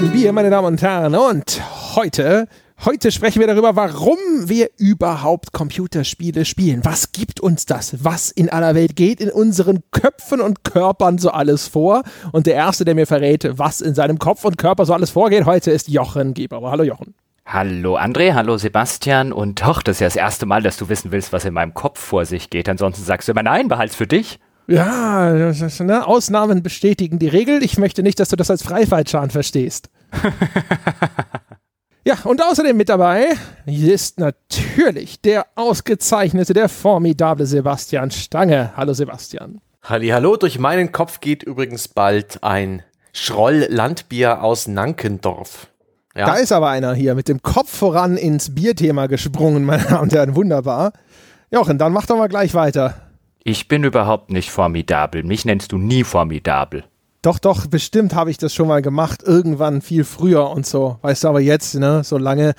Kein Bier, meine Damen und Herren. Und heute, heute sprechen wir darüber, warum wir überhaupt Computerspiele spielen. Was gibt uns das? Was in aller Welt geht in unseren Köpfen und Körpern so alles vor? Und der Erste, der mir verrät, was in seinem Kopf und Körper so alles vorgeht, heute ist Jochen Gebauer. Hallo Jochen. Hallo André, hallo Sebastian und doch, das ist ja das erste Mal, dass du wissen willst, was in meinem Kopf vor sich geht. Ansonsten sagst du immer, nein, behalt's für dich. Ja, ne? Ausnahmen bestätigen die Regel. Ich möchte nicht, dass du das als Freifahrtschan verstehst. ja, und außerdem mit dabei ist natürlich der ausgezeichnete, der formidable Sebastian Stange. Hallo Sebastian. Hallo, durch meinen Kopf geht übrigens bald ein Schroll-Landbier aus Nankendorf. Ja. Da ist aber einer hier mit dem Kopf voran ins Bierthema gesprungen, meine Damen und Herren. Wunderbar. Jochen, dann mach doch mal gleich weiter. Ich bin überhaupt nicht formidabel. Mich nennst du nie formidabel. Doch, doch, bestimmt habe ich das schon mal gemacht, irgendwann viel früher und so. Weißt du, aber jetzt, ne, so lange,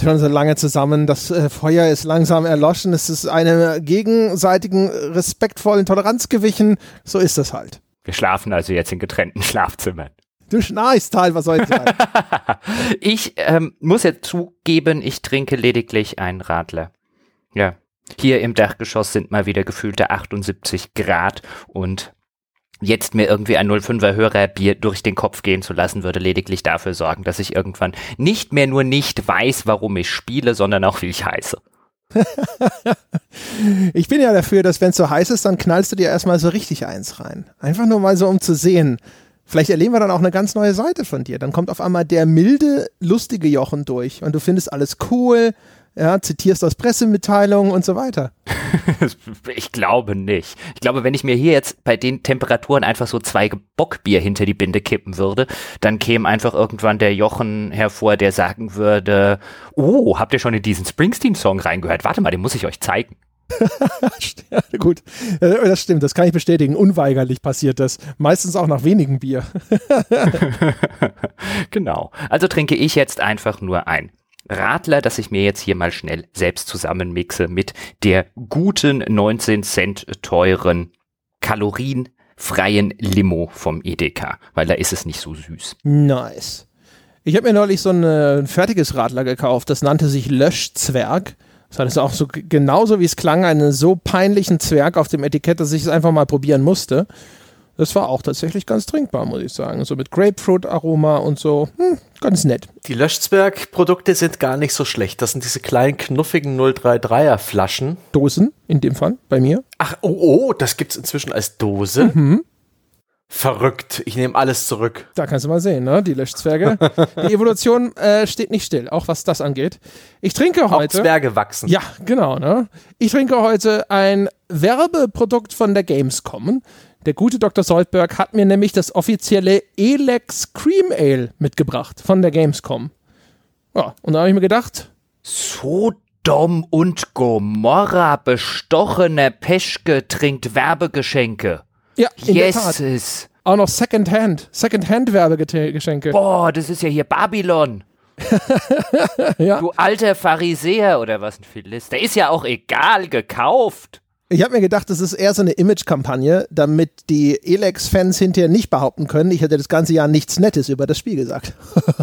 schon so lange zusammen, das äh, Feuer ist langsam erloschen, es ist einem gegenseitigen respektvollen Toleranz gewichen, so ist das halt. Wir schlafen also jetzt in getrennten Schlafzimmern. Du schnarchst halt, was soll ich sagen? ich ähm, muss jetzt zugeben, ich trinke lediglich einen Radler. Ja, hier im Dachgeschoss sind mal wieder gefühlte 78 Grad und jetzt mir irgendwie ein 05er Hörerbier durch den Kopf gehen zu lassen, würde lediglich dafür sorgen, dass ich irgendwann nicht mehr nur nicht weiß, warum ich spiele, sondern auch wie ich heiße. ich bin ja dafür, dass wenn es so heiß ist, dann knallst du dir erstmal so richtig eins rein. Einfach nur mal so, um zu sehen. Vielleicht erleben wir dann auch eine ganz neue Seite von dir. Dann kommt auf einmal der milde, lustige Jochen durch und du findest alles cool ja, zitierst aus Pressemitteilungen und so weiter. ich glaube nicht. Ich glaube, wenn ich mir hier jetzt bei den Temperaturen einfach so zwei Bockbier hinter die Binde kippen würde, dann käme einfach irgendwann der Jochen hervor, der sagen würde, oh, habt ihr schon in diesen Springsteen-Song reingehört? Warte mal, den muss ich euch zeigen. ja, gut, das stimmt, das kann ich bestätigen. Unweigerlich passiert das. Meistens auch nach wenigen Bier. genau. Also trinke ich jetzt einfach nur ein Radler, das ich mir jetzt hier mal schnell selbst zusammenmixe mit der guten 19 Cent teuren kalorienfreien Limo vom Edeka, weil da ist es nicht so süß. Nice. Ich habe mir neulich so ein, ein fertiges Radler gekauft, das nannte sich Löschzwerg. Das heißt auch so genauso wie es klang, einen so peinlichen Zwerg auf dem Etikett, dass ich es einfach mal probieren musste. Das war auch tatsächlich ganz trinkbar, muss ich sagen. So mit Grapefruit-Aroma und so. Hm, ganz nett. Die Löschzwerg-Produkte sind gar nicht so schlecht. Das sind diese kleinen, knuffigen 033er Flaschen. Dosen, in dem Fall, bei mir. Ach, oh, oh, das gibt's inzwischen als Dose. Mhm. Verrückt. Ich nehme alles zurück. Da kannst du mal sehen, ne? Die Löschzwerge. Die Evolution äh, steht nicht still, auch was das angeht. Ich trinke heute. Zwerge wachsen. Ja, genau, ne? Ich trinke heute ein Werbeprodukt von der Gamescom. Der gute Dr. Soldberg hat mir nämlich das offizielle Elex Cream Ale mitgebracht von der Gamescom. Ja, und da habe ich mir gedacht. Sodom und Gomorra bestochener Peschke trinkt Werbegeschenke. Ja, in yes. der Tat. Auch noch Secondhand, Secondhand Werbegeschenke. Boah, das ist ja hier Babylon. ja. Du alter Pharisäer oder was ein Philist. Der ist ja auch egal gekauft. Ich habe mir gedacht, das ist eher so eine Image-Kampagne, damit die Elex-Fans hinterher nicht behaupten können, ich hätte das ganze Jahr nichts Nettes über das Spiel gesagt.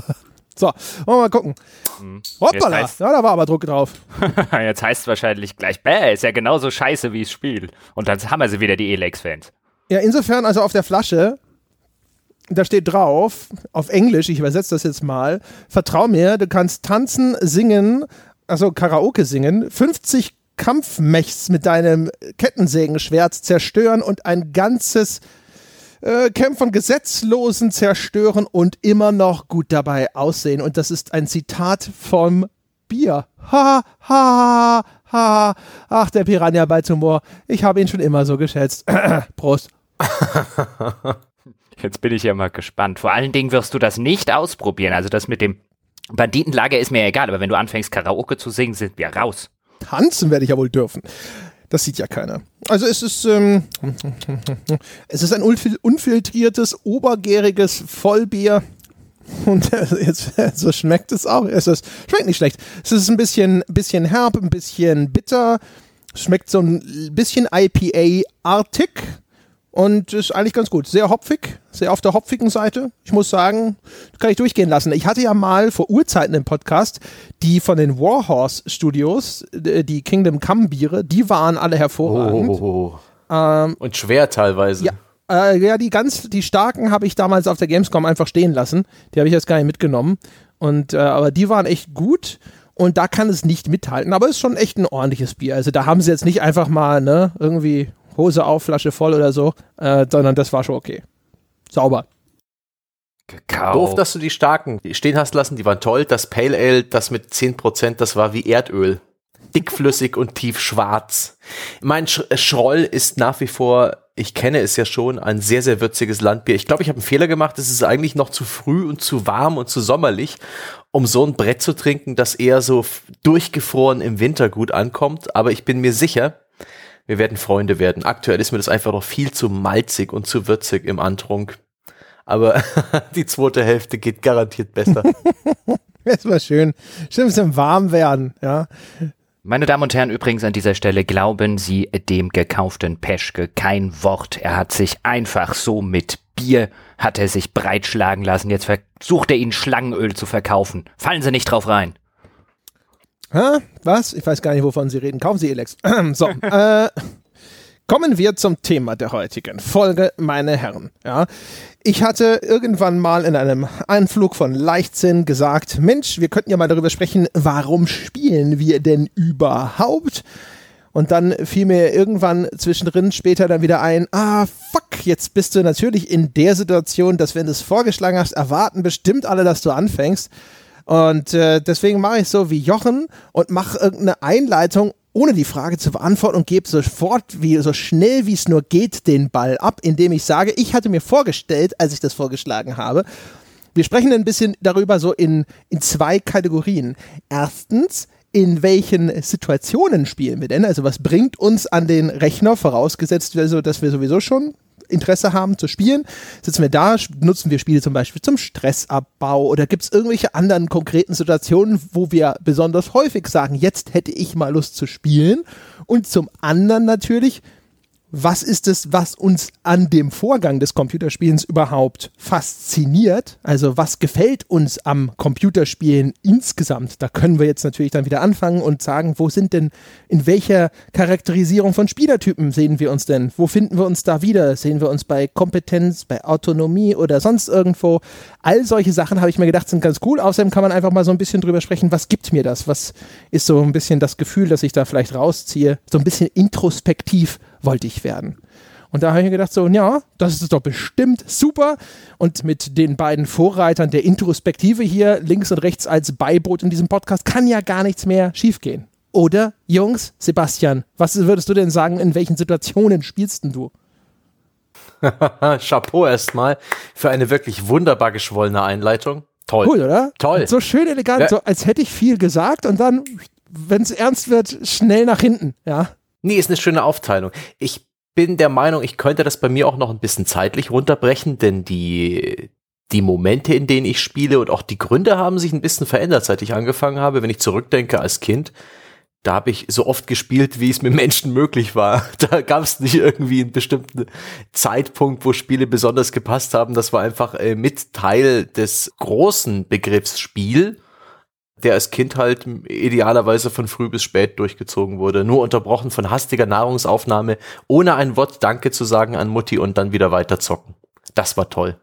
so, wollen wir mal gucken. Hm. Hoppala, heißt, ja, da war aber Druck drauf. Jetzt heißt es wahrscheinlich gleich, bäh, ist ja genauso scheiße wie das Spiel. Und dann haben wir sie wieder, die Elex-Fans. Ja, insofern, also auf der Flasche, da steht drauf, auf Englisch, ich übersetze das jetzt mal, vertrau mir, du kannst tanzen, singen, also Karaoke singen, 50 Kampfmechs mit deinem Kettensägenschwert zerstören und ein ganzes äh, Camp von Gesetzlosen zerstören und immer noch gut dabei aussehen. Und das ist ein Zitat vom Bier. Ha, ha, ha. Ach, der Piranha bei Tumor. Ich habe ihn schon immer so geschätzt. Prost. Jetzt bin ich ja mal gespannt. Vor allen Dingen wirst du das nicht ausprobieren. Also das mit dem Banditenlager ist mir egal, aber wenn du anfängst, Karaoke zu singen, sind wir raus tanzen werde ich ja wohl dürfen. Das sieht ja keiner. Also es ist, ähm, es ist ein unfiltriertes, obergäriges Vollbier. Und jetzt, so schmeckt es auch. Es ist, schmeckt nicht schlecht. Es ist ein bisschen, bisschen herb, ein bisschen bitter. Schmeckt so ein bisschen IPA-artig. Und ist eigentlich ganz gut. Sehr hopfig, sehr auf der hopfigen Seite. Ich muss sagen, kann ich durchgehen lassen. Ich hatte ja mal vor Urzeiten im Podcast die von den Warhorse Studios, die Kingdom Come Biere, die waren alle hervorragend. Oh. Ähm, und schwer teilweise. Ja, äh, ja, die ganz, die starken habe ich damals auf der Gamescom einfach stehen lassen. Die habe ich jetzt gar nicht mitgenommen. Und äh, aber die waren echt gut und da kann es nicht mithalten. Aber es ist schon echt ein ordentliches Bier. Also da haben sie jetzt nicht einfach mal ne irgendwie Hose auf, Flasche voll oder so, äh, sondern das war schon okay. Sauber. Gekauft. Doof, dass du die starken stehen hast lassen, die waren toll. Das Pale Ale, das mit 10%, das war wie Erdöl. Dickflüssig und tiefschwarz. Mein Sch Schroll ist nach wie vor, ich kenne es ja schon, ein sehr, sehr würziges Landbier. Ich glaube, ich habe einen Fehler gemacht. Es ist eigentlich noch zu früh und zu warm und zu sommerlich, um so ein Brett zu trinken, das eher so durchgefroren im Winter gut ankommt. Aber ich bin mir sicher, wir werden Freunde werden. Aktuell ist mir das einfach noch viel zu malzig und zu würzig im Antrunk. Aber die zweite Hälfte geht garantiert besser. Es war schön. Schön ein bisschen warm werden, ja. Meine Damen und Herren, übrigens an dieser Stelle glauben Sie dem gekauften Peschke kein Wort. Er hat sich einfach so mit Bier hat er sich breitschlagen lassen. Jetzt versucht er Ihnen Schlangenöl zu verkaufen. Fallen Sie nicht drauf rein. Hä? Was? Ich weiß gar nicht, wovon Sie reden. Kaufen Sie Elex. so, äh, kommen wir zum Thema der heutigen Folge, meine Herren. Ja, ich hatte irgendwann mal in einem Einflug von Leichtsinn gesagt, Mensch, wir könnten ja mal darüber sprechen, warum spielen wir denn überhaupt? Und dann fiel mir irgendwann zwischendrin später dann wieder ein, ah, fuck, jetzt bist du natürlich in der Situation, dass wenn du es vorgeschlagen hast, erwarten bestimmt alle, dass du anfängst. Und äh, deswegen mache ich so wie Jochen und mache irgendeine Einleitung, ohne die Frage zu beantworten und gebe sofort, wie, so schnell wie es nur geht, den Ball ab, indem ich sage, ich hatte mir vorgestellt, als ich das vorgeschlagen habe, wir sprechen ein bisschen darüber so in, in zwei Kategorien. Erstens, in welchen Situationen spielen wir denn? Also was bringt uns an den Rechner, vorausgesetzt, also, dass wir sowieso schon Interesse haben zu spielen, sitzen wir da, nutzen wir Spiele zum Beispiel zum Stressabbau oder gibt es irgendwelche anderen konkreten Situationen, wo wir besonders häufig sagen, jetzt hätte ich mal Lust zu spielen. Und zum anderen natürlich, was ist es, was uns an dem Vorgang des Computerspielens überhaupt fasziniert? Also was gefällt uns am Computerspielen insgesamt? Da können wir jetzt natürlich dann wieder anfangen und sagen, wo sind denn, in welcher Charakterisierung von Spielertypen sehen wir uns denn? Wo finden wir uns da wieder? Sehen wir uns bei Kompetenz, bei Autonomie oder sonst irgendwo? All solche Sachen habe ich mir gedacht, sind ganz cool. Außerdem kann man einfach mal so ein bisschen drüber sprechen, was gibt mir das? Was ist so ein bisschen das Gefühl, dass ich da vielleicht rausziehe? So ein bisschen introspektiv wollte ich werden. Und da habe ich mir gedacht, so, ja, das ist doch bestimmt super. Und mit den beiden Vorreitern der Introspektive hier, links und rechts als Beiboot in diesem Podcast, kann ja gar nichts mehr schiefgehen. Oder, Jungs, Sebastian, was würdest du denn sagen, in welchen Situationen spielst denn du? Chapeau erstmal für eine wirklich wunderbar geschwollene Einleitung. Toll. Cool, oder? Toll. so schön elegant, ja. so als hätte ich viel gesagt und dann, wenn es ernst wird, schnell nach hinten, ja. Nee, ist eine schöne Aufteilung. Ich bin der Meinung, ich könnte das bei mir auch noch ein bisschen zeitlich runterbrechen, denn die, die Momente, in denen ich spiele und auch die Gründe haben sich ein bisschen verändert, seit ich angefangen habe. Wenn ich zurückdenke als Kind, da habe ich so oft gespielt, wie es mit Menschen möglich war. Da gab es nicht irgendwie einen bestimmten Zeitpunkt, wo Spiele besonders gepasst haben. Das war einfach äh, mit Teil des großen Begriffs Spiel der als Kind halt idealerweise von früh bis spät durchgezogen wurde. Nur unterbrochen von hastiger Nahrungsaufnahme, ohne ein Wort Danke zu sagen an Mutti und dann wieder weiter zocken. Das war toll.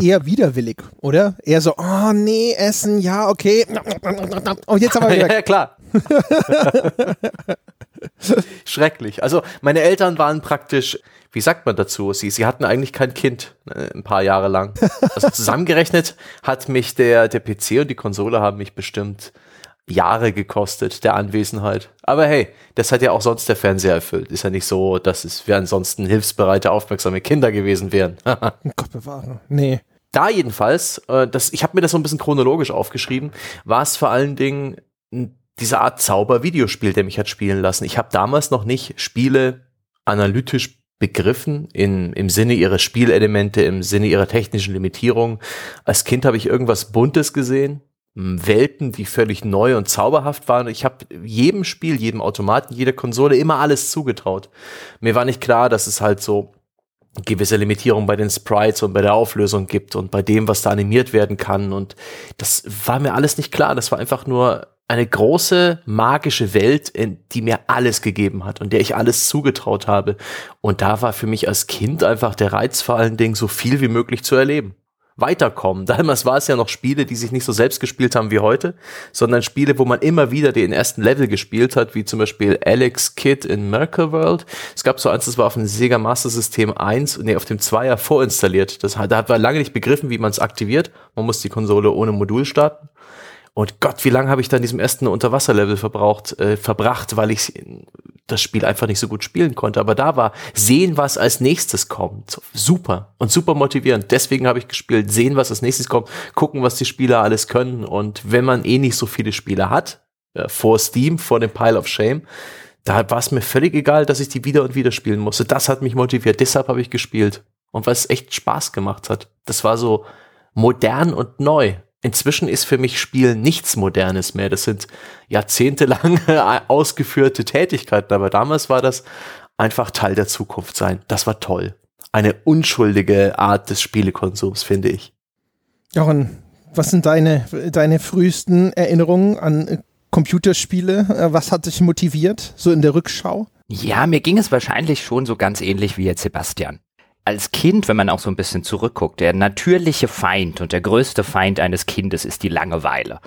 Eher widerwillig, oder? Eher so, oh nee, Essen, ja, okay. Oh, jetzt aber wieder. ja, klar. Schrecklich. Also meine Eltern waren praktisch wie sagt man dazu? Sie, sie hatten eigentlich kein Kind äh, ein paar Jahre lang. Also zusammengerechnet hat mich der, der PC und die Konsole haben mich bestimmt Jahre gekostet, der Anwesenheit. Aber hey, das hat ja auch sonst der Fernseher erfüllt. Ist ja nicht so, dass es wir ansonsten hilfsbereite, aufmerksame Kinder gewesen wären. Gott bewahre. Nee. Da jedenfalls, äh, das, ich habe mir das so ein bisschen chronologisch aufgeschrieben, war es vor allen Dingen diese Art Zauber-Videospiel, der mich hat spielen lassen. Ich habe damals noch nicht Spiele analytisch begriffen in, im Sinne ihrer Spielelemente, im Sinne ihrer technischen Limitierung. Als Kind habe ich irgendwas Buntes gesehen, Welten, die völlig neu und zauberhaft waren. Ich habe jedem Spiel, jedem Automaten, jeder Konsole immer alles zugetraut. Mir war nicht klar, dass es halt so gewisse Limitierung bei den Sprites und bei der Auflösung gibt und bei dem, was da animiert werden kann. Und das war mir alles nicht klar. Das war einfach nur eine große magische Welt, in die mir alles gegeben hat und der ich alles zugetraut habe. Und da war für mich als Kind einfach der Reiz vor allen Dingen so viel wie möglich zu erleben weiterkommen. Damals war es ja noch Spiele, die sich nicht so selbst gespielt haben wie heute, sondern Spiele, wo man immer wieder den ersten Level gespielt hat, wie zum Beispiel Alex Kid in Miracle World. Es gab so eins, das war auf dem Sega Master System 1, nee, auf dem 2er vorinstalliert. Das, da hat man lange nicht begriffen, wie man es aktiviert. Man muss die Konsole ohne Modul starten. Und Gott, wie lange habe ich da in diesem ersten Unterwasserlevel verbraucht, äh, verbracht, weil ich das Spiel einfach nicht so gut spielen konnte. Aber da war sehen, was als nächstes kommt. Super und super motivierend. Deswegen habe ich gespielt, sehen, was als nächstes kommt, gucken, was die Spieler alles können. Und wenn man eh nicht so viele Spieler hat, äh, vor Steam, vor dem Pile of Shame, da war es mir völlig egal, dass ich die wieder und wieder spielen musste. Das hat mich motiviert. Deshalb habe ich gespielt. Und es echt Spaß gemacht hat. Das war so modern und neu. Inzwischen ist für mich Spielen nichts Modernes mehr. Das sind jahrzehntelange ausgeführte Tätigkeiten, aber damals war das einfach Teil der Zukunft sein. Das war toll. Eine unschuldige Art des Spielekonsums, finde ich. Jochen, was sind deine, deine frühesten Erinnerungen an Computerspiele? Äh, was hat dich motiviert, so in der Rückschau? Ja, mir ging es wahrscheinlich schon so ganz ähnlich wie jetzt Sebastian als Kind, wenn man auch so ein bisschen zurückguckt, der natürliche Feind und der größte Feind eines Kindes ist die Langeweile.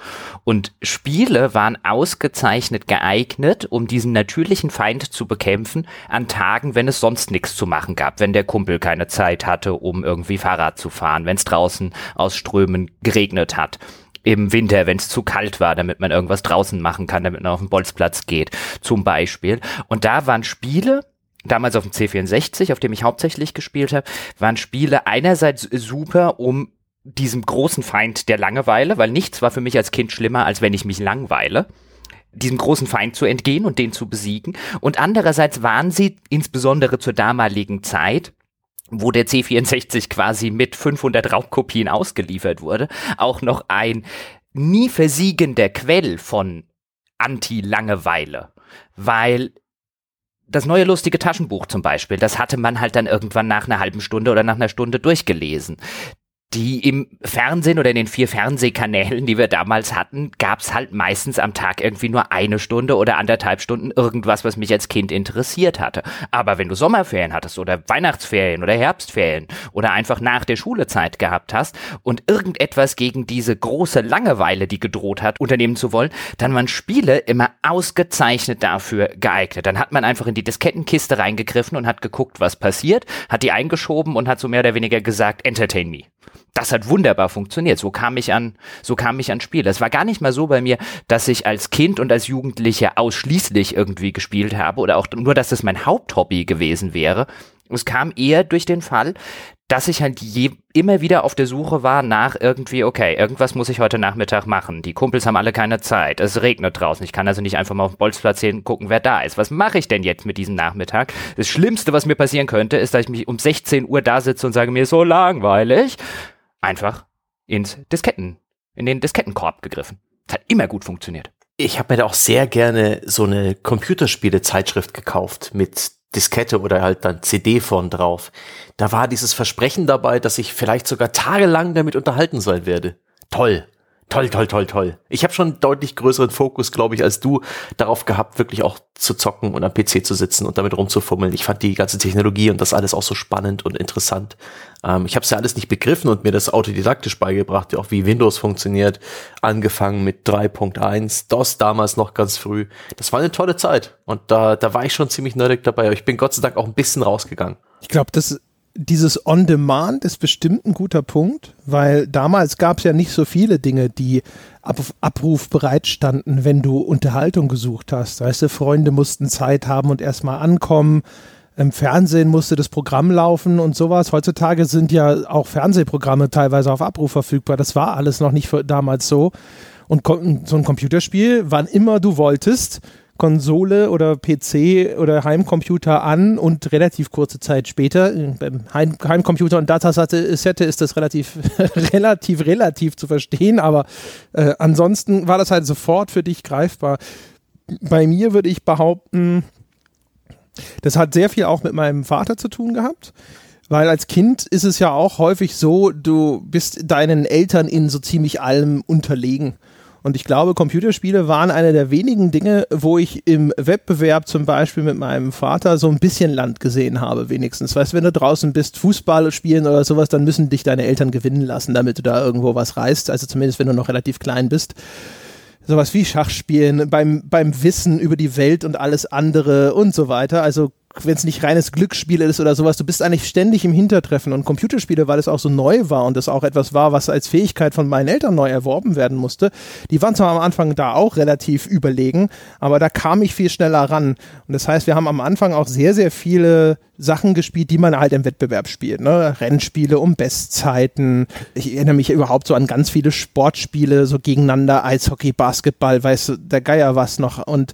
Und Spiele waren ausgezeichnet geeignet, um diesen natürlichen Feind zu bekämpfen an Tagen, wenn es sonst nichts zu machen gab, wenn der Kumpel keine Zeit hatte, um irgendwie Fahrrad zu fahren, wenn es draußen aus Strömen geregnet hat im Winter, wenn es zu kalt war, damit man irgendwas draußen machen kann, damit man auf den Bolzplatz geht, zum Beispiel. Und da waren Spiele, damals auf dem C64, auf dem ich hauptsächlich gespielt habe, waren Spiele einerseits super, um diesem großen Feind der Langeweile, weil nichts war für mich als Kind schlimmer, als wenn ich mich langweile diesem großen Feind zu entgehen und den zu besiegen. Und andererseits waren sie insbesondere zur damaligen Zeit wo der C64 quasi mit 500 Raubkopien ausgeliefert wurde, auch noch ein nie versiegender Quell von Anti-Langeweile, weil das neue lustige Taschenbuch zum Beispiel, das hatte man halt dann irgendwann nach einer halben Stunde oder nach einer Stunde durchgelesen die im Fernsehen oder in den vier Fernsehkanälen, die wir damals hatten, gab es halt meistens am Tag irgendwie nur eine Stunde oder anderthalb Stunden irgendwas, was mich als Kind interessiert hatte. Aber wenn du Sommerferien hattest oder Weihnachtsferien oder Herbstferien oder einfach nach der Schulezeit gehabt hast und irgendetwas gegen diese große Langeweile, die gedroht hat, unternehmen zu wollen, dann waren Spiele immer ausgezeichnet dafür geeignet. Dann hat man einfach in die Diskettenkiste reingegriffen und hat geguckt, was passiert, hat die eingeschoben und hat so mehr oder weniger gesagt, entertain me das hat wunderbar funktioniert. So kam ich an, so kam ich an Spiele. Es war gar nicht mal so bei mir, dass ich als Kind und als Jugendlicher ausschließlich irgendwie gespielt habe oder auch nur, dass das mein Haupthobby gewesen wäre. Es kam eher durch den Fall, dass ich halt je, immer wieder auf der Suche war nach irgendwie, okay, irgendwas muss ich heute Nachmittag machen. Die Kumpels haben alle keine Zeit. Es regnet draußen. Ich kann also nicht einfach mal auf den Bolzplatz und gucken, wer da ist. Was mache ich denn jetzt mit diesem Nachmittag? Das Schlimmste, was mir passieren könnte, ist, dass ich mich um 16 Uhr da sitze und sage, mir so langweilig einfach ins Disketten, in den Diskettenkorb gegriffen. Das hat immer gut funktioniert. Ich habe mir da auch sehr gerne so eine Computerspiele-Zeitschrift gekauft mit Diskette oder halt dann CD vorn drauf. Da war dieses Versprechen dabei, dass ich vielleicht sogar tagelang damit unterhalten sein werde. Toll. Toll, toll, toll, toll. Ich habe schon deutlich größeren Fokus, glaube ich, als du darauf gehabt, wirklich auch zu zocken und am PC zu sitzen und damit rumzufummeln. Ich fand die ganze Technologie und das alles auch so spannend und interessant. Ähm, ich habe es ja alles nicht begriffen und mir das autodidaktisch beigebracht, auch wie Windows funktioniert. Angefangen mit 3.1, DOS damals noch ganz früh. Das war eine tolle Zeit und da, da war ich schon ziemlich nerdig dabei. Aber ich bin Gott sei Dank auch ein bisschen rausgegangen. Ich glaube, das dieses On-Demand ist bestimmt ein guter Punkt, weil damals gab es ja nicht so viele Dinge, die ab Abruf bereitstanden, wenn du Unterhaltung gesucht hast. Weißt du, Freunde mussten Zeit haben und erstmal ankommen. Im Fernsehen musste das Programm laufen und sowas. Heutzutage sind ja auch Fernsehprogramme teilweise auf Abruf verfügbar. Das war alles noch nicht damals so. Und so ein Computerspiel, wann immer du wolltest, Konsole oder PC oder Heimcomputer an und relativ kurze Zeit später, beim Heim Heimcomputer und Datasette ist das relativ, relativ, relativ zu verstehen, aber äh, ansonsten war das halt sofort für dich greifbar. Bei mir würde ich behaupten, das hat sehr viel auch mit meinem Vater zu tun gehabt Weil als Kind ist es ja auch häufig so, du bist deinen Eltern in so ziemlich allem unterlegen. Und ich glaube, Computerspiele waren eine der wenigen Dinge, wo ich im Wettbewerb zum Beispiel mit meinem Vater so ein bisschen Land gesehen habe, wenigstens. Weißt du, wenn du draußen bist, Fußball spielen oder sowas, dann müssen dich deine Eltern gewinnen lassen, damit du da irgendwo was reißt. Also zumindest, wenn du noch relativ klein bist sowas wie Schachspielen, beim, beim Wissen über die Welt und alles andere und so weiter. Also wenn es nicht reines Glücksspiel ist oder sowas, du bist eigentlich ständig im Hintertreffen. Und Computerspiele, weil es auch so neu war und das auch etwas war, was als Fähigkeit von meinen Eltern neu erworben werden musste, die waren zwar am Anfang da auch relativ überlegen, aber da kam ich viel schneller ran. Und das heißt, wir haben am Anfang auch sehr, sehr viele Sachen gespielt, die man halt im Wettbewerb spielt. Ne? Rennspiele um Bestzeiten. Ich erinnere mich überhaupt so an ganz viele Sportspiele, so gegeneinander, Eishockey, Basketball, weißt du, der Geier was noch. Und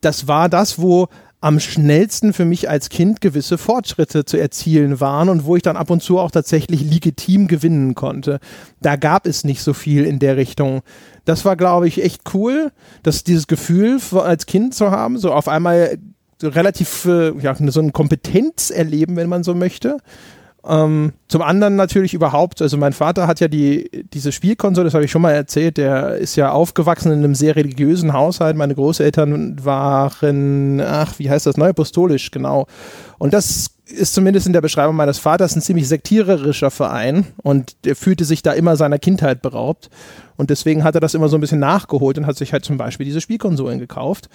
das war das, wo am schnellsten für mich als Kind gewisse Fortschritte zu erzielen waren und wo ich dann ab und zu auch tatsächlich legitim gewinnen konnte. Da gab es nicht so viel in der Richtung. Das war, glaube ich, echt cool, dass dieses Gefühl als Kind zu haben, so auf einmal relativ äh, ja, so ein Kompetenz erleben, wenn man so möchte. Ähm, zum anderen natürlich überhaupt, also mein Vater hat ja die, diese Spielkonsole, das habe ich schon mal erzählt, der ist ja aufgewachsen in einem sehr religiösen Haushalt. Meine Großeltern waren, ach, wie heißt das, neuapostolisch, genau. Und das ist zumindest in der Beschreibung meines Vaters ein ziemlich sektiererischer Verein und der fühlte sich da immer seiner Kindheit beraubt. Und deswegen hat er das immer so ein bisschen nachgeholt und hat sich halt zum Beispiel diese Spielkonsolen gekauft.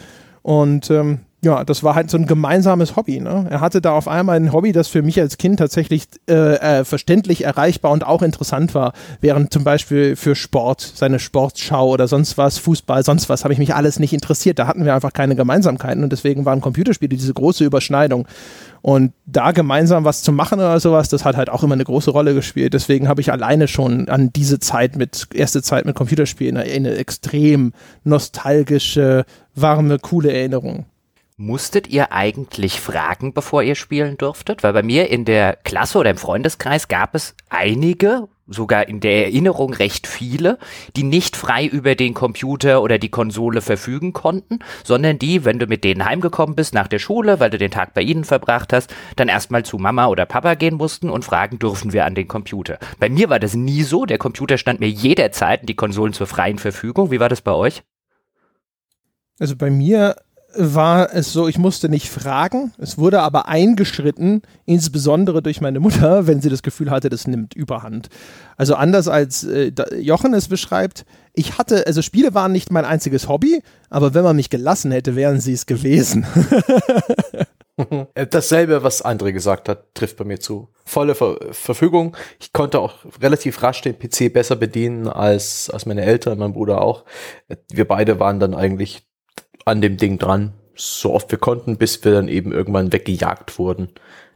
Und ähm, ja, das war halt so ein gemeinsames Hobby. Ne? Er hatte da auf einmal ein Hobby, das für mich als Kind tatsächlich äh, äh, verständlich erreichbar und auch interessant war. Während zum Beispiel für Sport, seine Sportschau oder sonst was, Fußball, sonst was, habe ich mich alles nicht interessiert. Da hatten wir einfach keine Gemeinsamkeiten und deswegen waren Computerspiele diese große Überschneidung. Und da gemeinsam was zu machen oder sowas, das hat halt auch immer eine große Rolle gespielt. Deswegen habe ich alleine schon an diese Zeit mit, erste Zeit mit Computerspielen eine, eine extrem nostalgische, warme, coole Erinnerung. Musstet ihr eigentlich fragen, bevor ihr spielen durftet? Weil bei mir in der Klasse oder im Freundeskreis gab es einige, sogar in der Erinnerung recht viele, die nicht frei über den Computer oder die Konsole verfügen konnten, sondern die, wenn du mit denen heimgekommen bist nach der Schule, weil du den Tag bei ihnen verbracht hast, dann erstmal zu Mama oder Papa gehen mussten und fragen, dürfen wir an den Computer. Bei mir war das nie so, der Computer stand mir jederzeit die Konsolen zur freien Verfügung. Wie war das bei euch? Also bei mir war es so, ich musste nicht fragen, es wurde aber eingeschritten, insbesondere durch meine Mutter, wenn sie das Gefühl hatte, das nimmt überhand. Also anders als äh, Jochen es beschreibt, ich hatte, also Spiele waren nicht mein einziges Hobby, aber wenn man mich gelassen hätte, wären sie es gewesen. Dasselbe, was André gesagt hat, trifft bei mir zu. Volle Ver Verfügung. Ich konnte auch relativ rasch den PC besser bedienen als, als meine Eltern, mein Bruder auch. Wir beide waren dann eigentlich an dem Ding dran, so oft wir konnten, bis wir dann eben irgendwann weggejagt wurden.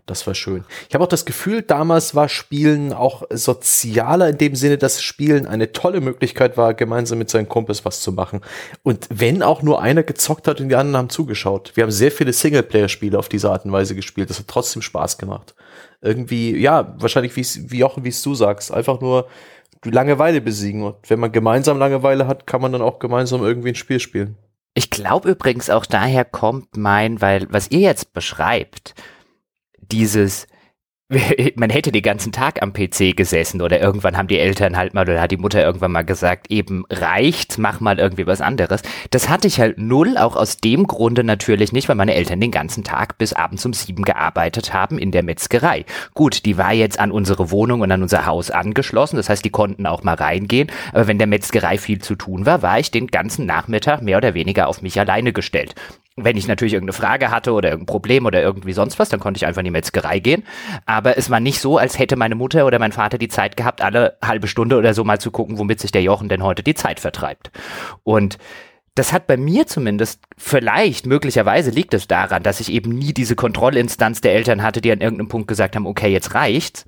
Das war schön. Ich habe auch das Gefühl, damals war Spielen auch sozialer in dem Sinne, dass Spielen eine tolle Möglichkeit war, gemeinsam mit seinen Kumpels was zu machen. Und wenn auch nur einer gezockt hat und die anderen haben zugeschaut. Wir haben sehr viele Singleplayer-Spiele auf diese Art und Weise gespielt. Das hat trotzdem Spaß gemacht. Irgendwie, ja, wahrscheinlich wie, wie auch, wie es du sagst, einfach nur Langeweile besiegen. Und wenn man gemeinsam Langeweile hat, kann man dann auch gemeinsam irgendwie ein Spiel spielen. Ich glaube übrigens auch daher kommt mein, weil was ihr jetzt beschreibt, dieses man hätte den ganzen Tag am PC gesessen oder irgendwann haben die Eltern halt mal oder hat die Mutter irgendwann mal gesagt, eben reicht, mach mal irgendwie was anderes. Das hatte ich halt null, auch aus dem Grunde natürlich nicht, weil meine Eltern den ganzen Tag bis abends um sieben gearbeitet haben in der Metzgerei. Gut, die war jetzt an unsere Wohnung und an unser Haus angeschlossen, das heißt, die konnten auch mal reingehen, aber wenn der Metzgerei viel zu tun war, war ich den ganzen Nachmittag mehr oder weniger auf mich alleine gestellt. Wenn ich natürlich irgendeine Frage hatte oder irgendein Problem oder irgendwie sonst was, dann konnte ich einfach in die Metzgerei gehen. Aber es war nicht so, als hätte meine Mutter oder mein Vater die Zeit gehabt, alle halbe Stunde oder so mal zu gucken, womit sich der Jochen denn heute die Zeit vertreibt. Und das hat bei mir zumindest, vielleicht, möglicherweise liegt es daran, dass ich eben nie diese Kontrollinstanz der Eltern hatte, die an irgendeinem Punkt gesagt haben, okay, jetzt reicht's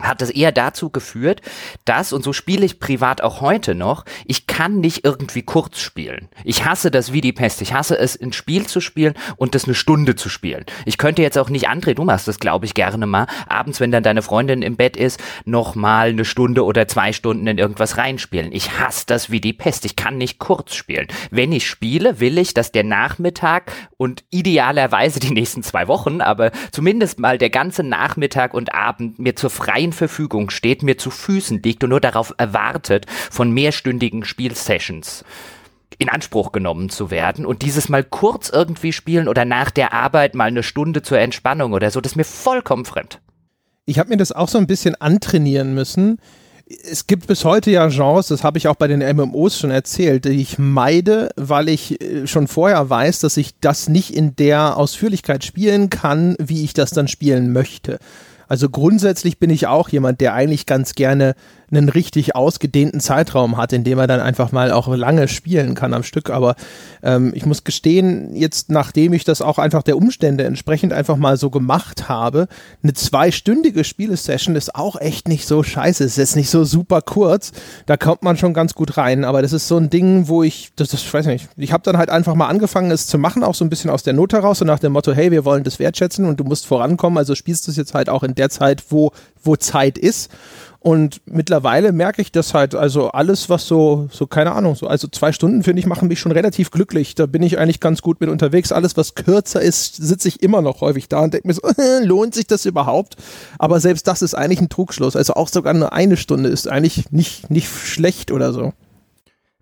hat es eher dazu geführt, dass, und so spiele ich privat auch heute noch, ich kann nicht irgendwie kurz spielen. Ich hasse das wie die Pest. Ich hasse es, ein Spiel zu spielen und das eine Stunde zu spielen. Ich könnte jetzt auch nicht, André, du machst das, glaube ich, gerne mal, abends, wenn dann deine Freundin im Bett ist, noch mal eine Stunde oder zwei Stunden in irgendwas reinspielen. Ich hasse das wie die Pest. Ich kann nicht kurz spielen. Wenn ich spiele, will ich, dass der Nachmittag und idealerweise die nächsten zwei Wochen, aber zumindest mal der ganze Nachmittag und Abend mir zur freien freien Verfügung steht, mir zu Füßen liegt und nur darauf erwartet, von mehrstündigen Spielsessions in Anspruch genommen zu werden und dieses mal kurz irgendwie spielen oder nach der Arbeit mal eine Stunde zur Entspannung oder so, das ist mir vollkommen fremd. Ich habe mir das auch so ein bisschen antrainieren müssen. Es gibt bis heute ja Genres, das habe ich auch bei den MMOs schon erzählt, die ich meide, weil ich äh, schon vorher weiß, dass ich das nicht in der Ausführlichkeit spielen kann, wie ich das dann spielen möchte. Also grundsätzlich bin ich auch jemand, der eigentlich ganz gerne einen richtig ausgedehnten Zeitraum hat, in dem er dann einfach mal auch lange spielen kann am Stück. Aber ähm, ich muss gestehen, jetzt nachdem ich das auch einfach der Umstände entsprechend einfach mal so gemacht habe, eine zweistündige Spielesession ist auch echt nicht so scheiße. Ist jetzt nicht so super kurz. Da kommt man schon ganz gut rein. Aber das ist so ein Ding, wo ich, das, das ich weiß nicht, ich habe dann halt einfach mal angefangen, es zu machen, auch so ein bisschen aus der Not heraus und nach dem Motto, hey, wir wollen das wertschätzen und du musst vorankommen. Also spielst du es jetzt halt auch in der Zeit, wo, wo Zeit ist. Und mittlerweile merke ich das halt, also alles, was so, so, keine Ahnung, so, also zwei Stunden finde ich, machen mich schon relativ glücklich. Da bin ich eigentlich ganz gut mit unterwegs. Alles, was kürzer ist, sitze ich immer noch häufig da und denke mir so, lohnt sich das überhaupt? Aber selbst das ist eigentlich ein Trugschluss. Also auch sogar nur eine Stunde ist eigentlich nicht, nicht schlecht oder so.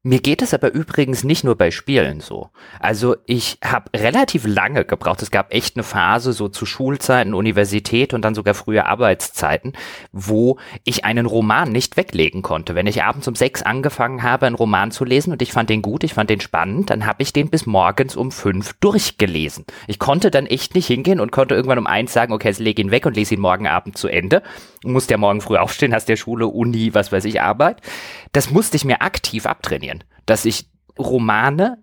Mir geht es aber übrigens nicht nur bei Spielen so. Also ich habe relativ lange gebraucht. Es gab echt eine Phase so zu Schulzeiten, Universität und dann sogar frühe Arbeitszeiten, wo ich einen Roman nicht weglegen konnte. Wenn ich abends um sechs angefangen habe, einen Roman zu lesen und ich fand den gut, ich fand den spannend, dann habe ich den bis morgens um fünf durchgelesen. Ich konnte dann echt nicht hingehen und konnte irgendwann um eins sagen, okay, jetzt leg ihn weg und lese ihn morgen Abend zu Ende. Musst ja morgen früh aufstehen, hast der Schule, Uni, was weiß ich, Arbeit. Das musste ich mir aktiv abtrainieren, dass ich Romane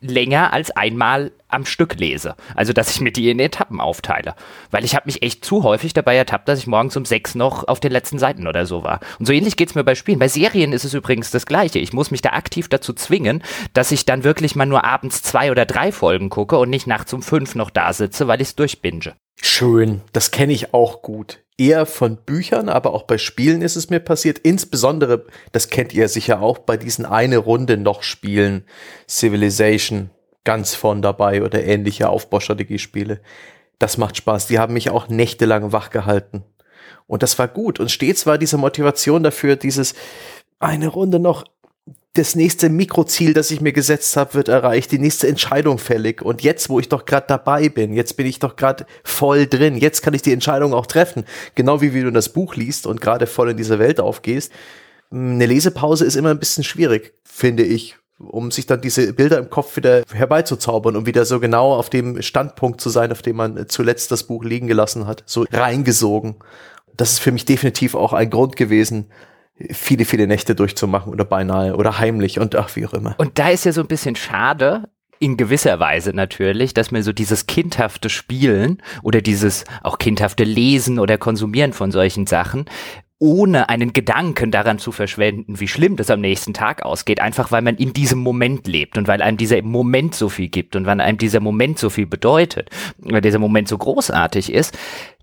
länger als einmal am Stück lese. Also, dass ich mir die in Etappen aufteile. Weil ich habe mich echt zu häufig dabei ertappt, dass ich morgens um sechs noch auf den letzten Seiten oder so war. Und so ähnlich geht's mir bei Spielen. Bei Serien ist es übrigens das Gleiche. Ich muss mich da aktiv dazu zwingen, dass ich dann wirklich mal nur abends zwei oder drei Folgen gucke und nicht nachts um fünf noch da sitze, weil ich es durchbinge. Schön, das kenne ich auch gut. Eher von Büchern, aber auch bei Spielen ist es mir passiert. Insbesondere, das kennt ihr sicher auch, bei diesen eine Runde noch Spielen, Civilization ganz von dabei oder ähnliche Aufbaustrategiespiele. Das macht Spaß. Die haben mich auch nächtelang wach gehalten. Und das war gut. Und stets war diese Motivation dafür, dieses eine Runde noch das nächste Mikroziel, das ich mir gesetzt habe, wird erreicht, die nächste Entscheidung fällig. Und jetzt, wo ich doch gerade dabei bin, jetzt bin ich doch gerade voll drin, jetzt kann ich die Entscheidung auch treffen. Genau wie, wie du das Buch liest und gerade voll in diese Welt aufgehst. Eine Lesepause ist immer ein bisschen schwierig, finde ich, um sich dann diese Bilder im Kopf wieder herbeizuzaubern, um wieder so genau auf dem Standpunkt zu sein, auf dem man zuletzt das Buch liegen gelassen hat, so reingesogen. Das ist für mich definitiv auch ein Grund gewesen, viele, viele Nächte durchzumachen oder beinahe oder heimlich und ach, wie auch immer. Und da ist ja so ein bisschen schade, in gewisser Weise natürlich, dass mir so dieses kindhafte Spielen oder dieses auch kindhafte Lesen oder Konsumieren von solchen Sachen ohne einen Gedanken daran zu verschwenden, wie schlimm das am nächsten Tag ausgeht, einfach weil man in diesem Moment lebt und weil einem dieser Moment so viel gibt und weil einem dieser Moment so viel bedeutet, weil dieser Moment so großartig ist,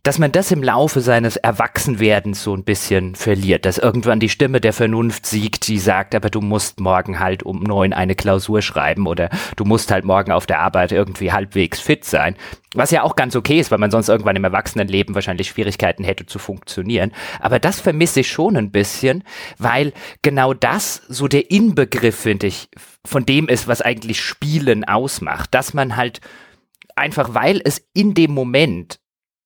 dass man das im Laufe seines Erwachsenwerdens so ein bisschen verliert, dass irgendwann die Stimme der Vernunft siegt, die sagt, aber du musst morgen halt um neun eine Klausur schreiben oder du musst halt morgen auf der Arbeit irgendwie halbwegs fit sein. Was ja auch ganz okay ist, weil man sonst irgendwann im Erwachsenenleben wahrscheinlich Schwierigkeiten hätte zu funktionieren. Aber das vermisse ich schon ein bisschen, weil genau das so der Inbegriff, finde ich, von dem ist, was eigentlich Spielen ausmacht. Dass man halt einfach, weil es in dem Moment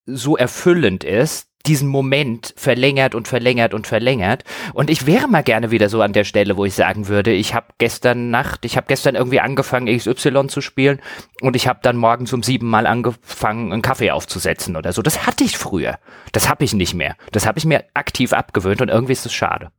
so erfüllend ist, diesen Moment verlängert und verlängert und verlängert. Und ich wäre mal gerne wieder so an der Stelle, wo ich sagen würde, ich habe gestern Nacht, ich habe gestern irgendwie angefangen, XY zu spielen und ich habe dann morgens um sieben Mal angefangen, einen Kaffee aufzusetzen oder so. Das hatte ich früher. Das habe ich nicht mehr. Das habe ich mir aktiv abgewöhnt und irgendwie ist es schade.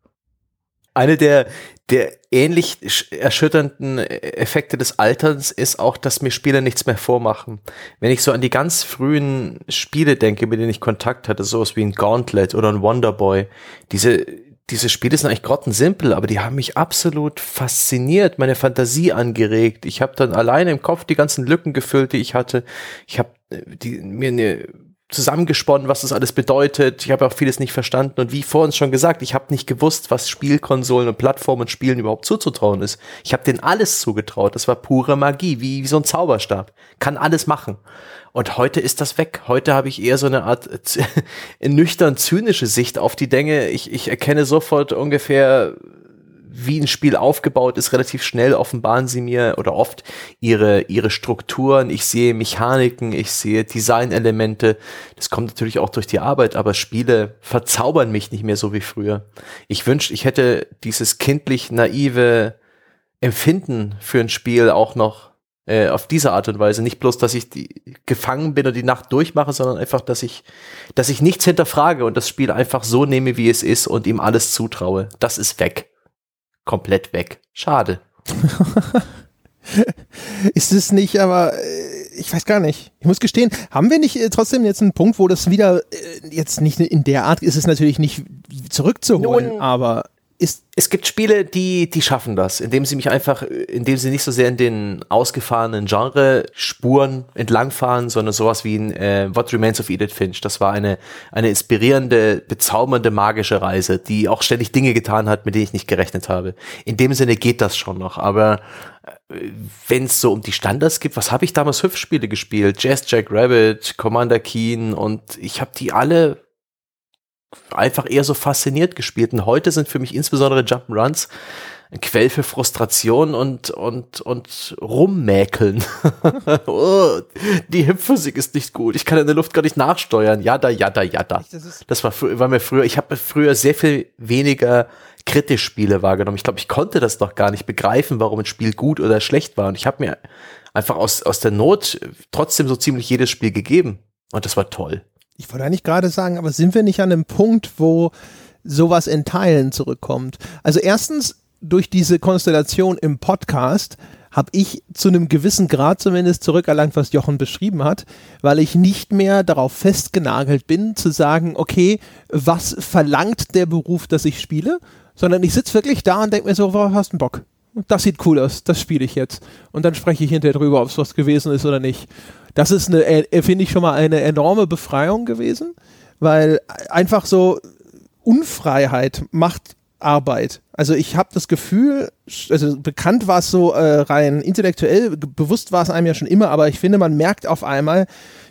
Eine der, der ähnlich erschütternden Effekte des Alterns ist auch, dass mir Spiele nichts mehr vormachen. Wenn ich so an die ganz frühen Spiele denke, mit denen ich Kontakt hatte, sowas wie ein Gauntlet oder ein Wonderboy, diese, diese Spiele sind eigentlich grottensimpel, aber die haben mich absolut fasziniert, meine Fantasie angeregt. Ich habe dann alleine im Kopf die ganzen Lücken gefüllt, die ich hatte. Ich habe äh, mir eine zusammengesponnen, was das alles bedeutet. Ich habe auch vieles nicht verstanden und wie vorhin schon gesagt, ich habe nicht gewusst, was Spielkonsolen und Plattformen und Spielen überhaupt zuzutrauen ist. Ich habe denen alles zugetraut. Das war pure Magie, wie, wie so ein Zauberstab. Kann alles machen. Und heute ist das weg. Heute habe ich eher so eine Art nüchtern zynische Sicht auf die Dinge. Ich, ich erkenne sofort ungefähr wie ein Spiel aufgebaut ist, relativ schnell offenbaren sie mir oder oft ihre, ihre Strukturen. Ich sehe Mechaniken, ich sehe Designelemente. Das kommt natürlich auch durch die Arbeit, aber Spiele verzaubern mich nicht mehr so wie früher. Ich wünschte, ich hätte dieses kindlich naive Empfinden für ein Spiel auch noch äh, auf diese Art und Weise. Nicht bloß, dass ich die, gefangen bin und die Nacht durchmache, sondern einfach, dass ich, dass ich nichts hinterfrage und das Spiel einfach so nehme, wie es ist und ihm alles zutraue. Das ist weg komplett weg. Schade. ist es nicht, aber äh, ich weiß gar nicht. Ich muss gestehen, haben wir nicht äh, trotzdem jetzt einen Punkt, wo das wieder äh, jetzt nicht in der Art ist es natürlich nicht zurückzuholen, Nun, aber ist es gibt Spiele, die, die schaffen das, indem sie mich einfach, indem sie nicht so sehr in den ausgefahrenen Genre-Spuren entlangfahren, sondern sowas wie in äh, What Remains of Edith Finch. Das war eine, eine inspirierende, bezaubernde, magische Reise, die auch ständig Dinge getan hat, mit denen ich nicht gerechnet habe. In dem Sinne geht das schon noch, aber äh, wenn es so um die Standards gibt, was habe ich damals Hüpfspiele gespielt? Jazz Jack Rabbit, Commander Keen und ich habe die alle einfach eher so fasziniert gespielt. Und heute sind für mich insbesondere Jump'n'Runs ein Quell für Frustration und, und, und Rummäkeln. oh, die Hüpfphysik ist nicht gut. Ich kann in der Luft gar nicht nachsteuern. Jada, jada, jada. Das war, war mir früher, ich habe früher sehr viel weniger kritisch Spiele wahrgenommen. Ich glaube, ich konnte das noch gar nicht begreifen, warum ein Spiel gut oder schlecht war. Und ich habe mir einfach aus, aus der Not trotzdem so ziemlich jedes Spiel gegeben. Und das war toll ich wollte eigentlich gerade sagen, aber sind wir nicht an einem Punkt, wo sowas in Teilen zurückkommt? Also erstens, durch diese Konstellation im Podcast habe ich zu einem gewissen Grad zumindest zurückerlangt, was Jochen beschrieben hat, weil ich nicht mehr darauf festgenagelt bin, zu sagen, okay, was verlangt der Beruf, dass ich spiele, sondern ich sitze wirklich da und denke mir so, worauf hast du Bock? Das sieht cool aus, das spiele ich jetzt. Und dann spreche ich hinterher drüber, ob es was gewesen ist oder nicht. Das ist eine, äh, finde ich schon mal eine enorme Befreiung gewesen, weil einfach so Unfreiheit macht Arbeit. Also ich habe das Gefühl, also bekannt war es so äh, rein intellektuell, bewusst war es einem ja schon immer, aber ich finde, man merkt auf einmal,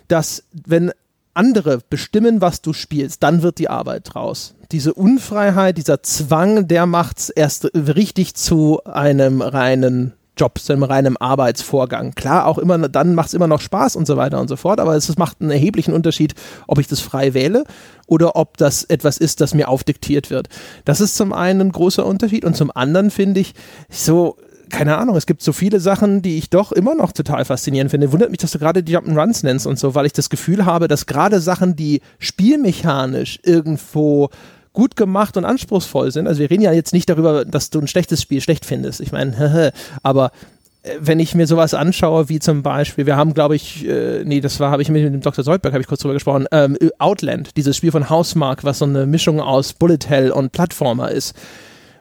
dass wenn andere bestimmen, was du spielst, dann wird die Arbeit draus. Diese Unfreiheit, dieser Zwang, der macht es erst richtig zu einem reinen Job, zu einem reinen Arbeitsvorgang. Klar, auch immer, dann macht es immer noch Spaß und so weiter und so fort, aber es macht einen erheblichen Unterschied, ob ich das frei wähle oder ob das etwas ist, das mir aufdiktiert wird. Das ist zum einen ein großer Unterschied und zum anderen finde ich so, keine Ahnung, es gibt so viele Sachen, die ich doch immer noch total faszinierend finde. Wundert mich, dass du gerade die Jump'n'Runs nennst und so, weil ich das Gefühl habe, dass gerade Sachen, die spielmechanisch irgendwo gut gemacht und anspruchsvoll sind. Also wir reden ja jetzt nicht darüber, dass du ein schlechtes Spiel schlecht findest. Ich meine, aber äh, wenn ich mir sowas anschaue, wie zum Beispiel, wir haben, glaube ich, äh, nee, das war, habe ich mit dem Dr. Soldberg, habe ich kurz drüber gesprochen, ähm, Outland, dieses Spiel von Housemark, was so eine Mischung aus Bullet Hell und Plattformer ist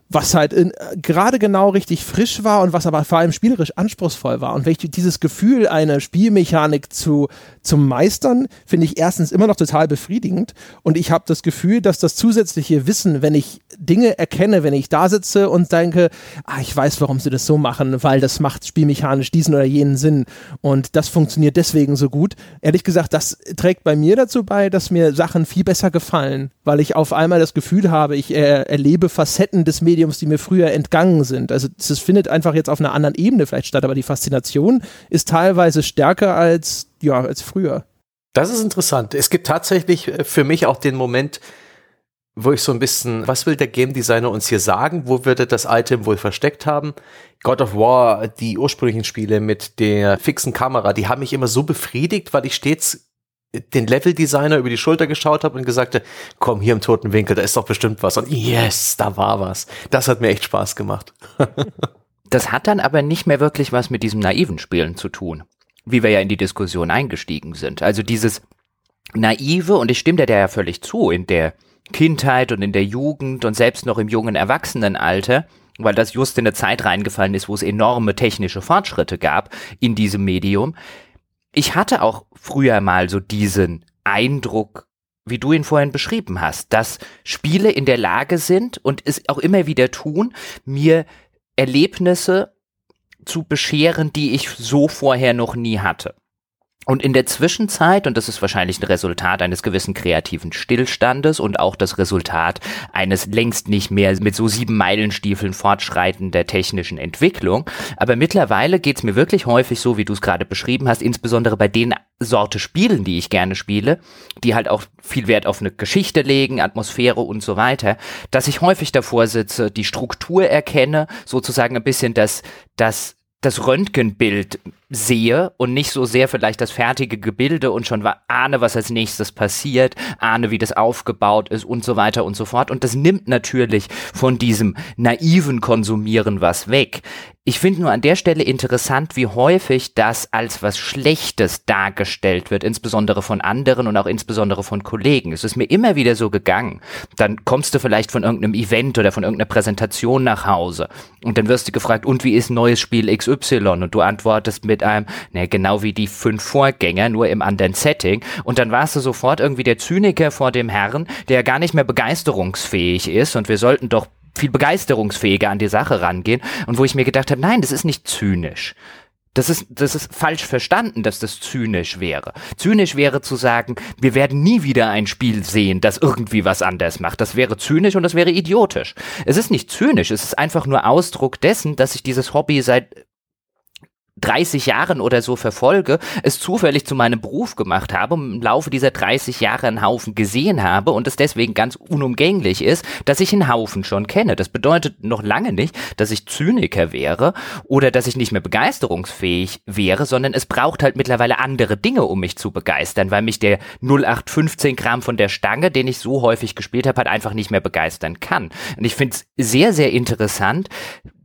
was halt in, gerade genau richtig frisch war und was aber vor allem spielerisch anspruchsvoll war. Und welch, dieses Gefühl, eine Spielmechanik zu, zu meistern, finde ich erstens immer noch total befriedigend. Und ich habe das Gefühl, dass das zusätzliche Wissen, wenn ich Dinge erkenne, wenn ich da sitze und denke, ah, ich weiß, warum sie das so machen, weil das macht spielmechanisch diesen oder jenen Sinn. Und das funktioniert deswegen so gut. Ehrlich gesagt, das trägt bei mir dazu bei, dass mir Sachen viel besser gefallen, weil ich auf einmal das Gefühl habe, ich äh, erlebe Facetten des Mediums Mediums, die mir früher entgangen sind. Also es findet einfach jetzt auf einer anderen Ebene vielleicht statt, aber die Faszination ist teilweise stärker als, ja, als früher. Das ist interessant. Es gibt tatsächlich äh, für mich auch den Moment, wo ich so ein bisschen, was will der Game Designer uns hier sagen? Wo wird er das Item wohl versteckt haben? God of War, die ursprünglichen Spiele mit der fixen Kamera, die haben mich immer so befriedigt, weil ich stets den Leveldesigner über die Schulter geschaut habe und gesagt habe, komm hier im toten Winkel, da ist doch bestimmt was. Und yes, da war was. Das hat mir echt Spaß gemacht. das hat dann aber nicht mehr wirklich was mit diesem naiven Spielen zu tun, wie wir ja in die Diskussion eingestiegen sind. Also dieses naive, und ich stimme dir ja völlig zu, in der Kindheit und in der Jugend und selbst noch im jungen Erwachsenenalter, weil das just in eine Zeit reingefallen ist, wo es enorme technische Fortschritte gab in diesem Medium. Ich hatte auch früher mal so diesen Eindruck, wie du ihn vorhin beschrieben hast, dass Spiele in der Lage sind und es auch immer wieder tun, mir Erlebnisse zu bescheren, die ich so vorher noch nie hatte. Und in der Zwischenzeit, und das ist wahrscheinlich ein Resultat eines gewissen kreativen Stillstandes und auch das Resultat eines längst nicht mehr mit so sieben Meilenstiefeln fortschreitender technischen Entwicklung, aber mittlerweile geht's mir wirklich häufig so, wie du es gerade beschrieben hast, insbesondere bei den Sorte Spielen, die ich gerne spiele, die halt auch viel Wert auf eine Geschichte legen, Atmosphäre und so weiter, dass ich häufig davor sitze, die Struktur erkenne, sozusagen ein bisschen das, das das Röntgenbild sehe und nicht so sehr vielleicht das fertige Gebilde und schon ahne, was als nächstes passiert, ahne, wie das aufgebaut ist und so weiter und so fort. Und das nimmt natürlich von diesem naiven Konsumieren was weg. Ich finde nur an der Stelle interessant, wie häufig das als was Schlechtes dargestellt wird, insbesondere von anderen und auch insbesondere von Kollegen. Es ist mir immer wieder so gegangen. Dann kommst du vielleicht von irgendeinem Event oder von irgendeiner Präsentation nach Hause und dann wirst du gefragt, und wie ist neues Spiel XY? Und du antwortest mit einem, ne, genau wie die fünf Vorgänger, nur im anderen Setting. Und dann warst du sofort irgendwie der Zyniker vor dem Herrn, der gar nicht mehr begeisterungsfähig ist und wir sollten doch viel begeisterungsfähiger an die Sache rangehen und wo ich mir gedacht habe, nein, das ist nicht zynisch. Das ist, das ist falsch verstanden, dass das zynisch wäre. Zynisch wäre zu sagen, wir werden nie wieder ein Spiel sehen, das irgendwie was anders macht. Das wäre zynisch und das wäre idiotisch. Es ist nicht zynisch, es ist einfach nur Ausdruck dessen, dass ich dieses Hobby seit 30 Jahren oder so verfolge, es zufällig zu meinem Beruf gemacht habe, im Laufe dieser 30 Jahre einen Haufen gesehen habe und es deswegen ganz unumgänglich ist, dass ich einen Haufen schon kenne. Das bedeutet noch lange nicht, dass ich Zyniker wäre oder dass ich nicht mehr begeisterungsfähig wäre, sondern es braucht halt mittlerweile andere Dinge, um mich zu begeistern, weil mich der 0815 Gramm von der Stange, den ich so häufig gespielt habe, halt einfach nicht mehr begeistern kann. Und ich finde es sehr, sehr interessant,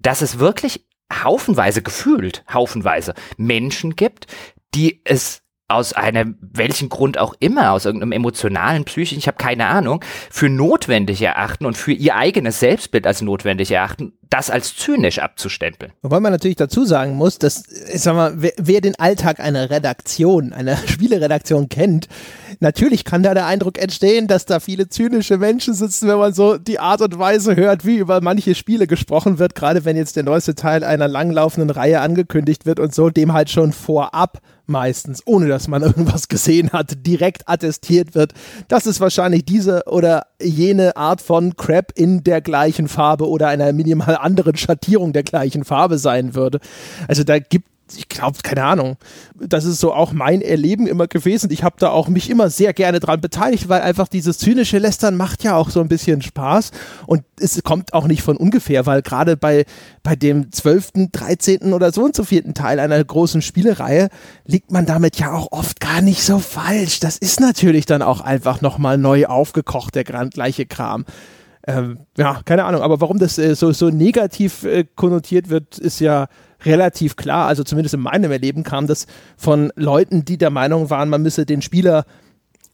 dass es wirklich haufenweise gefühlt, haufenweise Menschen gibt, die es aus einem, welchen Grund auch immer, aus irgendeinem emotionalen, psychischen, ich habe keine Ahnung, für notwendig erachten und für ihr eigenes Selbstbild als notwendig erachten, das als zynisch abzustempeln. Wobei man natürlich dazu sagen muss, dass, ich sag mal, wer, wer den Alltag einer Redaktion, einer Spieleredaktion kennt, natürlich kann da der Eindruck entstehen, dass da viele zynische Menschen sitzen, wenn man so die Art und Weise hört, wie über manche Spiele gesprochen wird, gerade wenn jetzt der neueste Teil einer langlaufenden Reihe angekündigt wird und so, dem halt schon vorab meistens, ohne dass man irgendwas gesehen hat, direkt attestiert wird, dass es wahrscheinlich diese oder jene Art von Crap in der gleichen Farbe oder einer minimal anderen Schattierung der gleichen Farbe sein würde. Also da gibt ich glaube, keine Ahnung. Das ist so auch mein Erleben immer gewesen. Ich habe da auch mich immer sehr gerne dran beteiligt, weil einfach dieses zynische Lästern macht ja auch so ein bisschen Spaß. Und es kommt auch nicht von ungefähr, weil gerade bei, bei dem 12., 13. oder so und so vierten Teil einer großen Spielereihe liegt man damit ja auch oft gar nicht so falsch. Das ist natürlich dann auch einfach nochmal neu aufgekocht, der gleiche Kram. Ähm, ja, keine Ahnung, aber warum das äh, so, so negativ äh, konnotiert wird, ist ja relativ klar, also zumindest in meinem Erleben kam das von Leuten, die der Meinung waren, man müsse den Spieler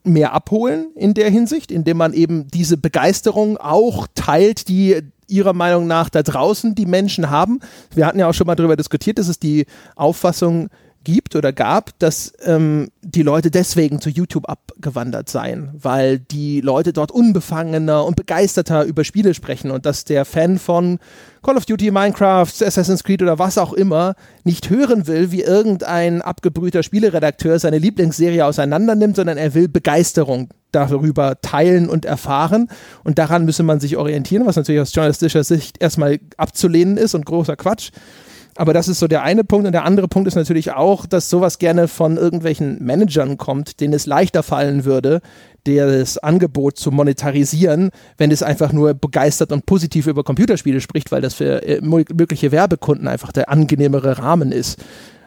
mehr abholen in der Hinsicht, indem man eben diese Begeisterung auch teilt, die ihrer Meinung nach da draußen die Menschen haben. Wir hatten ja auch schon mal darüber diskutiert, dass es die Auffassung gibt oder gab, dass ähm, die Leute deswegen zu YouTube abgewandert seien, weil die Leute dort unbefangener und begeisterter über Spiele sprechen und dass der Fan von Call of Duty, Minecraft, Assassin's Creed oder was auch immer nicht hören will, wie irgendein abgebrühter Spieleredakteur seine Lieblingsserie auseinandernimmt, sondern er will Begeisterung darüber teilen und erfahren. Und daran müsse man sich orientieren, was natürlich aus journalistischer Sicht erstmal abzulehnen ist und großer Quatsch. Aber das ist so der eine Punkt. Und der andere Punkt ist natürlich auch, dass sowas gerne von irgendwelchen Managern kommt, denen es leichter fallen würde, das Angebot zu monetarisieren, wenn es einfach nur begeistert und positiv über Computerspiele spricht, weil das für äh, mögliche Werbekunden einfach der angenehmere Rahmen ist.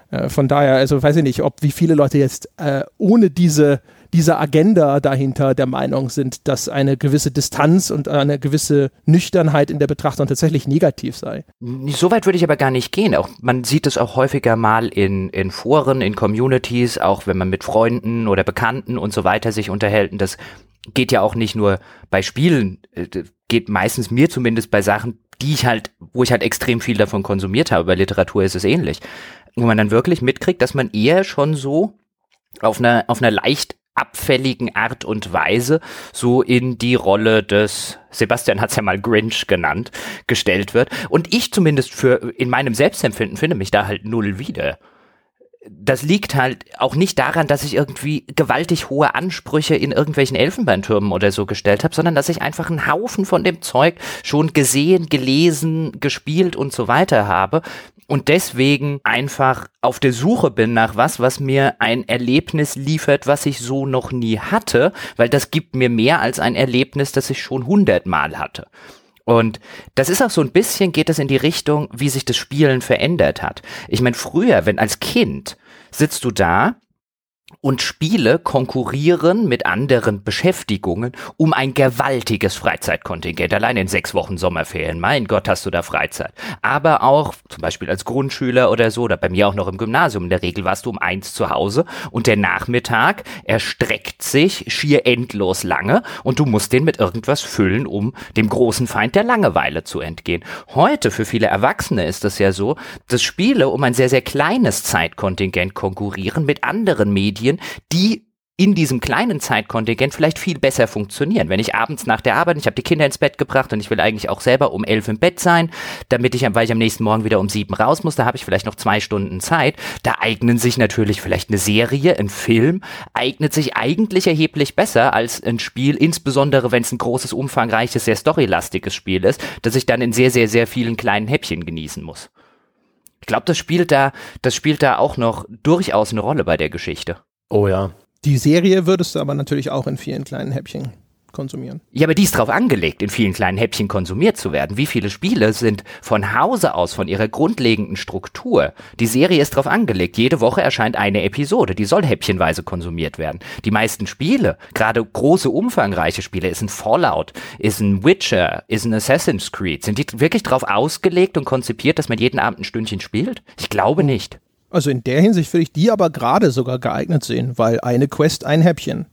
Äh, von daher, also weiß ich nicht, ob wie viele Leute jetzt äh, ohne diese dieser Agenda dahinter der Meinung sind, dass eine gewisse Distanz und eine gewisse Nüchternheit in der Betrachtung tatsächlich negativ sei. So weit würde ich aber gar nicht gehen. Auch man sieht es auch häufiger mal in, in Foren, in Communities, auch wenn man mit Freunden oder Bekannten und so weiter sich unterhält. Und das geht ja auch nicht nur bei Spielen, äh, geht meistens mir zumindest bei Sachen, die ich halt, wo ich halt extrem viel davon konsumiert habe. Bei Literatur ist es ähnlich. Wo man dann wirklich mitkriegt, dass man eher schon so auf einer, auf einer leicht abfälligen Art und Weise so in die Rolle des, Sebastian hat es ja mal Grinch genannt, gestellt wird. Und ich zumindest für in meinem Selbstempfinden finde mich da halt null wieder das liegt halt auch nicht daran, dass ich irgendwie gewaltig hohe Ansprüche in irgendwelchen Elfenbeintürmen oder so gestellt habe, sondern dass ich einfach einen Haufen von dem Zeug schon gesehen, gelesen, gespielt und so weiter habe und deswegen einfach auf der Suche bin nach was, was mir ein Erlebnis liefert, was ich so noch nie hatte, weil das gibt mir mehr als ein Erlebnis, das ich schon hundertmal hatte. Und das ist auch so ein bisschen, geht es in die Richtung, wie sich das Spielen verändert hat. Ich meine, früher, wenn als Kind sitzt du da und Spiele konkurrieren mit anderen Beschäftigungen um ein gewaltiges Freizeitkontingent. Allein in sechs Wochen Sommerferien. Mein Gott, hast du da Freizeit. Aber auch zum Beispiel als Grundschüler oder so, oder bei mir auch noch im Gymnasium. In der Regel warst du um eins zu Hause und der Nachmittag erstreckt sich schier endlos lange und du musst den mit irgendwas füllen, um dem großen Feind der Langeweile zu entgehen. Heute für viele Erwachsene ist es ja so, dass Spiele um ein sehr, sehr kleines Zeitkontingent konkurrieren mit anderen Medien, Medien, die in diesem kleinen Zeitkontingent vielleicht viel besser funktionieren. Wenn ich abends nach der Arbeit, ich habe die Kinder ins Bett gebracht und ich will eigentlich auch selber um elf im Bett sein, damit ich, weil ich am nächsten Morgen wieder um sieben raus muss, da habe ich vielleicht noch zwei Stunden Zeit. Da eignen sich natürlich vielleicht eine Serie, ein Film, eignet sich eigentlich erheblich besser als ein Spiel, insbesondere wenn es ein großes, umfangreiches, sehr storylastiges Spiel ist, das ich dann in sehr, sehr, sehr vielen kleinen Häppchen genießen muss. Ich glaube, das spielt da, das spielt da auch noch durchaus eine Rolle bei der Geschichte. Oh ja. Die Serie würdest du aber natürlich auch in vielen kleinen Häppchen konsumieren. Ja, aber die ist darauf angelegt, in vielen kleinen Häppchen konsumiert zu werden. Wie viele Spiele sind von Hause aus, von ihrer grundlegenden Struktur? Die Serie ist darauf angelegt. Jede Woche erscheint eine Episode, die soll häppchenweise konsumiert werden. Die meisten Spiele, gerade große, umfangreiche Spiele, ist ein Fallout, ist ein Witcher, ist ein Assassin's Creed. Sind die wirklich darauf ausgelegt und konzipiert, dass man jeden Abend ein Stündchen spielt? Ich glaube nicht. Also in der Hinsicht würde ich die aber gerade sogar geeignet sehen, weil eine Quest ein Häppchen.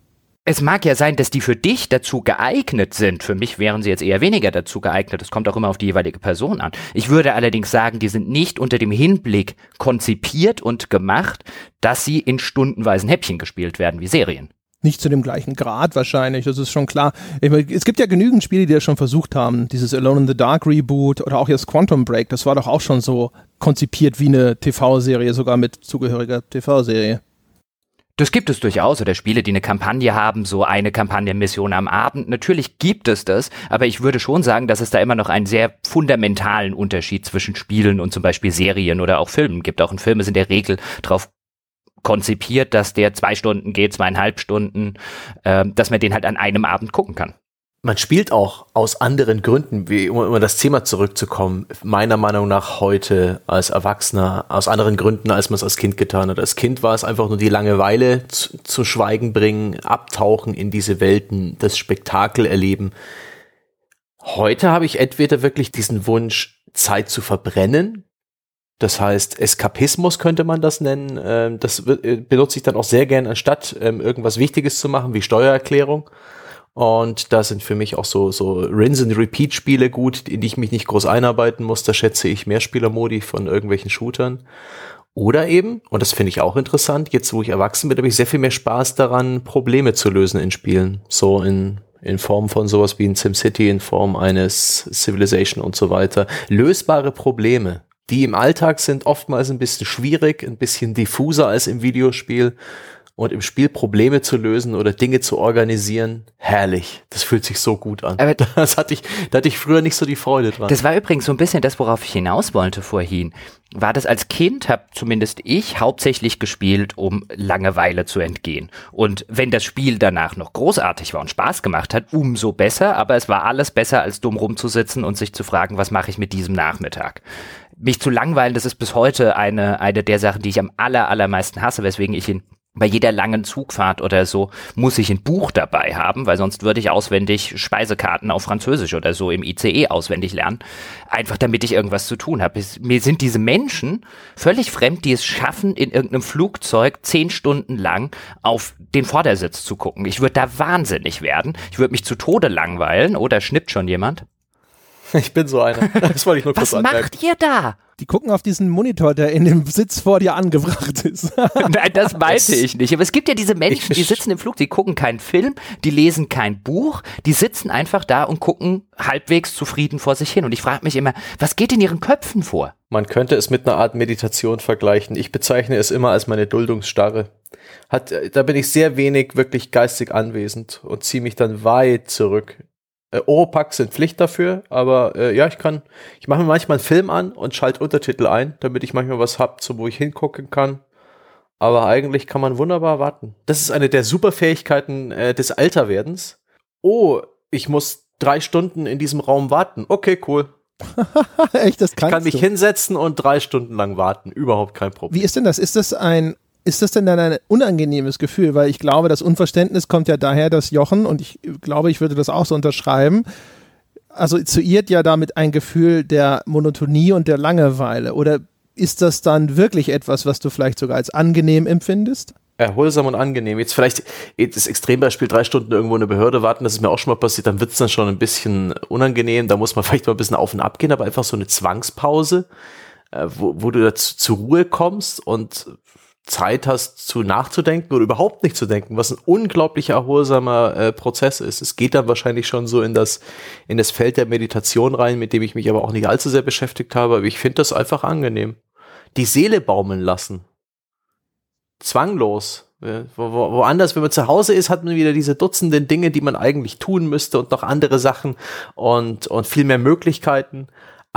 Es mag ja sein, dass die für dich dazu geeignet sind. Für mich wären sie jetzt eher weniger dazu geeignet. Das kommt auch immer auf die jeweilige Person an. Ich würde allerdings sagen, die sind nicht unter dem Hinblick konzipiert und gemacht, dass sie in stundenweisen Häppchen gespielt werden wie Serien nicht zu dem gleichen Grad wahrscheinlich, das ist schon klar. Es gibt ja genügend Spiele, die das schon versucht haben. Dieses Alone in the Dark Reboot oder auch jetzt Quantum Break, das war doch auch schon so konzipiert wie eine TV-Serie, sogar mit zugehöriger TV-Serie. Das gibt es durchaus, oder Spiele, die eine Kampagne haben, so eine Kampagnenmission am Abend. Natürlich gibt es das, aber ich würde schon sagen, dass es da immer noch einen sehr fundamentalen Unterschied zwischen Spielen und zum Beispiel Serien oder auch Filmen gibt. Auch in Filmen sind in der Regel darauf konzipiert, dass der zwei Stunden geht, zweieinhalb Stunden, äh, dass man den halt an einem Abend gucken kann. Man spielt auch aus anderen Gründen, wie um, um das Thema zurückzukommen, meiner Meinung nach heute als Erwachsener, aus anderen Gründen, als man es als Kind getan hat. Als Kind war es einfach nur die Langeweile zu, zu Schweigen bringen, abtauchen in diese Welten, das Spektakel erleben. Heute habe ich entweder wirklich diesen Wunsch, Zeit zu verbrennen, das heißt, Eskapismus könnte man das nennen. Ähm, das äh, benutze ich dann auch sehr gerne, anstatt ähm, irgendwas Wichtiges zu machen, wie Steuererklärung. Und da sind für mich auch so, so Rinse-and-Repeat-Spiele gut, in die ich mich nicht groß einarbeiten muss. Da schätze ich Mehrspielermodi von irgendwelchen Shootern. Oder eben, und das finde ich auch interessant, jetzt wo ich erwachsen bin, habe ich sehr viel mehr Spaß daran, Probleme zu lösen in Spielen. So in, in Form von sowas wie in SimCity, in Form eines Civilization und so weiter. Lösbare Probleme die im Alltag sind oftmals ein bisschen schwierig, ein bisschen diffuser als im Videospiel. Und im Spiel Probleme zu lösen oder Dinge zu organisieren, herrlich. Das fühlt sich so gut an. Aber das hatte ich, da hatte ich früher nicht so die Freude dran. Das war übrigens so ein bisschen das, worauf ich hinaus wollte vorhin. War das als Kind, habe zumindest ich hauptsächlich gespielt, um Langeweile zu entgehen. Und wenn das Spiel danach noch großartig war und Spaß gemacht hat, umso besser. Aber es war alles besser, als dumm rumzusitzen und sich zu fragen, was mache ich mit diesem Nachmittag mich zu langweilen, das ist bis heute eine, eine der Sachen, die ich am aller, allermeisten hasse, weswegen ich in bei jeder langen Zugfahrt oder so muss ich ein Buch dabei haben, weil sonst würde ich auswendig Speisekarten auf Französisch oder so im ICE auswendig lernen. Einfach damit ich irgendwas zu tun habe. Mir sind diese Menschen völlig fremd, die es schaffen, in irgendeinem Flugzeug zehn Stunden lang auf den Vordersitz zu gucken. Ich würde da wahnsinnig werden. Ich würde mich zu Tode langweilen. Oder schnippt schon jemand? Ich bin so einer. Das wollte ich nur kurz Was anmerken. macht ihr da? Die gucken auf diesen Monitor, der in dem Sitz vor dir angebracht ist. Nein, das meinte ich nicht. Aber es gibt ja diese Menschen, die sitzen im Flug, die gucken keinen Film, die lesen kein Buch, die sitzen einfach da und gucken halbwegs zufrieden vor sich hin. Und ich frage mich immer, was geht in ihren Köpfen vor? Man könnte es mit einer Art Meditation vergleichen. Ich bezeichne es immer als meine Duldungsstarre. Hat, da bin ich sehr wenig wirklich geistig anwesend und ziehe mich dann weit zurück äh, Oropax sind Pflicht dafür, aber äh, ja, ich kann, ich mache mir manchmal einen Film an und schalte Untertitel ein, damit ich manchmal was hab, so wo ich hingucken kann. Aber eigentlich kann man wunderbar warten. Das ist eine der Superfähigkeiten äh, des Alterwerdens. Oh, ich muss drei Stunden in diesem Raum warten. Okay, cool. Echt, das kannst Ich kann mich du. hinsetzen und drei Stunden lang warten. Überhaupt kein Problem. Wie ist denn das? Ist das ein ist das denn dann ein unangenehmes Gefühl? Weil ich glaube, das Unverständnis kommt ja daher, dass Jochen, und ich glaube, ich würde das auch so unterschreiben, assoziiert ja damit ein Gefühl der Monotonie und der Langeweile. Oder ist das dann wirklich etwas, was du vielleicht sogar als angenehm empfindest? erholsam und angenehm. Jetzt vielleicht das Extrembeispiel, drei Stunden irgendwo in der Behörde warten, das ist mir auch schon mal passiert, dann wird es dann schon ein bisschen unangenehm, da muss man vielleicht mal ein bisschen auf und ab gehen, aber einfach so eine Zwangspause, äh, wo, wo du dazu zur Ruhe kommst und Zeit hast zu nachzudenken oder überhaupt nicht zu denken, was ein unglaublich erholsamer äh, Prozess ist. Es geht dann wahrscheinlich schon so in das, in das Feld der Meditation rein, mit dem ich mich aber auch nicht allzu sehr beschäftigt habe, aber ich finde das einfach angenehm. Die Seele baumeln lassen. Zwanglos. Wo, wo, woanders, wenn man zu Hause ist, hat man wieder diese Dutzenden Dinge, die man eigentlich tun müsste und noch andere Sachen und, und viel mehr Möglichkeiten.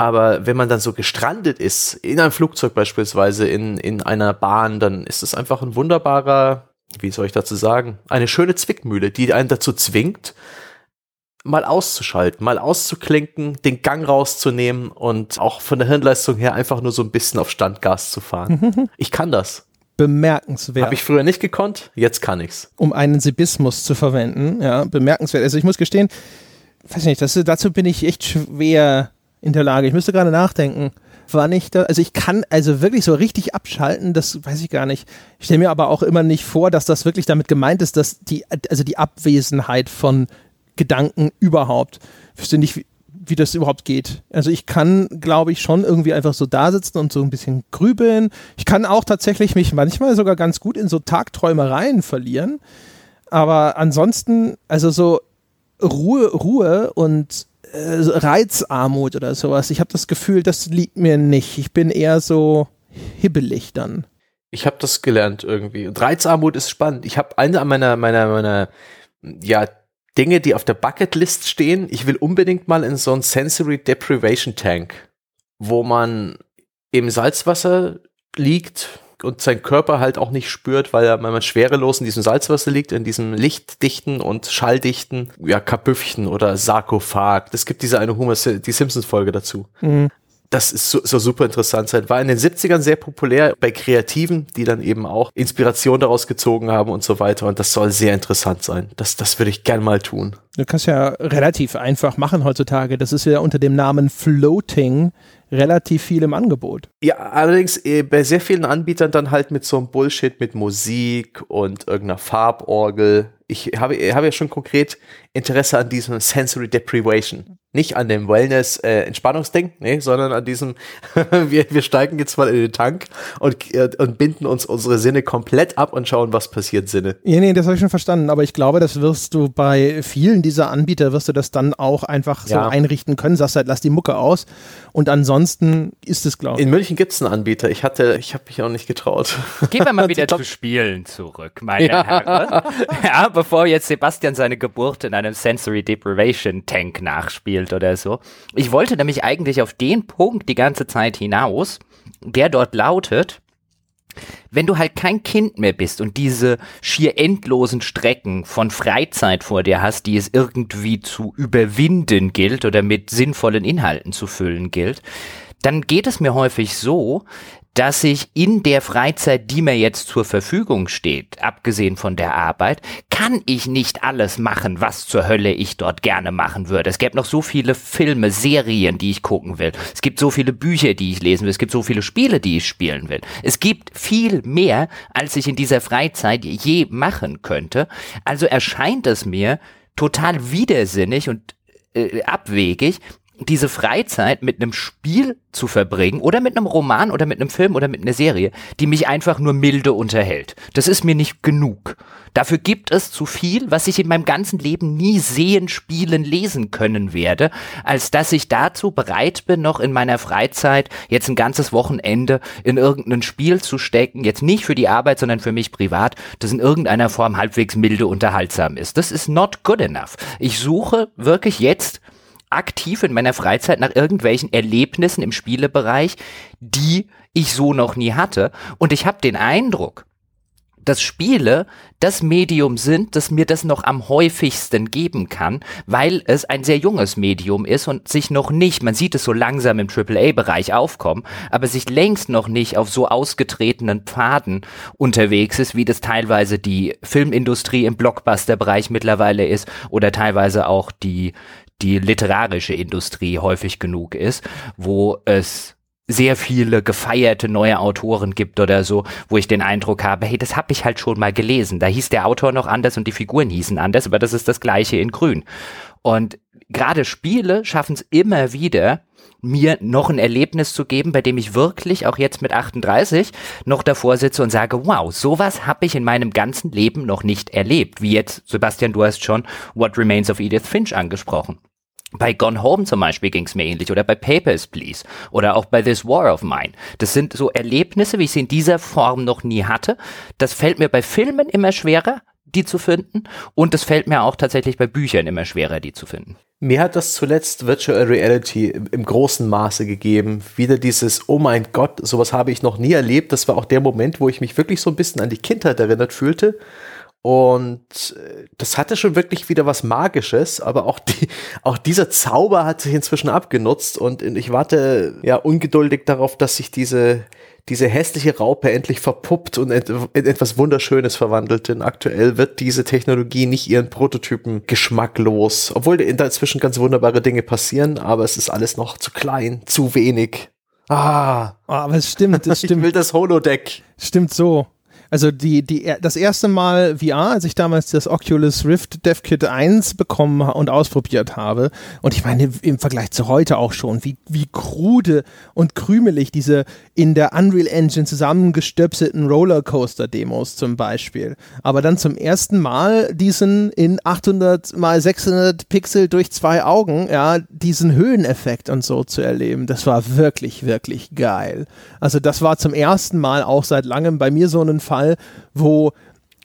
Aber wenn man dann so gestrandet ist, in einem Flugzeug beispielsweise, in, in einer Bahn, dann ist es einfach ein wunderbarer, wie soll ich dazu sagen, eine schöne Zwickmühle, die einen dazu zwingt, mal auszuschalten, mal auszuklinken, den Gang rauszunehmen und auch von der Hirnleistung her einfach nur so ein bisschen auf Standgas zu fahren. ich kann das. Bemerkenswert. Habe ich früher nicht gekonnt, jetzt kann ich's. Um einen Sibismus zu verwenden, ja, bemerkenswert. Also ich muss gestehen, weiß nicht, das, dazu bin ich echt schwer in der Lage. Ich müsste gerade nachdenken, wann ich da, also ich kann also wirklich so richtig abschalten, das weiß ich gar nicht. Ich stelle mir aber auch immer nicht vor, dass das wirklich damit gemeint ist, dass die, also die Abwesenheit von Gedanken überhaupt. Ich wüsste nicht, wie, wie das überhaupt geht. Also ich kann, glaube ich, schon irgendwie einfach so da sitzen und so ein bisschen grübeln. Ich kann auch tatsächlich mich manchmal sogar ganz gut in so Tagträumereien verlieren. Aber ansonsten, also so Ruhe, Ruhe und äh, Reizarmut oder sowas. Ich habe das Gefühl, das liegt mir nicht. Ich bin eher so hibbelig dann. Ich habe das gelernt irgendwie. Und Reizarmut ist spannend. Ich habe eine meiner meiner meiner ja Dinge, die auf der Bucketlist stehen. Ich will unbedingt mal in so einen Sensory Deprivation Tank, wo man im Salzwasser liegt, und sein Körper halt auch nicht spürt, weil er manchmal schwerelos in diesem Salzwasser liegt, in diesem lichtdichten und schalldichten, ja, Kapüffchen oder Sarkophag. Das gibt diese eine Homer, die Simpsons-Folge dazu. Mhm das ist so, so super interessant sein. War in den 70ern sehr populär bei Kreativen, die dann eben auch Inspiration daraus gezogen haben und so weiter. Und das soll sehr interessant sein. Das, das würde ich gern mal tun. Du kannst ja relativ einfach machen heutzutage. Das ist ja unter dem Namen Floating relativ viel im Angebot. Ja, allerdings äh, bei sehr vielen Anbietern dann halt mit so einem Bullshit mit Musik und irgendeiner Farborgel. Ich habe, habe ja schon konkret Interesse an diesem Sensory Deprivation. Nicht an dem Wellness-Entspannungsding, äh, nee, sondern an diesem, wir, wir steigen jetzt mal in den Tank und, äh, und binden uns unsere Sinne komplett ab und schauen, was passiert Sinne. Ja, nee, das habe ich schon verstanden, aber ich glaube, das wirst du bei vielen dieser Anbieter, wirst du das dann auch einfach so ja. einrichten können. Sagst halt, lass die Mucke aus und ansonsten ist es, glaube ich. In München gibt es einen Anbieter. Ich hatte, ich habe mich auch nicht getraut. Gehen wir mal wieder zu Spielen zurück, meine ja. Herren. Ja, bevor jetzt Sebastian seine Geburt in einem Sensory Deprivation Tank nachspielt oder so. Ich wollte nämlich eigentlich auf den Punkt die ganze Zeit hinaus, der dort lautet, wenn du halt kein Kind mehr bist und diese schier endlosen Strecken von Freizeit vor dir hast, die es irgendwie zu überwinden gilt oder mit sinnvollen Inhalten zu füllen gilt, dann geht es mir häufig so, dass ich in der Freizeit, die mir jetzt zur Verfügung steht, abgesehen von der Arbeit, kann ich nicht alles machen, was zur Hölle ich dort gerne machen würde. Es gäbe noch so viele Filme, Serien, die ich gucken will. Es gibt so viele Bücher, die ich lesen will. Es gibt so viele Spiele, die ich spielen will. Es gibt viel mehr, als ich in dieser Freizeit je machen könnte. Also erscheint es mir total widersinnig und äh, abwegig, diese Freizeit mit einem Spiel zu verbringen oder mit einem Roman oder mit einem Film oder mit einer Serie, die mich einfach nur milde unterhält. Das ist mir nicht genug. Dafür gibt es zu viel, was ich in meinem ganzen Leben nie sehen, spielen, lesen können werde, als dass ich dazu bereit bin, noch in meiner Freizeit jetzt ein ganzes Wochenende in irgendein Spiel zu stecken, jetzt nicht für die Arbeit, sondern für mich privat, das in irgendeiner Form halbwegs milde unterhaltsam ist. Das ist not good enough. Ich suche wirklich jetzt aktiv in meiner Freizeit nach irgendwelchen Erlebnissen im Spielebereich, die ich so noch nie hatte. Und ich habe den Eindruck, dass Spiele das Medium sind, das mir das noch am häufigsten geben kann, weil es ein sehr junges Medium ist und sich noch nicht, man sieht es so langsam im AAA-Bereich aufkommen, aber sich längst noch nicht auf so ausgetretenen Pfaden unterwegs ist, wie das teilweise die Filmindustrie im Blockbuster-Bereich mittlerweile ist oder teilweise auch die die literarische Industrie häufig genug ist, wo es sehr viele gefeierte neue Autoren gibt oder so, wo ich den Eindruck habe, hey, das habe ich halt schon mal gelesen. Da hieß der Autor noch anders und die Figuren hießen anders, aber das ist das gleiche in grün. Und gerade Spiele schaffen es immer wieder, mir noch ein Erlebnis zu geben, bei dem ich wirklich auch jetzt mit 38 noch davor sitze und sage, wow, sowas habe ich in meinem ganzen Leben noch nicht erlebt. Wie jetzt, Sebastian, du hast schon What Remains of Edith Finch angesprochen. Bei Gone Home zum Beispiel ging es mir ähnlich oder bei Papers, Please oder auch bei This War of Mine. Das sind so Erlebnisse, wie ich sie in dieser Form noch nie hatte. Das fällt mir bei Filmen immer schwerer, die zu finden und es fällt mir auch tatsächlich bei Büchern immer schwerer, die zu finden. Mir hat das zuletzt Virtual Reality im, großen Maße gegeben. Wieder dieses, oh mein Gott, sowas habe ich noch nie erlebt. Das war auch der Moment, wo ich mich wirklich so ein bisschen an die Kindheit erinnert fühlte und äh, das hatte schon wirklich wieder was Magisches, aber auch, die, auch dieser Zauber hat sich inzwischen abgenutzt und ich warte ja ungeduldig darauf, dass sich diese, diese hässliche Raupe endlich verpuppt und in etwas Wunderschönes verwandelt. Denn aktuell wird diese Technologie nicht ihren Prototypen geschmacklos, obwohl inzwischen ganz wunderbare Dinge passieren, aber es ist alles noch zu klein, zu wenig. Ah, aber es stimmt, es stimmt. Ich will das Holodeck. Stimmt so. Also die, die, das erste Mal VR, als ich damals das Oculus Rift DevKit 1 bekommen und ausprobiert habe, und ich meine im Vergleich zu heute auch schon, wie, wie krude und krümelig diese in der Unreal Engine zusammengestöpselten Rollercoaster-Demos zum Beispiel. Aber dann zum ersten Mal diesen in 800 mal 600 Pixel durch zwei Augen, ja, diesen Höheneffekt und so zu erleben, das war wirklich, wirklich geil. Also das war zum ersten Mal auch seit langem bei mir so ein Fall, Mal, wo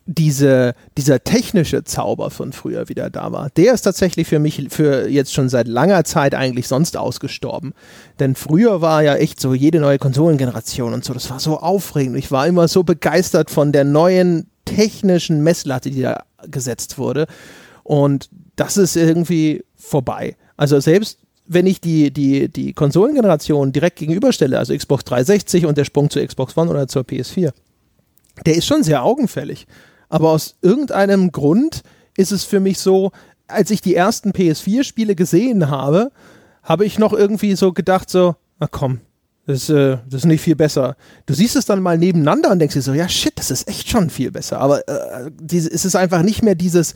diese, dieser technische Zauber von früher wieder da war, der ist tatsächlich für mich für jetzt schon seit langer Zeit eigentlich sonst ausgestorben. Denn früher war ja echt so jede neue Konsolengeneration und so, das war so aufregend. Ich war immer so begeistert von der neuen technischen Messlatte, die da gesetzt wurde. Und das ist irgendwie vorbei. Also selbst wenn ich die, die, die Konsolengeneration direkt gegenüberstelle, also Xbox 360 und der Sprung zur Xbox One oder zur PS4, der ist schon sehr augenfällig. Aber aus irgendeinem Grund ist es für mich so, als ich die ersten PS4-Spiele gesehen habe, habe ich noch irgendwie so gedacht, so, na komm, das, äh, das ist nicht viel besser. Du siehst es dann mal nebeneinander und denkst dir so, ja shit, das ist echt schon viel besser. Aber äh, diese, es ist einfach nicht mehr dieses,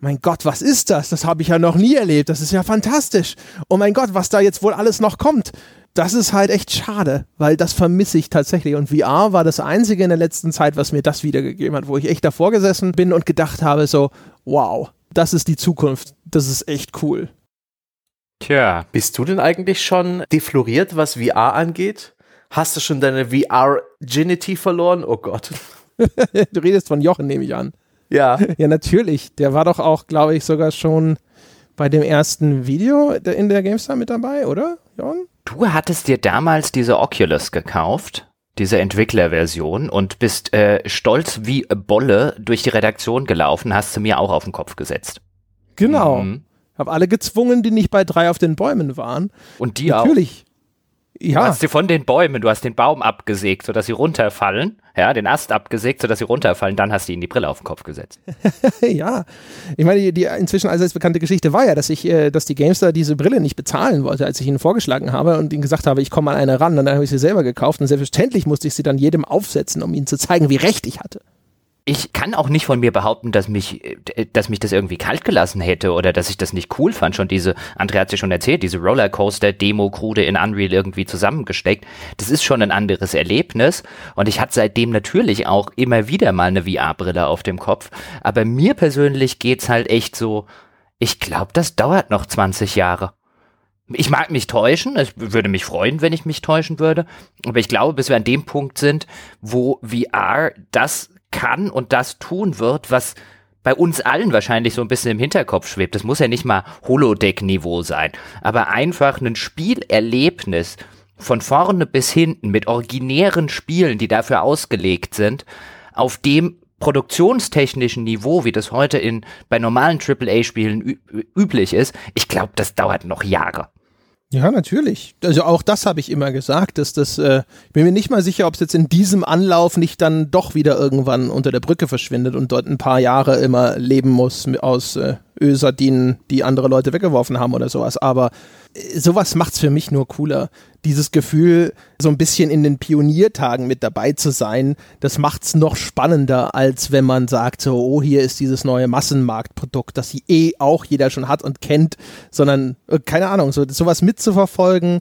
mein Gott, was ist das? Das habe ich ja noch nie erlebt. Das ist ja fantastisch. Oh mein Gott, was da jetzt wohl alles noch kommt das ist halt echt schade, weil das vermisse ich tatsächlich. Und VR war das Einzige in der letzten Zeit, was mir das wiedergegeben hat, wo ich echt davor gesessen bin und gedacht habe, so, wow, das ist die Zukunft. Das ist echt cool. Tja. Bist du denn eigentlich schon defloriert, was VR angeht? Hast du schon deine VR-Ginity verloren? Oh Gott. du redest von Jochen, nehme ich an. Ja. Ja, natürlich. Der war doch auch, glaube ich, sogar schon bei dem ersten Video in der GameStar mit dabei, oder, Jochen? Du hattest dir damals diese Oculus gekauft, diese Entwicklerversion, und bist äh, stolz wie Bolle durch die Redaktion gelaufen, hast du mir auch auf den Kopf gesetzt. Genau. Mhm. Hab alle gezwungen, die nicht bei drei auf den Bäumen waren. Und die Natürlich. auch. Ja. Du hast sie von den Bäumen, du hast den Baum abgesägt, sodass sie runterfallen, ja, den Ast abgesägt, sodass sie runterfallen, dann hast du ihnen die Brille auf den Kopf gesetzt. ja, ich meine, die, die inzwischen allseits bekannte Geschichte war ja, dass ich, äh, dass die Gamester diese Brille nicht bezahlen wollte, als ich ihnen vorgeschlagen habe und ihnen gesagt habe, ich komme an eine ran, und dann habe ich sie selber gekauft und selbstverständlich musste ich sie dann jedem aufsetzen, um ihnen zu zeigen, wie recht ich hatte ich kann auch nicht von mir behaupten, dass mich, äh, dass mich das irgendwie kalt gelassen hätte oder dass ich das nicht cool fand. Schon diese, André hat sich schon erzählt, diese Rollercoaster-Demo-Krude in Unreal irgendwie zusammengesteckt. Das ist schon ein anderes Erlebnis. Und ich hatte seitdem natürlich auch immer wieder mal eine VR-Brille auf dem Kopf. Aber mir persönlich geht's halt echt so, ich glaube, das dauert noch 20 Jahre. Ich mag mich täuschen, es würde mich freuen, wenn ich mich täuschen würde, aber ich glaube, bis wir an dem Punkt sind, wo VR das kann und das tun wird, was bei uns allen wahrscheinlich so ein bisschen im Hinterkopf schwebt. Das muss ja nicht mal Holodeck-Niveau sein, aber einfach ein Spielerlebnis von vorne bis hinten mit originären Spielen, die dafür ausgelegt sind, auf dem produktionstechnischen Niveau, wie das heute in bei normalen AAA-Spielen üblich ist, ich glaube, das dauert noch Jahre. Ja, natürlich. Also auch das habe ich immer gesagt, dass das, äh, ich bin mir nicht mal sicher, ob es jetzt in diesem Anlauf nicht dann doch wieder irgendwann unter der Brücke verschwindet und dort ein paar Jahre immer leben muss aus äh, Ölsardinen, die andere Leute weggeworfen haben oder sowas. Aber äh, sowas macht's für mich nur cooler. Dieses Gefühl, so ein bisschen in den Pioniertagen mit dabei zu sein, das macht's noch spannender, als wenn man sagt, so, oh, hier ist dieses neue Massenmarktprodukt, das eh auch jeder schon hat und kennt, sondern, äh, keine Ahnung, so, sowas mitzuverfolgen,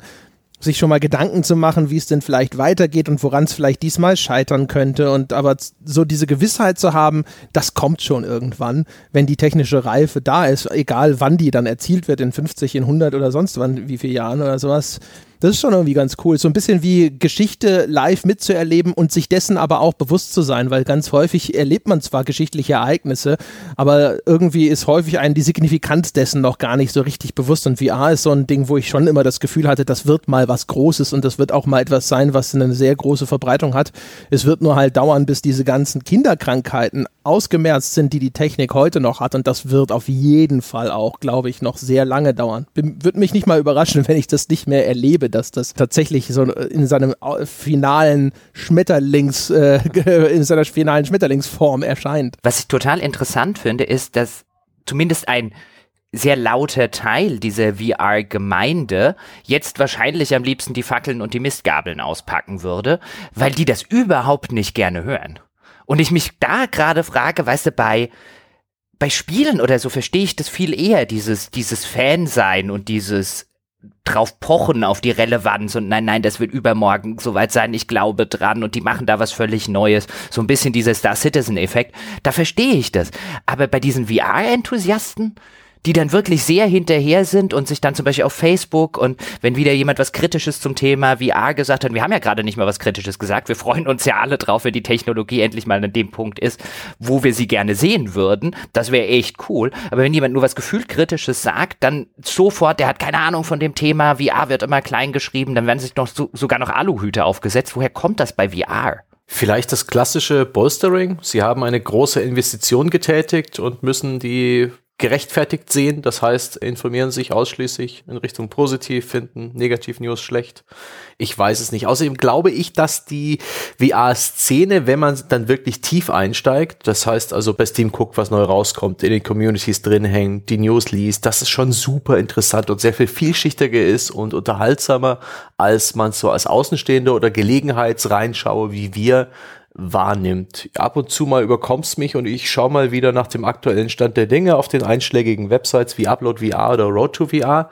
sich schon mal Gedanken zu machen, wie es denn vielleicht weitergeht und woran es vielleicht diesmal scheitern könnte. Und aber so diese Gewissheit zu haben, das kommt schon irgendwann, wenn die technische Reife da ist, egal wann die dann erzielt wird, in 50, in 100 oder sonst wann, wie viele Jahren oder sowas. Das ist schon irgendwie ganz cool. So ein bisschen wie Geschichte live mitzuerleben und sich dessen aber auch bewusst zu sein, weil ganz häufig erlebt man zwar geschichtliche Ereignisse, aber irgendwie ist häufig einem die Signifikanz dessen noch gar nicht so richtig bewusst. Und VR ist so ein Ding, wo ich schon immer das Gefühl hatte, das wird mal was Großes und das wird auch mal etwas sein, was eine sehr große Verbreitung hat. Es wird nur halt dauern, bis diese ganzen Kinderkrankheiten ausgemerzt sind, die die Technik heute noch hat. Und das wird auf jeden Fall auch, glaube ich, noch sehr lange dauern. Würde mich nicht mal überraschen, wenn ich das nicht mehr erlebe, dass das tatsächlich so in seinem finalen Schmetterlings, äh, in seiner finalen Schmetterlingsform erscheint. Was ich total interessant finde, ist, dass zumindest ein sehr lauter Teil dieser VR-Gemeinde jetzt wahrscheinlich am liebsten die Fackeln und die Mistgabeln auspacken würde, weil die das überhaupt nicht gerne hören. Und ich mich da gerade frage, weißt du, bei, bei Spielen oder so verstehe ich das viel eher, dieses, dieses Fan-Sein und dieses drauf pochen auf die Relevanz und nein, nein, das wird übermorgen soweit sein, ich glaube dran und die machen da was völlig Neues. So ein bisschen dieser Star Citizen-Effekt. Da verstehe ich das. Aber bei diesen VR-Enthusiasten, die dann wirklich sehr hinterher sind und sich dann zum Beispiel auf Facebook und wenn wieder jemand was Kritisches zum Thema VR gesagt hat, wir haben ja gerade nicht mal was Kritisches gesagt, wir freuen uns ja alle drauf, wenn die Technologie endlich mal an dem Punkt ist, wo wir sie gerne sehen würden. Das wäre echt cool. Aber wenn jemand nur was gefühlt Kritisches sagt, dann sofort, der hat keine Ahnung von dem Thema, VR wird immer klein geschrieben, dann werden sich noch so, sogar noch Aluhüte aufgesetzt. Woher kommt das bei VR? Vielleicht das klassische Bolstering. Sie haben eine große Investition getätigt und müssen die gerechtfertigt sehen. Das heißt, informieren sich ausschließlich in Richtung positiv, finden negativ News schlecht. Ich weiß es nicht. Außerdem glaube ich, dass die VR-Szene, wenn man dann wirklich tief einsteigt, das heißt also bei Steam guckt, was neu rauskommt, in den Communities drin hängt, die News liest, dass es schon super interessant und sehr viel vielschichtiger ist und unterhaltsamer, als man so als Außenstehende oder Gelegenheitsreinschaue wie wir wahrnimmt. Ab und zu mal überkommt's mich und ich schaue mal wieder nach dem aktuellen Stand der Dinge auf den einschlägigen Websites wie Upload VR oder Road to VR.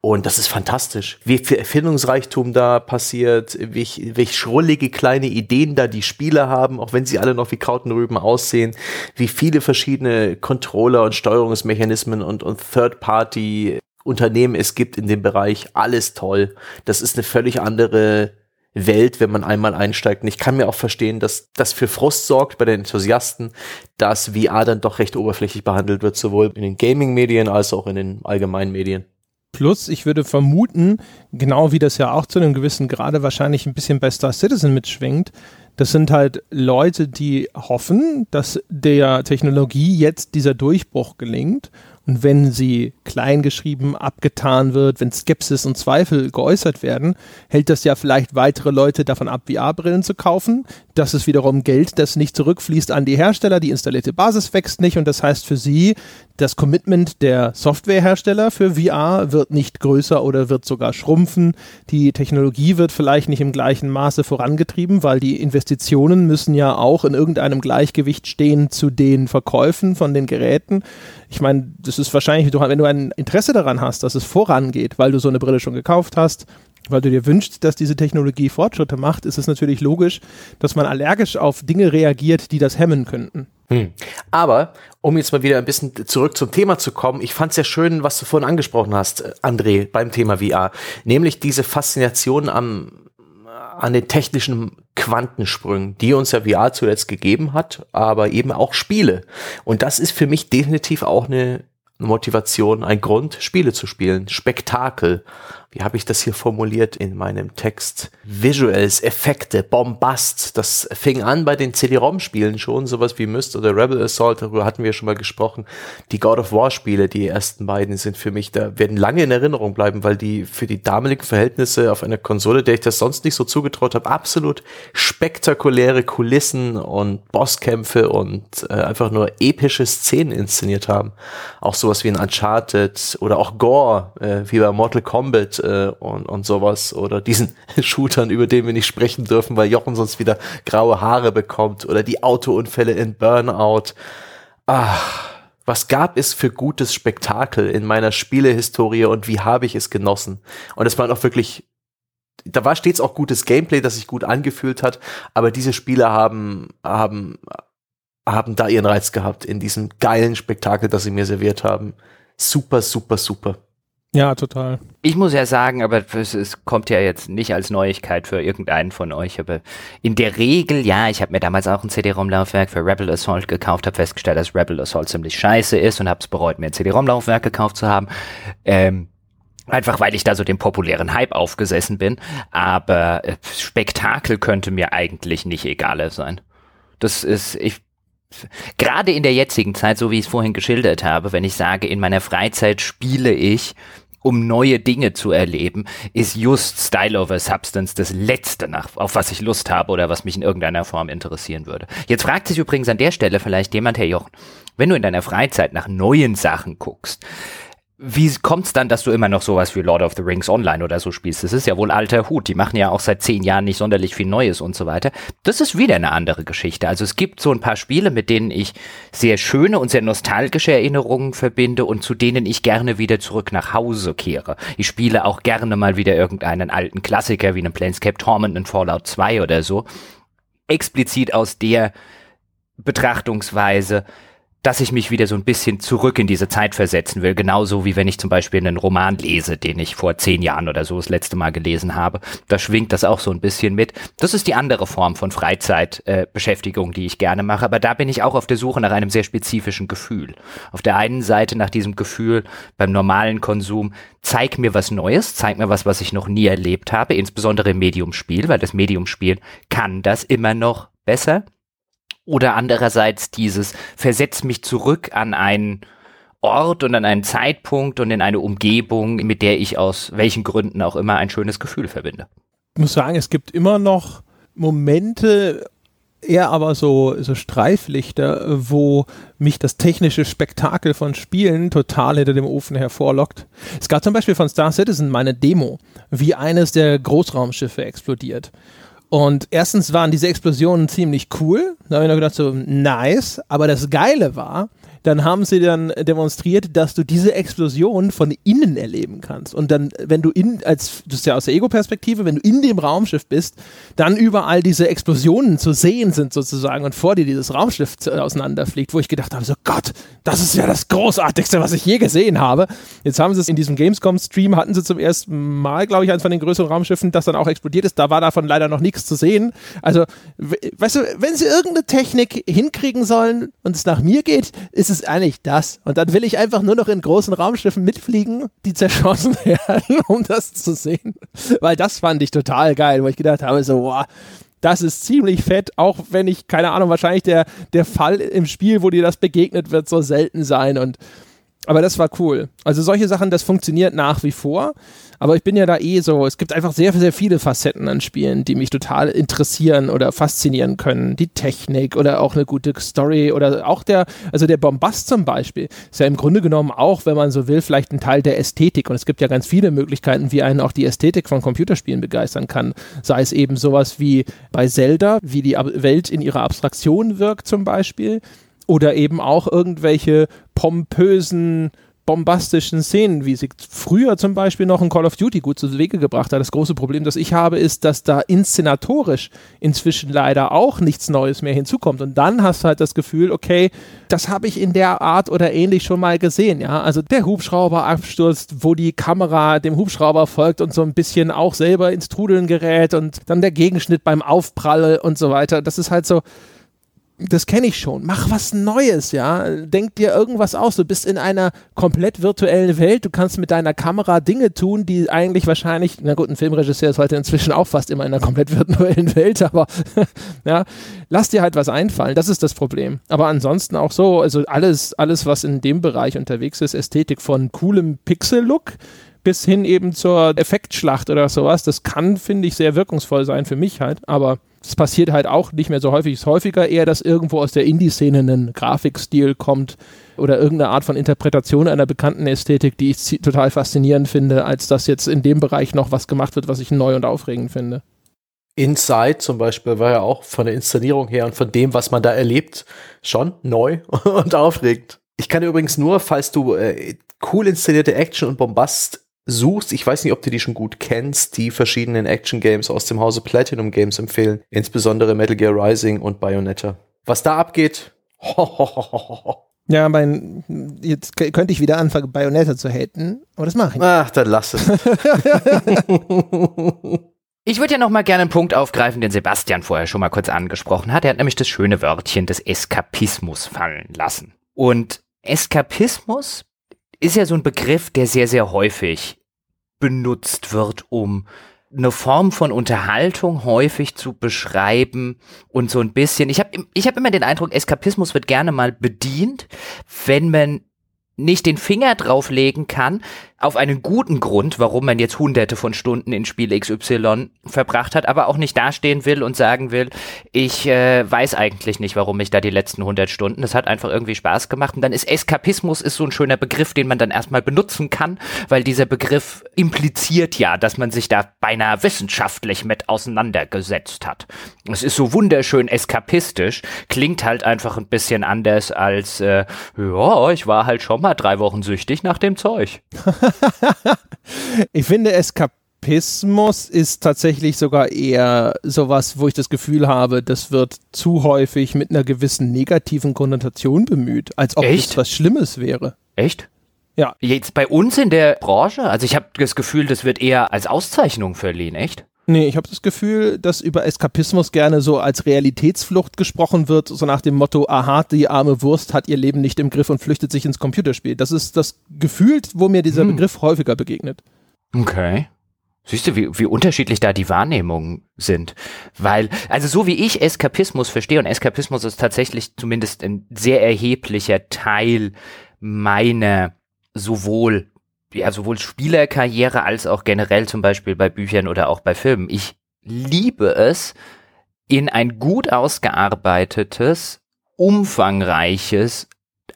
Und das ist fantastisch, wie viel Erfindungsreichtum da passiert, wie, wie schrullige kleine Ideen da die Spieler haben, auch wenn sie alle noch wie Krautenrüben aussehen, wie viele verschiedene Controller und Steuerungsmechanismen und, und Third-Party Unternehmen es gibt in dem Bereich. Alles toll. Das ist eine völlig andere Welt, wenn man einmal einsteigt. Und ich kann mir auch verstehen, dass das für Frust sorgt bei den Enthusiasten, dass VR dann doch recht oberflächlich behandelt wird, sowohl in den Gaming-Medien als auch in den allgemeinen Medien. Plus, ich würde vermuten, genau wie das ja auch zu einem gewissen Grade wahrscheinlich ein bisschen bei Star Citizen mitschwingt, das sind halt Leute, die hoffen, dass der Technologie jetzt dieser Durchbruch gelingt Und wenn sie kleingeschrieben abgetan wird, wenn Skepsis und Zweifel geäußert werden, hält das ja vielleicht weitere Leute davon ab, VR-Brillen zu kaufen. Das ist wiederum Geld, das nicht zurückfließt an die Hersteller. Die installierte Basis wächst nicht und das heißt für sie, das Commitment der Softwarehersteller für VR wird nicht größer oder wird sogar schrumpfen. Die Technologie wird vielleicht nicht im gleichen Maße vorangetrieben, weil die Investitionen müssen ja auch in irgendeinem Gleichgewicht stehen zu den Verkäufen von den Geräten. Ich meine, ist wahrscheinlich, wenn du ein Interesse daran hast, dass es vorangeht, weil du so eine Brille schon gekauft hast, weil du dir wünschst, dass diese Technologie Fortschritte macht, ist es natürlich logisch, dass man allergisch auf Dinge reagiert, die das hemmen könnten. Hm. Aber, um jetzt mal wieder ein bisschen zurück zum Thema zu kommen, ich fand es ja schön, was du vorhin angesprochen hast, André, beim Thema VR, nämlich diese Faszination am, an den technischen Quantensprüngen, die uns ja VR zuletzt gegeben hat, aber eben auch Spiele. Und das ist für mich definitiv auch eine Motivation, ein Grund, Spiele zu spielen, Spektakel wie habe ich das hier formuliert in meinem Text? Visuals, Effekte, Bombast. Das fing an bei den CD-ROM-Spielen schon, sowas wie Myst oder Rebel Assault, darüber hatten wir schon mal gesprochen. Die God of War-Spiele, die ersten beiden sind für mich, da werden lange in Erinnerung bleiben, weil die für die damaligen Verhältnisse auf einer Konsole, der ich das sonst nicht so zugetraut habe, absolut spektakuläre Kulissen und Bosskämpfe und äh, einfach nur epische Szenen inszeniert haben. Auch sowas wie ein Uncharted oder auch Gore, äh, wie bei Mortal Kombat äh, und, und sowas oder diesen Shootern, über den wir nicht sprechen dürfen, weil Jochen sonst wieder graue Haare bekommt oder die Autounfälle in Burnout. Ach, was gab es für gutes Spektakel in meiner Spielehistorie und wie habe ich es genossen? Und es waren auch wirklich da war stets auch gutes Gameplay, das sich gut angefühlt hat, aber diese Spiele haben, haben, haben da ihren Reiz gehabt in diesem geilen Spektakel, das sie mir serviert haben. Super, super, super. Ja, total. Ich muss ja sagen, aber es, kommt ja jetzt nicht als Neuigkeit für irgendeinen von euch, aber in der Regel, ja, ich habe mir damals auch ein CD-ROM-Laufwerk für Rebel Assault gekauft, habe festgestellt, dass Rebel Assault ziemlich scheiße ist und habe es bereut, mir ein CD-ROM-Laufwerk gekauft zu haben. Ähm, Einfach weil ich da so den populären Hype aufgesessen bin. Aber äh, Spektakel könnte mir eigentlich nicht egaler sein. Das ist, ich, gerade in der jetzigen Zeit, so wie ich es vorhin geschildert habe, wenn ich sage, in meiner Freizeit spiele ich um neue Dinge zu erleben, ist just Style over Substance das Letzte, nach, auf was ich Lust habe oder was mich in irgendeiner Form interessieren würde. Jetzt fragt sich übrigens an der Stelle vielleicht jemand, Herr Jochen, wenn du in deiner Freizeit nach neuen Sachen guckst, wie kommt es dann, dass du immer noch sowas wie Lord of the Rings Online oder so spielst? Das ist ja wohl alter Hut. Die machen ja auch seit zehn Jahren nicht sonderlich viel Neues und so weiter. Das ist wieder eine andere Geschichte. Also es gibt so ein paar Spiele, mit denen ich sehr schöne und sehr nostalgische Erinnerungen verbinde und zu denen ich gerne wieder zurück nach Hause kehre. Ich spiele auch gerne mal wieder irgendeinen alten Klassiker wie einen Planescape Torment, einen Fallout 2 oder so. Explizit aus der Betrachtungsweise, dass ich mich wieder so ein bisschen zurück in diese Zeit versetzen will. Genauso wie wenn ich zum Beispiel einen Roman lese, den ich vor zehn Jahren oder so das letzte Mal gelesen habe. Da schwingt das auch so ein bisschen mit. Das ist die andere Form von Freizeitbeschäftigung, äh, die ich gerne mache. Aber da bin ich auch auf der Suche nach einem sehr spezifischen Gefühl. Auf der einen Seite nach diesem Gefühl beim normalen Konsum, zeig mir was Neues, zeig mir was, was ich noch nie erlebt habe, insbesondere im Mediumspiel, weil das Mediumspiel kann das immer noch besser. Oder andererseits dieses versetz mich zurück an einen Ort und an einen Zeitpunkt und in eine Umgebung, mit der ich aus welchen Gründen auch immer ein schönes Gefühl verbinde. Ich muss sagen, es gibt immer noch Momente, eher aber so, so Streiflichter, wo mich das technische Spektakel von Spielen total hinter dem Ofen hervorlockt. Es gab zum Beispiel von Star Citizen meine Demo, wie eines der Großraumschiffe explodiert. Und erstens waren diese Explosionen ziemlich cool. Da habe ich noch gedacht, so nice. Aber das Geile war, dann haben sie dann demonstriert, dass du diese Explosion von innen erleben kannst. Und dann, wenn du in, als, das ist ja aus der Ego-Perspektive, wenn du in dem Raumschiff bist, dann überall diese Explosionen zu sehen sind sozusagen und vor dir dieses Raumschiff auseinanderfliegt, wo ich gedacht habe, so Gott, das ist ja das Großartigste, was ich je gesehen habe. Jetzt haben sie es in diesem Gamescom-Stream, hatten sie zum ersten Mal, glaube ich, eines von den größeren Raumschiffen, das dann auch explodiert ist. Da war davon leider noch nichts zu sehen. Also, weißt du, wenn sie irgendeine Technik hinkriegen sollen und es nach mir geht, ist es ist eigentlich das. Und dann will ich einfach nur noch in großen Raumschiffen mitfliegen, die zerschossen werden, um das zu sehen. Weil das fand ich total geil, wo ich gedacht habe, so, wow, das ist ziemlich fett, auch wenn ich, keine Ahnung, wahrscheinlich der, der Fall im Spiel, wo dir das begegnet wird, so selten sein. Und Aber das war cool. Also solche Sachen, das funktioniert nach wie vor. Aber ich bin ja da eh so, es gibt einfach sehr, sehr viele Facetten an Spielen, die mich total interessieren oder faszinieren können. Die Technik oder auch eine gute Story oder auch der, also der Bombast zum Beispiel, ist ja im Grunde genommen auch, wenn man so will, vielleicht ein Teil der Ästhetik. Und es gibt ja ganz viele Möglichkeiten, wie einen auch die Ästhetik von Computerspielen begeistern kann. Sei es eben sowas wie bei Zelda, wie die Welt in ihrer Abstraktion wirkt zum Beispiel oder eben auch irgendwelche pompösen, bombastischen Szenen, wie sie früher zum Beispiel noch in Call of Duty gut zu Wege gebracht hat. Das große Problem, das ich habe, ist, dass da inszenatorisch inzwischen leider auch nichts Neues mehr hinzukommt. Und dann hast du halt das Gefühl, okay, das habe ich in der Art oder ähnlich schon mal gesehen. Ja, also der Hubschrauber abstürzt, wo die Kamera dem Hubschrauber folgt und so ein bisschen auch selber ins Trudeln gerät und dann der Gegenschnitt beim Aufprall und so weiter. Das ist halt so, das kenne ich schon. Mach was Neues, ja. Denk dir irgendwas aus. Du bist in einer komplett virtuellen Welt. Du kannst mit deiner Kamera Dinge tun, die eigentlich wahrscheinlich, na gut, ein Filmregisseur ist heute inzwischen auch fast immer in einer komplett virtuellen Welt, aber ja, lass dir halt was einfallen. Das ist das Problem. Aber ansonsten auch so, also alles, alles, was in dem Bereich unterwegs ist, Ästhetik von coolem Pixel-Look bis hin eben zur Effektschlacht oder sowas, das kann, finde ich, sehr wirkungsvoll sein für mich halt, aber es passiert halt auch nicht mehr so häufig. Es ist häufiger eher, dass irgendwo aus der Indie-Szene ein Grafikstil kommt oder irgendeine Art von Interpretation einer bekannten Ästhetik, die ich total faszinierend finde, als dass jetzt in dem Bereich noch was gemacht wird, was ich neu und aufregend finde. Inside zum Beispiel war ja auch von der Inszenierung her und von dem, was man da erlebt, schon neu und aufregend. Ich kann übrigens nur, falls du äh, cool inszenierte Action und Bombast suchst, ich weiß nicht, ob du die schon gut kennst, die verschiedenen Action Games aus dem Hause Platinum Games empfehlen, insbesondere Metal Gear Rising und Bayonetta. Was da abgeht, Ja, mein, jetzt könnte ich wieder anfangen, Bayonetta zu haten, aber das mache ich nicht. Ach, dann lass es. Ich würde ja noch mal gerne einen Punkt aufgreifen, den Sebastian vorher schon mal kurz angesprochen hat. Er hat nämlich das schöne Wörtchen des Eskapismus fallen lassen. Und Eskapismus ist ja so ein Begriff, der sehr, sehr häufig benutzt wird, um eine Form von Unterhaltung häufig zu beschreiben und so ein bisschen. Ich habe ich hab immer den Eindruck, Eskapismus wird gerne mal bedient, wenn man nicht den Finger drauflegen kann, auf einen guten Grund, warum man jetzt hunderte von Stunden in Spiel XY verbracht hat, aber auch nicht dastehen will und sagen will, ich äh, weiß eigentlich nicht, warum ich da die letzten 100 Stunden, das hat einfach irgendwie Spaß gemacht und dann ist Eskapismus ist so ein schöner Begriff, den man dann erstmal benutzen kann, weil dieser Begriff impliziert ja, dass man sich da beinahe wissenschaftlich mit auseinandergesetzt hat. Es ist so wunderschön eskapistisch, klingt halt einfach ein bisschen anders als, äh, ja, ich war halt schon mal drei Wochen süchtig nach dem Zeug. ich finde, Eskapismus ist tatsächlich sogar eher sowas, wo ich das Gefühl habe, das wird zu häufig mit einer gewissen negativen Konnotation bemüht, als ob es was Schlimmes wäre. Echt? Ja. Jetzt bei uns in der Branche, also ich habe das Gefühl, das wird eher als Auszeichnung verliehen, echt? Nee, ich habe das Gefühl, dass über Eskapismus gerne so als Realitätsflucht gesprochen wird, so nach dem Motto, aha, die arme Wurst hat ihr Leben nicht im Griff und flüchtet sich ins Computerspiel. Das ist das Gefühl, wo mir dieser Hm. Begriff häufiger begegnet. Okay. Siehst du, wie, wie unterschiedlich da die Wahrnehmungen sind. Weil, also so wie ich Eskapismus verstehe, und Eskapismus ist tatsächlich zumindest ein sehr erheblicher Teil meiner sowohl, ja, sowohl Spielerkarriere als auch generell zum Beispiel bei Büchern oder auch bei Filmen. Ich liebe es, in ein gut ausgearbeitetes, umfangreiches,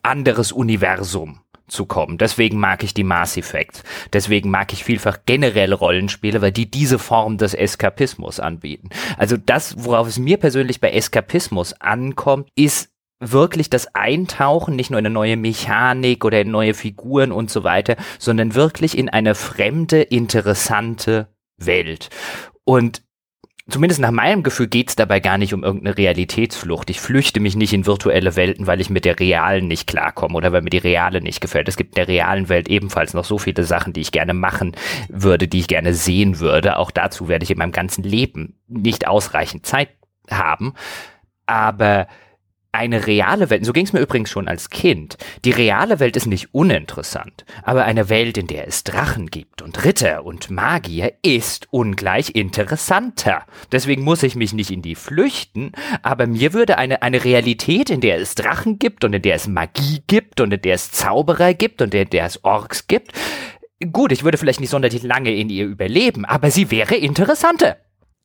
anderes Universum zu kommen. Deswegen mag ich die Mass Effects. Deswegen mag ich vielfach generell Rollenspiele, weil die diese Form des Eskapismus anbieten. Also das, worauf es mir persönlich bei Eskapismus ankommt, ist wirklich das Eintauchen, nicht nur in eine neue Mechanik oder in neue Figuren und so weiter, sondern wirklich in eine fremde, interessante Welt. Und zumindest nach meinem Gefühl geht es dabei gar nicht um irgendeine Realitätsflucht. Ich flüchte mich nicht in virtuelle Welten, weil ich mit der realen nicht klarkomme oder weil mir die reale nicht gefällt. Es gibt in der realen Welt ebenfalls noch so viele Sachen, die ich gerne machen würde, die ich gerne sehen würde. Auch dazu werde ich in meinem ganzen Leben nicht ausreichend Zeit haben. Aber eine reale Welt, so ging es mir übrigens schon als Kind, die reale Welt ist nicht uninteressant, aber eine Welt, in der es Drachen gibt und Ritter und Magier, ist ungleich interessanter. Deswegen muss ich mich nicht in die flüchten, aber mir würde eine, eine Realität, in der es Drachen gibt und in der es Magie gibt und in der es Zauberer gibt und in der es Orks gibt, gut, ich würde vielleicht nicht sonderlich lange in ihr überleben, aber sie wäre interessanter.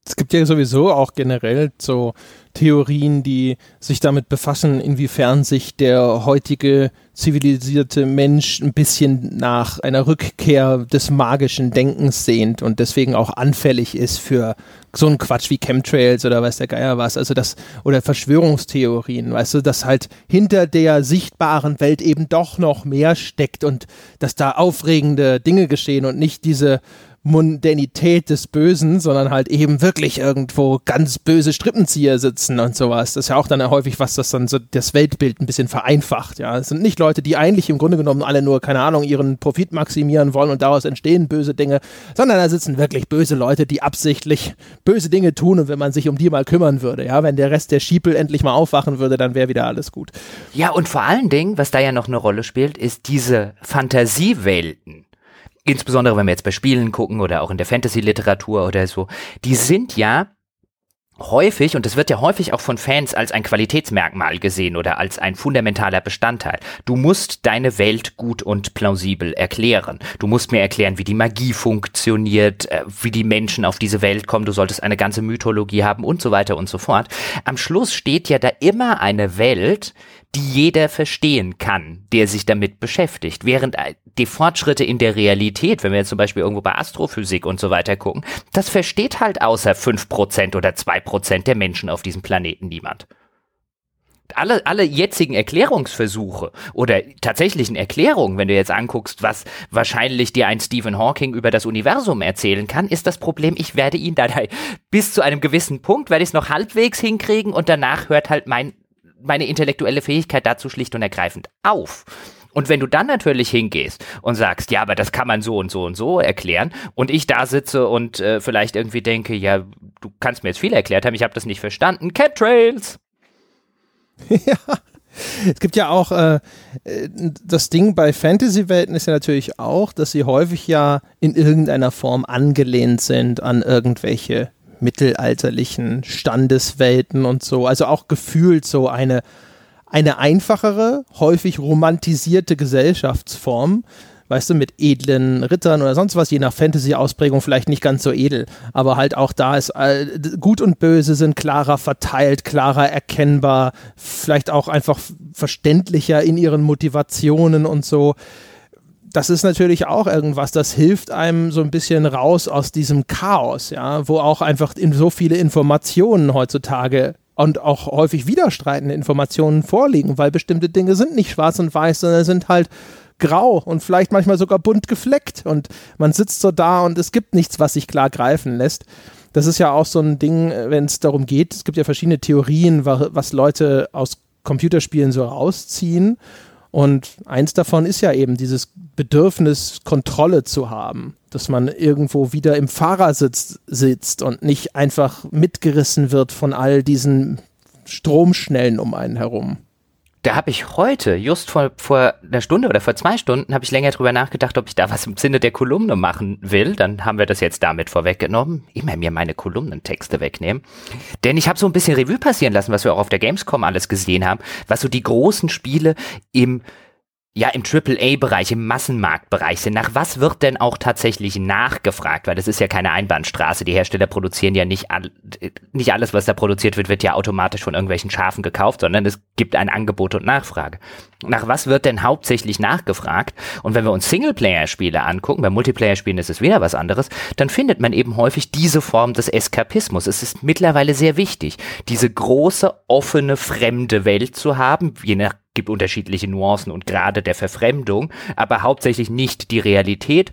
Es gibt ja sowieso auch generell so Theorien, die sich damit befassen, inwiefern sich der heutige zivilisierte Mensch ein bisschen nach einer Rückkehr des magischen Denkens sehnt und deswegen auch anfällig ist für so einen Quatsch wie Chemtrails oder weiß der Geier was, also das, oder Verschwörungstheorien, weißt du, dass halt hinter der sichtbaren Welt eben doch noch mehr steckt und dass da aufregende Dinge geschehen und nicht diese Mundanität des Bösen, sondern halt eben wirklich irgendwo ganz böse Strippenzieher sitzen und sowas. Das ist ja auch dann häufig was, das dann so das Weltbild ein bisschen vereinfacht. Ja, es sind nicht Leute, die eigentlich im Grunde genommen alle nur, keine Ahnung, ihren Profit maximieren wollen und daraus entstehen böse Dinge, sondern da sitzen wirklich böse Leute, die absichtlich böse Dinge tun und wenn man sich um die mal kümmern würde, ja, wenn der Rest der Schiepel endlich mal aufwachen würde, dann wäre wieder alles gut. Ja, und vor allen Dingen, was da ja noch eine Rolle spielt, ist diese Fantasiewelten insbesondere wenn wir jetzt bei Spielen gucken oder auch in der Fantasy-Literatur oder so, die sind ja häufig, und das wird ja häufig auch von Fans als ein Qualitätsmerkmal gesehen oder als ein fundamentaler Bestandteil. Du musst deine Welt gut und plausibel erklären. Du musst mir erklären, wie die Magie funktioniert, äh, wie die Menschen auf diese Welt kommen. Du solltest eine ganze Mythologie haben und so weiter und so fort. Am Schluss steht ja da immer eine Welt, die jeder verstehen kann, der sich damit beschäftigt. Während äh, die Fortschritte in der Realität, wenn wir jetzt zum Beispiel irgendwo bei Astrophysik und so weiter gucken, das versteht halt außer fünf Prozent oder zwei Prozent der Menschen auf diesem Planeten niemand. Alle, alle jetzigen Erklärungsversuche oder tatsächlichen Erklärungen, wenn du jetzt anguckst, was wahrscheinlich dir ein Stephen Hawking über das Universum erzählen kann, ist das Problem, ich werde ihn da bis zu einem gewissen Punkt, werde ich es noch halbwegs hinkriegen und danach hört halt mein meine intellektuelle Fähigkeit dazu schlicht und ergreifend auf. Und wenn du dann natürlich hingehst und sagst, ja, aber das kann man so und so und so erklären, und ich da sitze und äh, vielleicht irgendwie denke, ja, du kannst mir jetzt viel erklärt haben, ich habe das nicht verstanden. Trails! ja. Es gibt ja auch äh, das Ding bei Fantasy-Welten ist ja natürlich auch, dass sie häufig ja in irgendeiner Form angelehnt sind an irgendwelche mittelalterlichen Standeswelten und so. Also auch gefühlt so eine, eine einfachere, häufig romantisierte Gesellschaftsform. Weißt du, mit edlen Rittern oder sonst was, je nach Fantasy-Ausprägung vielleicht nicht ganz so edel. Aber halt auch da ist äh, Gut und Böse sind klarer verteilt, klarer erkennbar, vielleicht auch einfach verständlicher in ihren Motivationen und so das ist natürlich auch irgendwas, das hilft einem so ein bisschen raus aus diesem Chaos, ja, wo auch einfach in so viele Informationen heutzutage und auch häufig widerstreitende Informationen vorliegen, weil bestimmte Dinge sind nicht schwarz und weiß, sondern sind halt grau und vielleicht manchmal sogar bunt gefleckt. Und man sitzt so da und es gibt nichts, was sich klar greifen lässt. Das ist ja auch so ein Ding, wenn es darum geht, es gibt ja verschiedene Theorien, was Leute aus Computerspielen so rausziehen. Und eins davon ist ja eben dieses Bedürfnis, Kontrolle zu haben, dass man irgendwo wieder im Fahrersitz sitzt und nicht einfach mitgerissen wird von all diesen Stromschnellen um einen herum da habe ich heute, just vor, vor einer Stunde oder vor zwei Stunden, habe ich länger drüber nachgedacht, ob ich da was im Sinne der Kolumne machen will. Dann haben wir das jetzt damit vorweggenommen. Immer mir meine Kolumnentexte wegnehmen. Denn ich habe so ein bisschen Revue passieren lassen, was wir auch auf der Gamescom alles gesehen haben, was so die großen Spiele im ja im AAA-Bereich, im Massenmarktbereich sind. Nach was wird denn auch tatsächlich nachgefragt? Weil das ist ja keine Einbahnstraße. Die Hersteller produzieren ja nicht, all, nicht alles, was da produziert wird, wird ja automatisch von irgendwelchen Schafen gekauft, sondern es gibt ein Angebot und Nachfrage. Nach was wird denn hauptsächlich nachgefragt? Und wenn wir uns Singleplayer-Spiele angucken, bei Multiplayer-Spielen ist es wieder was anderes, dann findet man eben häufig diese Form des Eskapismus. Es ist mittlerweile sehr wichtig, diese große, offene, fremde Welt zu haben, je nach gibt unterschiedliche Nuancen und Grade der Verfremdung, aber hauptsächlich nicht die Realität.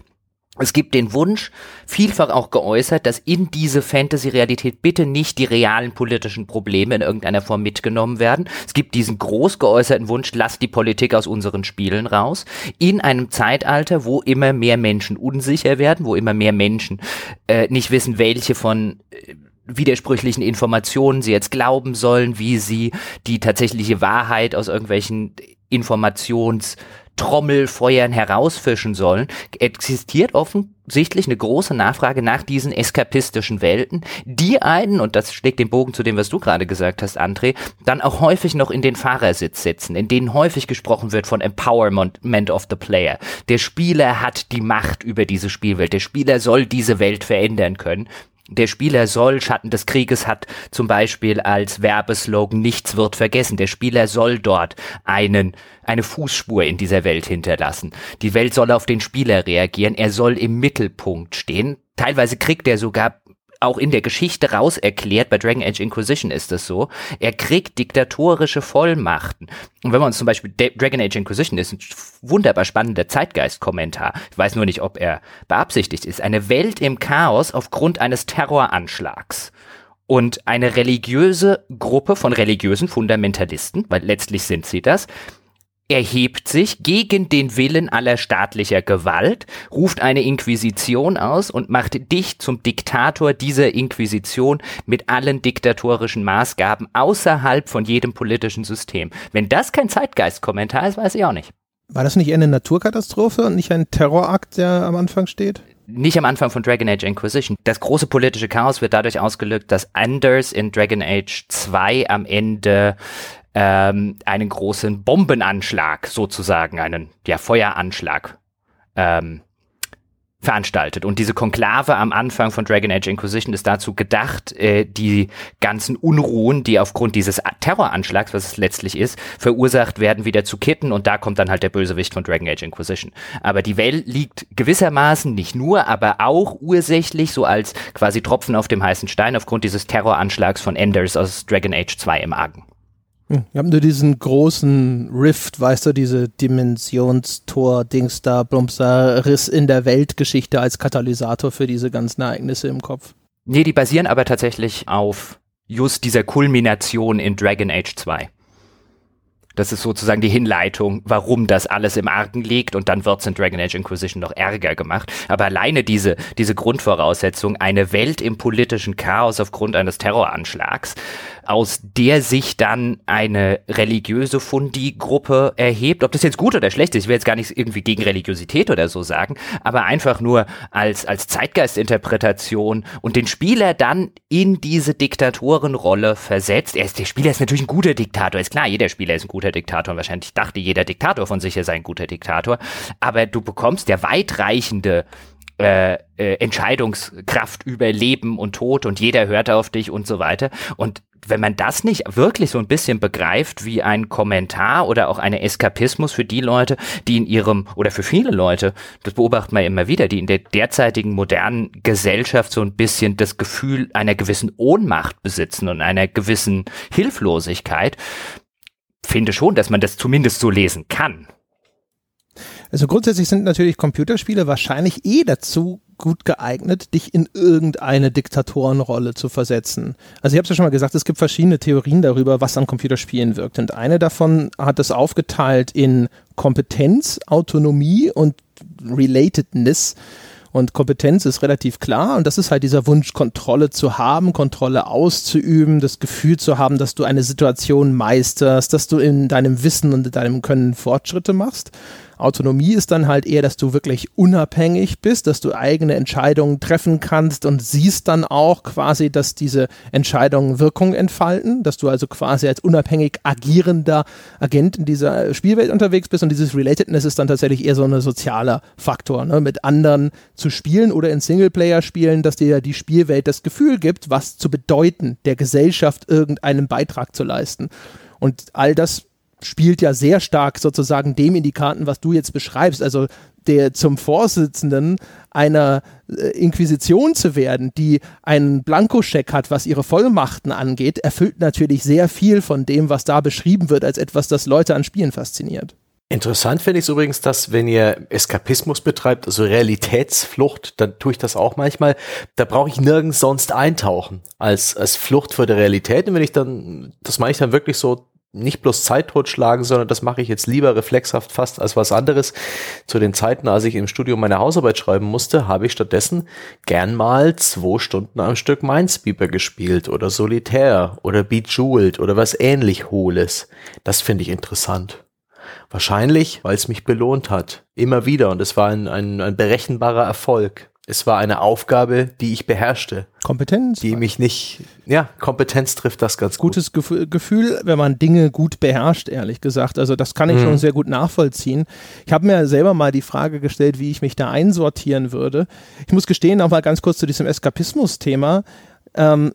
Es gibt den Wunsch, vielfach auch geäußert, dass in diese Fantasy-Realität bitte nicht die realen politischen Probleme in irgendeiner Form mitgenommen werden. Es gibt diesen groß geäußerten Wunsch, lasst die Politik aus unseren Spielen raus. In einem Zeitalter, wo immer mehr Menschen unsicher werden, wo immer mehr Menschen äh, nicht wissen, welche von äh, widersprüchlichen Informationen sie jetzt glauben sollen, wie sie die tatsächliche Wahrheit aus irgendwelchen Informations Trommelfeuern herausfischen sollen, existiert offensichtlich eine große Nachfrage nach diesen eskapistischen Welten, die einen, und das schlägt den Bogen zu dem, was du gerade gesagt hast, André, dann auch häufig noch in den Fahrersitz setzen, in denen häufig gesprochen wird von Empowerment of the Player. Der Spieler hat die Macht über diese Spielwelt. Der Spieler soll diese Welt verändern können der Spieler soll, Schatten des Krieges hat zum Beispiel als Werbeslogan Nichts wird vergessen. Der Spieler soll dort einen, eine Fußspur in dieser Welt hinterlassen. Die Welt soll auf den Spieler reagieren. Er soll im Mittelpunkt stehen. Teilweise kriegt er sogar auch in der Geschichte raus erklärt, bei Dragon Age Inquisition ist es so, er kriegt diktatorische Vollmachten. Und wenn man uns zum Beispiel Dragon Age Inquisition ist ein wunderbar spannender Zeitgeist-Kommentar. Ich weiß nur nicht, ob er beabsichtigt ist. Eine Welt im Chaos aufgrund eines Terroranschlags. Und eine religiöse Gruppe von religiösen Fundamentalisten, weil letztlich sind sie das, erhebt sich gegen den Willen aller staatlicher Gewalt, ruft eine Inquisition aus und macht dich zum Diktator dieser Inquisition mit allen diktatorischen Maßgaben außerhalb von jedem politischen System. Wenn das kein Zeitgeistkommentar ist, weiß ich auch nicht. War das nicht eher eine Naturkatastrophe und nicht ein Terrorakt, der am Anfang steht? nicht am Anfang von Dragon Age Inquisition. Das große politische Chaos wird dadurch ausgelöst, dass Anders in Dragon Age 2 am Ende ähm, einen großen Bombenanschlag sozusagen, einen ja, Feueranschlag ähm, veranstaltet. Und diese Konklave am Anfang von Dragon Age Inquisition ist dazu gedacht, äh, die ganzen Unruhen, die aufgrund dieses Terroranschlags, was es letztlich ist, verursacht werden, wieder zu kitten. Und da kommt dann halt der Bösewicht von Dragon Age Inquisition. Aber die Welt liegt gewissermaßen nicht nur, aber auch ursächlich so als quasi Tropfen auf dem heißen Stein aufgrund dieses Terroranschlags von Enders aus Dragon Age 2 im Argen. Wir haben nur diesen großen Rift, weißt du, diese Dimensionstor-Dings da, Blumser Riss in der Weltgeschichte als Katalysator für diese ganzen Ereignisse im Kopf. Nee, die basieren aber tatsächlich auf just dieser Kulmination in Dragon Age 2. Das ist sozusagen die Hinleitung, warum das alles im Argen liegt und dann wird es in Dragon Age Inquisition noch ärger gemacht. Aber alleine diese, diese Grundvoraussetzung, eine Welt im politischen Chaos aufgrund eines Terroranschlags, aus der sich dann eine religiöse Fundi-Gruppe erhebt. Ob das jetzt gut oder schlecht ist, ich will jetzt gar nicht irgendwie gegen Religiosität oder so sagen, aber einfach nur als, als Zeitgeistinterpretation und den Spieler dann in diese Diktatorenrolle versetzt. Er ist, der Spieler ist natürlich ein guter Diktator, ist klar, jeder Spieler ist ein guter Diktator wahrscheinlich dachte jeder Diktator von sich, er sei ein guter Diktator, aber du bekommst ja weitreichende äh, äh, Entscheidungskraft über Leben und Tod und jeder hört auf dich und so weiter. Und wenn man das nicht wirklich so ein bisschen begreift wie ein Kommentar oder auch eine Eskapismus für die Leute, die in ihrem, oder für viele Leute, das beobachtet man immer wieder, die in der derzeitigen modernen Gesellschaft so ein bisschen das Gefühl einer gewissen Ohnmacht besitzen und einer gewissen Hilflosigkeit, finde schon, dass man das zumindest so lesen kann. Also grundsätzlich sind natürlich Computerspiele wahrscheinlich eh dazu gut geeignet, dich in irgendeine Diktatorenrolle zu versetzen. Also ich habe es ja schon mal gesagt, es gibt verschiedene Theorien darüber, was an Computerspielen wirkt. Und eine davon hat es aufgeteilt in Kompetenz, Autonomie und Relatedness. Und Kompetenz ist relativ klar und das ist halt dieser Wunsch, Kontrolle zu haben, Kontrolle auszuüben, das Gefühl zu haben, dass du eine Situation meisterst, dass du in deinem Wissen und in deinem Können Fortschritte machst. Autonomie ist dann halt eher, dass du wirklich unabhängig bist, dass du eigene Entscheidungen treffen kannst und siehst dann auch quasi, dass diese Entscheidungen Wirkung entfalten, dass du also quasi als unabhängig agierender Agent in dieser Spielwelt unterwegs bist und dieses Relatedness ist dann tatsächlich eher so ein sozialer Faktor, ne? mit anderen zu spielen oder in Singleplayer spielen, dass dir die Spielwelt das Gefühl gibt, was zu bedeuten, der Gesellschaft irgendeinen Beitrag zu leisten. Und all das spielt ja sehr stark sozusagen dem in die Karten, was du jetzt beschreibst. Also der zum Vorsitzenden einer äh, Inquisition zu werden, die einen Blankoscheck hat, was ihre Vollmachten angeht, erfüllt natürlich sehr viel von dem, was da beschrieben wird, als etwas, das Leute an Spielen fasziniert. Interessant finde ich übrigens, dass wenn ihr Eskapismus betreibt, also Realitätsflucht, dann tue ich das auch manchmal. Da brauche ich nirgends sonst eintauchen als, als Flucht vor der Realität. Und wenn ich dann, das mache ich dann wirklich so nicht bloß Zeit totschlagen, sondern das mache ich jetzt lieber reflexhaft fast als was anderes. Zu den Zeiten, als ich im Studium meine Hausarbeit schreiben musste, habe ich stattdessen gern mal zwei Stunden am Stück Minesweeper gespielt oder Solitär oder Bejeweled oder was ähnlich Hohles. Das finde ich interessant. Wahrscheinlich, weil es mich belohnt hat. Immer wieder und es war ein, ein, ein berechenbarer Erfolg. Es war eine Aufgabe, die ich beherrschte. Kompetenz. Die mich nicht, ja, Kompetenz trifft das ganz gut. Gutes Gefühl, wenn man Dinge gut beherrscht, ehrlich gesagt. Also das kann ich mhm. schon sehr gut nachvollziehen. Ich habe mir selber mal die Frage gestellt, wie ich mich da einsortieren würde. Ich muss gestehen, auch mal ganz kurz zu diesem Eskapismus-Thema. Ähm,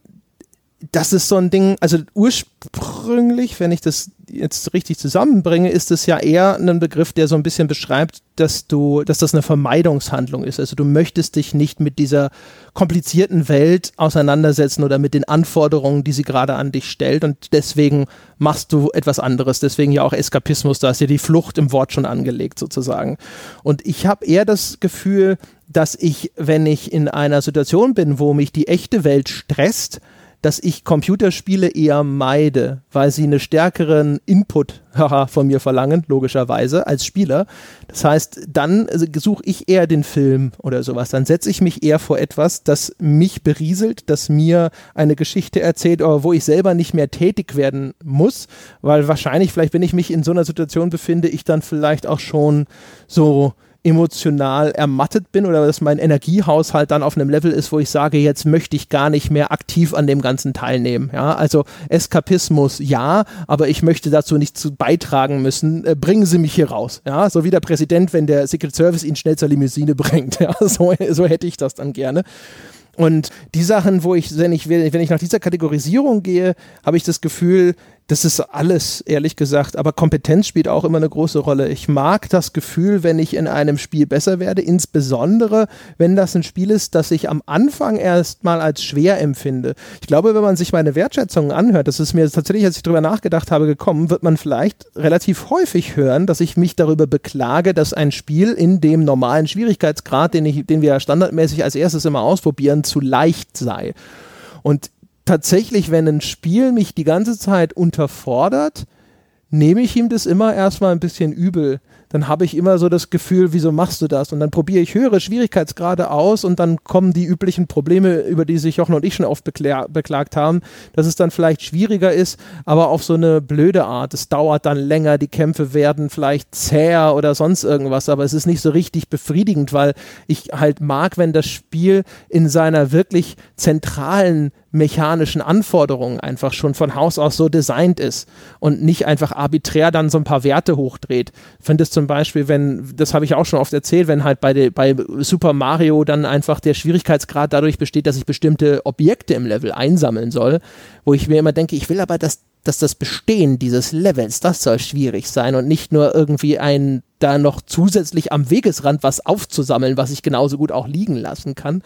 das ist so ein Ding, also ursprünglich, wenn ich das jetzt richtig zusammenbringe, ist es ja eher ein Begriff, der so ein bisschen beschreibt, dass du, dass das eine Vermeidungshandlung ist. Also du möchtest dich nicht mit dieser komplizierten Welt auseinandersetzen oder mit den Anforderungen, die sie gerade an dich stellt und deswegen machst du etwas anderes. Deswegen ja auch Eskapismus, da ist ja die Flucht im Wort schon angelegt sozusagen. Und ich habe eher das Gefühl, dass ich, wenn ich in einer Situation bin, wo mich die echte Welt stresst, dass ich Computerspiele eher meide, weil sie einen stärkeren Input von mir verlangen, logischerweise, als Spieler. Das heißt, dann also, suche ich eher den Film oder sowas. Dann setze ich mich eher vor etwas, das mich berieselt, das mir eine Geschichte erzählt, aber wo ich selber nicht mehr tätig werden muss, weil wahrscheinlich, vielleicht, wenn ich mich in so einer Situation befinde, ich dann vielleicht auch schon so emotional ermattet bin oder dass mein Energiehaushalt dann auf einem Level ist, wo ich sage, jetzt möchte ich gar nicht mehr aktiv an dem Ganzen teilnehmen. Ja, also Eskapismus ja, aber ich möchte dazu nicht zu beitragen müssen. Äh, bringen Sie mich hier raus. Ja, so wie der Präsident, wenn der Secret Service ihn schnell zur Limousine bringt. Ja, so, so hätte ich das dann gerne. Und die Sachen, wo ich, wenn ich, wenn ich nach dieser Kategorisierung gehe, habe ich das Gefühl, das ist alles, ehrlich gesagt. Aber Kompetenz spielt auch immer eine große Rolle. Ich mag das Gefühl, wenn ich in einem Spiel besser werde, insbesondere wenn das ein Spiel ist, das ich am Anfang erstmal als schwer empfinde. Ich glaube, wenn man sich meine Wertschätzungen anhört, das ist mir tatsächlich, als ich darüber nachgedacht habe, gekommen, wird man vielleicht relativ häufig hören, dass ich mich darüber beklage, dass ein Spiel in dem normalen Schwierigkeitsgrad, den, ich, den wir standardmäßig als erstes immer ausprobieren, zu leicht sei. Und tatsächlich, wenn ein Spiel mich die ganze Zeit unterfordert, nehme ich ihm das immer erstmal ein bisschen übel dann habe ich immer so das Gefühl, wieso machst du das? Und dann probiere ich höhere Schwierigkeitsgrade aus und dann kommen die üblichen Probleme, über die sich Jochen und ich schon oft beklagt haben, dass es dann vielleicht schwieriger ist, aber auf so eine blöde Art. Es dauert dann länger, die Kämpfe werden vielleicht zäher oder sonst irgendwas, aber es ist nicht so richtig befriedigend, weil ich halt mag, wenn das Spiel in seiner wirklich zentralen mechanischen Anforderungen einfach schon von Haus aus so designt ist und nicht einfach arbiträr dann so ein paar Werte hochdreht. Ich finde es zum Beispiel, wenn, das habe ich auch schon oft erzählt, wenn halt bei, de, bei Super Mario dann einfach der Schwierigkeitsgrad dadurch besteht, dass ich bestimmte Objekte im Level einsammeln soll, wo ich mir immer denke, ich will aber, dass dass das Bestehen dieses Levels, das soll schwierig sein und nicht nur irgendwie ein da noch zusätzlich am Wegesrand was aufzusammeln, was ich genauso gut auch liegen lassen kann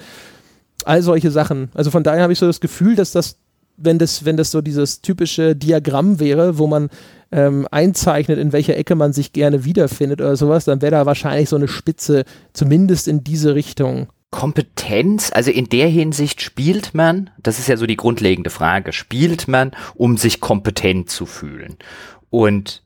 all solche Sachen. Also von daher habe ich so das Gefühl, dass das, wenn das, wenn das so dieses typische Diagramm wäre, wo man ähm, einzeichnet, in welcher Ecke man sich gerne wiederfindet oder sowas, dann wäre da wahrscheinlich so eine Spitze, zumindest in diese Richtung. Kompetenz, also in der Hinsicht spielt man, das ist ja so die grundlegende Frage, spielt man, um sich kompetent zu fühlen. Und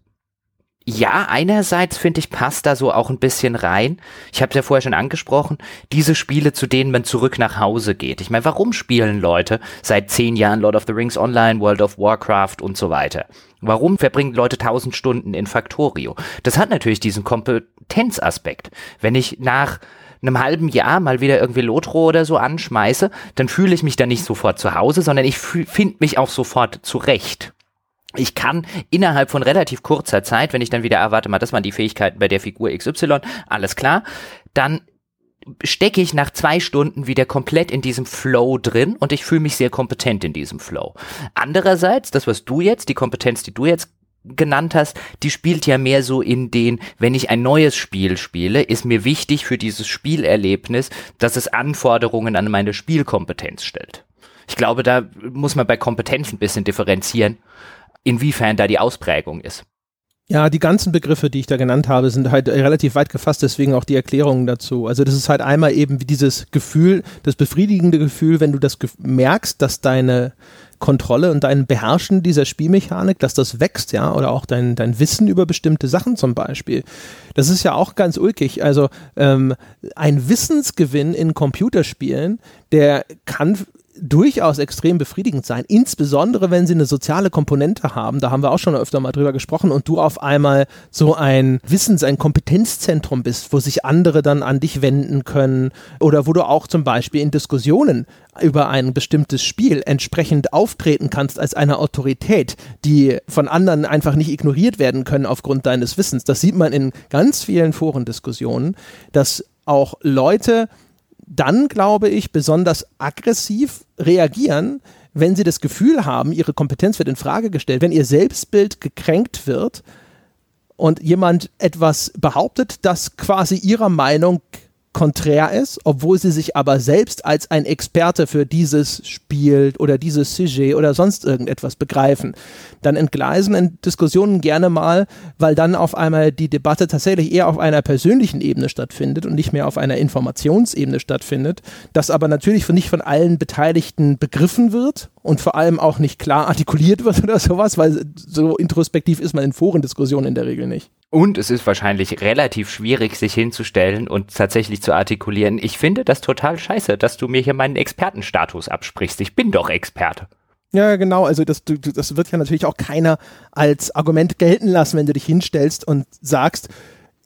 ja, einerseits finde ich, passt da so auch ein bisschen rein. Ich habe es ja vorher schon angesprochen, diese Spiele, zu denen man zurück nach Hause geht. Ich meine, warum spielen Leute seit zehn Jahren Lord of the Rings Online, World of Warcraft und so weiter? Warum verbringen Leute tausend Stunden in Factorio? Das hat natürlich diesen Kompetenzaspekt. Wenn ich nach einem halben Jahr mal wieder irgendwie Lotro oder so anschmeiße, dann fühle ich mich da nicht sofort zu Hause, sondern ich finde mich auch sofort zurecht ich kann innerhalb von relativ kurzer Zeit, wenn ich dann wieder erwarte, mal, das waren die Fähigkeiten bei der Figur XY, alles klar, dann stecke ich nach zwei Stunden wieder komplett in diesem Flow drin und ich fühle mich sehr kompetent in diesem Flow. Andererseits, das, was du jetzt, die Kompetenz, die du jetzt genannt hast, die spielt ja mehr so in den, wenn ich ein neues Spiel spiele, ist mir wichtig für dieses Spielerlebnis, dass es Anforderungen an meine Spielkompetenz stellt. Ich glaube, da muss man bei Kompetenz ein bisschen differenzieren inwiefern da die Ausprägung ist. Ja, die ganzen Begriffe, die ich da genannt habe, sind halt relativ weit gefasst, deswegen auch die Erklärungen dazu. Also das ist halt einmal eben wie dieses Gefühl, das befriedigende Gefühl, wenn du das merkst, dass deine, Kontrolle und dein Beherrschen dieser Spielmechanik, dass das wächst, ja, oder auch dein, dein Wissen über bestimmte Sachen zum Beispiel. Das ist ja auch ganz ulkig. Also ähm, ein Wissensgewinn in Computerspielen, der kann durchaus extrem befriedigend sein, insbesondere wenn sie eine soziale Komponente haben. Da haben wir auch schon öfter mal drüber gesprochen und du auf einmal so ein Wissens-, ein Kompetenzzentrum bist, wo sich andere dann an dich wenden können oder wo du auch zum Beispiel in Diskussionen über ein bestimmtes Spiel entsprechend auftreten kannst als eine Autorität, die von anderen einfach nicht ignoriert werden können aufgrund deines Wissens. Das sieht man in ganz vielen Forendiskussionen, dass auch Leute dann, glaube ich, besonders aggressiv reagieren, wenn sie das Gefühl haben, ihre Kompetenz wird in Frage gestellt, wenn ihr Selbstbild gekränkt wird und jemand etwas behauptet, das quasi ihrer Meinung konträr ist, obwohl sie sich aber selbst als ein Experte für dieses Spiel oder dieses Sujet oder sonst irgendetwas begreifen. Dann entgleisen in Diskussionen gerne mal, weil dann auf einmal die Debatte tatsächlich eher auf einer persönlichen Ebene stattfindet und nicht mehr auf einer Informationsebene stattfindet, das aber natürlich nicht von allen Beteiligten begriffen wird und vor allem auch nicht klar artikuliert wird oder sowas, weil so introspektiv ist man in Forendiskussionen in der Regel nicht. Und es ist wahrscheinlich relativ schwierig, sich hinzustellen und tatsächlich zu artikulieren. Ich finde das total scheiße, dass du mir hier meinen Expertenstatus absprichst. Ich bin doch Experte. Ja, genau. Also das, das wird ja natürlich auch keiner als Argument gelten lassen, wenn du dich hinstellst und sagst,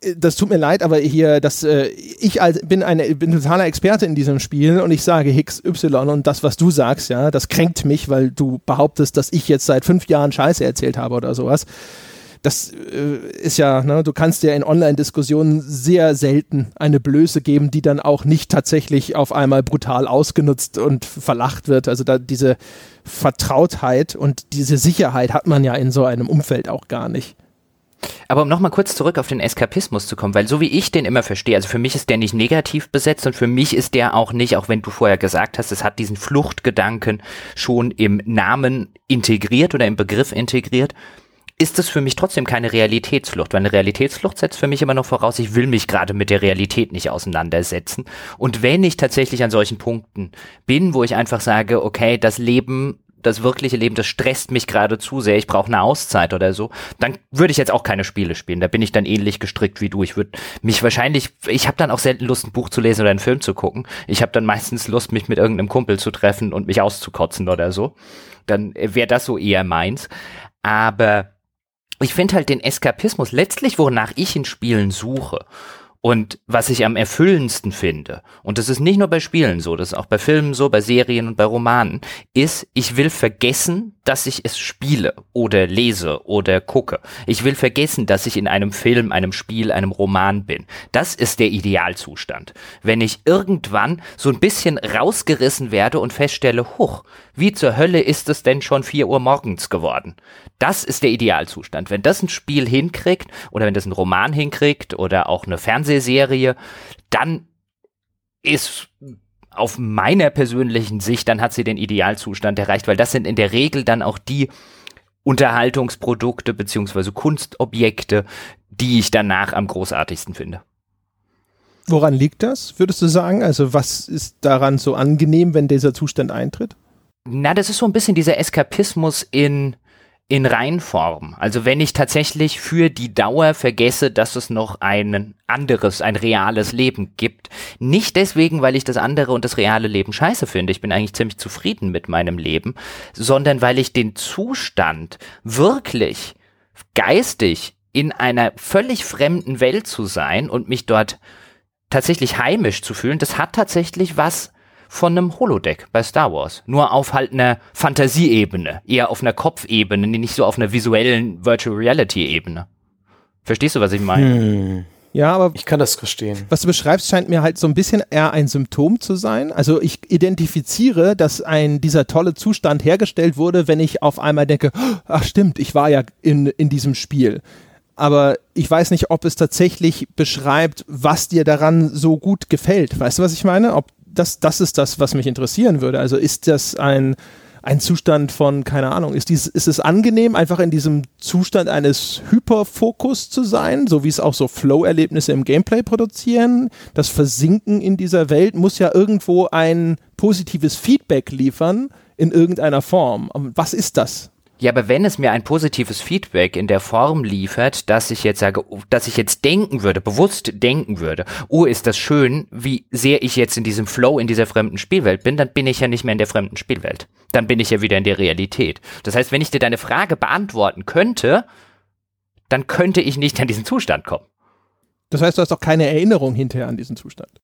äh, das tut mir leid, aber hier, das, äh, ich als, bin eine, bin totaler Experte in diesem Spiel und ich sage Hicks Y und das, was du sagst, ja, das kränkt mich, weil du behauptest, dass ich jetzt seit fünf Jahren Scheiße erzählt habe oder sowas das äh, ist ja, ne, du kannst ja in Online-Diskussionen sehr selten eine Blöße geben, die dann auch nicht tatsächlich auf einmal brutal ausgenutzt und verlacht wird. Also da diese Vertrautheit und diese Sicherheit hat man ja in so einem Umfeld auch gar nicht. Aber um nochmal kurz zurück auf den Eskapismus zu kommen, weil so wie ich den immer verstehe, also für mich ist der nicht negativ besetzt und für mich ist der auch nicht, auch wenn du vorher gesagt hast, es hat diesen Fluchtgedanken schon im Namen integriert oder im Begriff integriert, ist es für mich trotzdem keine Realitätsflucht, weil eine Realitätsflucht setzt für mich immer noch voraus, ich will mich gerade mit der Realität nicht auseinandersetzen. Und wenn ich tatsächlich an solchen Punkten bin, wo ich einfach sage, okay, das Leben das wirkliche Leben, das stresst mich gerade zu sehr, ich brauche eine Auszeit oder so, dann würde ich jetzt auch keine Spiele spielen. Da bin ich dann ähnlich gestrickt wie du. Ich würde mich wahrscheinlich, ich habe dann auch selten Lust, ein Buch zu lesen oder einen Film zu gucken. Ich habe dann meistens Lust, mich mit irgendeinem Kumpel zu treffen und mich auszukotzen oder so. Dann wäre das so eher meins. Aber ich finde halt den Eskapismus letztlich, wonach ich in Spielen suche und was ich am erfüllendsten finde, und das ist nicht nur bei Spielen so, das ist auch bei Filmen so, bei Serien und bei Romanen, ist, ich will vergessen, dass ich es spiele oder lese oder gucke. Ich will vergessen, dass ich in einem Film, einem Spiel, einem Roman bin. Das ist der Idealzustand. Wenn ich irgendwann so ein bisschen rausgerissen werde und feststelle, huch, wie zur Hölle ist es denn schon vier Uhr morgens geworden? Das ist der Idealzustand. Wenn das ein Spiel hinkriegt oder wenn das ein Roman hinkriegt oder auch eine Fernsehserie, dann ist auf meiner persönlichen Sicht, dann hat sie den Idealzustand erreicht, weil das sind in der Regel dann auch die Unterhaltungsprodukte beziehungsweise Kunstobjekte, die ich danach am großartigsten finde. Woran liegt das, würdest du sagen? Also was ist daran so angenehm, wenn dieser Zustand eintritt? Na, das ist so ein bisschen dieser Eskapismus in in Reinform. Also wenn ich tatsächlich für die Dauer vergesse, dass es noch ein anderes, ein reales Leben gibt. Nicht deswegen, weil ich das andere und das reale Leben scheiße finde. Ich bin eigentlich ziemlich zufrieden mit meinem Leben, sondern weil ich den Zustand wirklich geistig in einer völlig fremden Welt zu sein und mich dort tatsächlich heimisch zu fühlen, das hat tatsächlich was von einem Holodeck bei Star Wars. Nur auf halt einer Fantasieebene, eher auf einer Kopfebene, nicht so auf einer visuellen Virtual Reality Ebene. Verstehst du, was ich meine? Hm. Ja, aber ich kann das verstehen. Was du beschreibst, scheint mir halt so ein bisschen eher ein Symptom zu sein. Also ich identifiziere, dass ein dieser tolle Zustand hergestellt wurde, wenn ich auf einmal denke, ach stimmt, ich war ja in, in diesem Spiel. Aber ich weiß nicht, ob es tatsächlich beschreibt, was dir daran so gut gefällt. Weißt du, was ich meine? Ob das, das ist das, was mich interessieren würde. Also ist das ein, ein Zustand von, keine Ahnung, ist, dies, ist es angenehm, einfach in diesem Zustand eines Hyperfokus zu sein, so wie es auch so Flow-Erlebnisse im Gameplay produzieren? Das Versinken in dieser Welt muss ja irgendwo ein positives Feedback liefern in irgendeiner Form. Was ist das? Ja, aber wenn es mir ein positives Feedback in der Form liefert, dass ich jetzt sage, dass ich jetzt denken würde, bewusst denken würde, oh, ist das schön, wie sehr ich jetzt in diesem Flow, in dieser fremden Spielwelt bin, dann bin ich ja nicht mehr in der fremden Spielwelt. Dann bin ich ja wieder in der Realität. Das heißt, wenn ich dir deine Frage beantworten könnte, dann könnte ich nicht an diesen Zustand kommen. Das heißt, du hast auch keine Erinnerung hinterher an diesen Zustand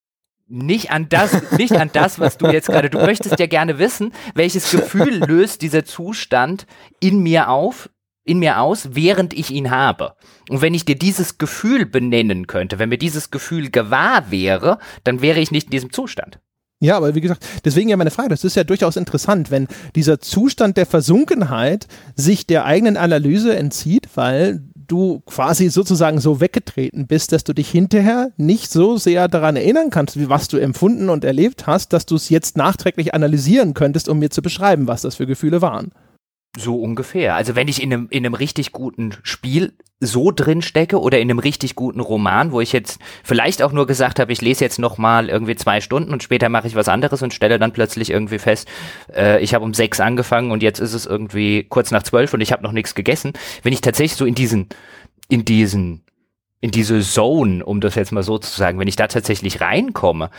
nicht an das, nicht an das, was du jetzt gerade, du möchtest ja gerne wissen, welches Gefühl löst dieser Zustand in mir auf, in mir aus, während ich ihn habe. Und wenn ich dir dieses Gefühl benennen könnte, wenn mir dieses Gefühl gewahr wäre, dann wäre ich nicht in diesem Zustand. Ja, aber wie gesagt, deswegen ja meine Frage, das ist ja durchaus interessant, wenn dieser Zustand der Versunkenheit sich der eigenen Analyse entzieht, weil du quasi sozusagen so weggetreten bist, dass du dich hinterher nicht so sehr daran erinnern kannst, wie was du empfunden und erlebt hast, dass du es jetzt nachträglich analysieren könntest, um mir zu beschreiben, was das für Gefühle waren. So ungefähr. Also wenn ich in einem, in einem richtig guten Spiel so drin stecke oder in einem richtig guten Roman, wo ich jetzt vielleicht auch nur gesagt habe, ich lese jetzt noch mal irgendwie zwei Stunden und später mache ich was anderes und stelle dann plötzlich irgendwie fest, äh, ich habe um sechs angefangen und jetzt ist es irgendwie kurz nach zwölf und ich habe noch nichts gegessen. Wenn ich tatsächlich so in diesen, in diesen, in diese Zone, um das jetzt mal so zu sagen, wenn ich da tatsächlich reinkomme,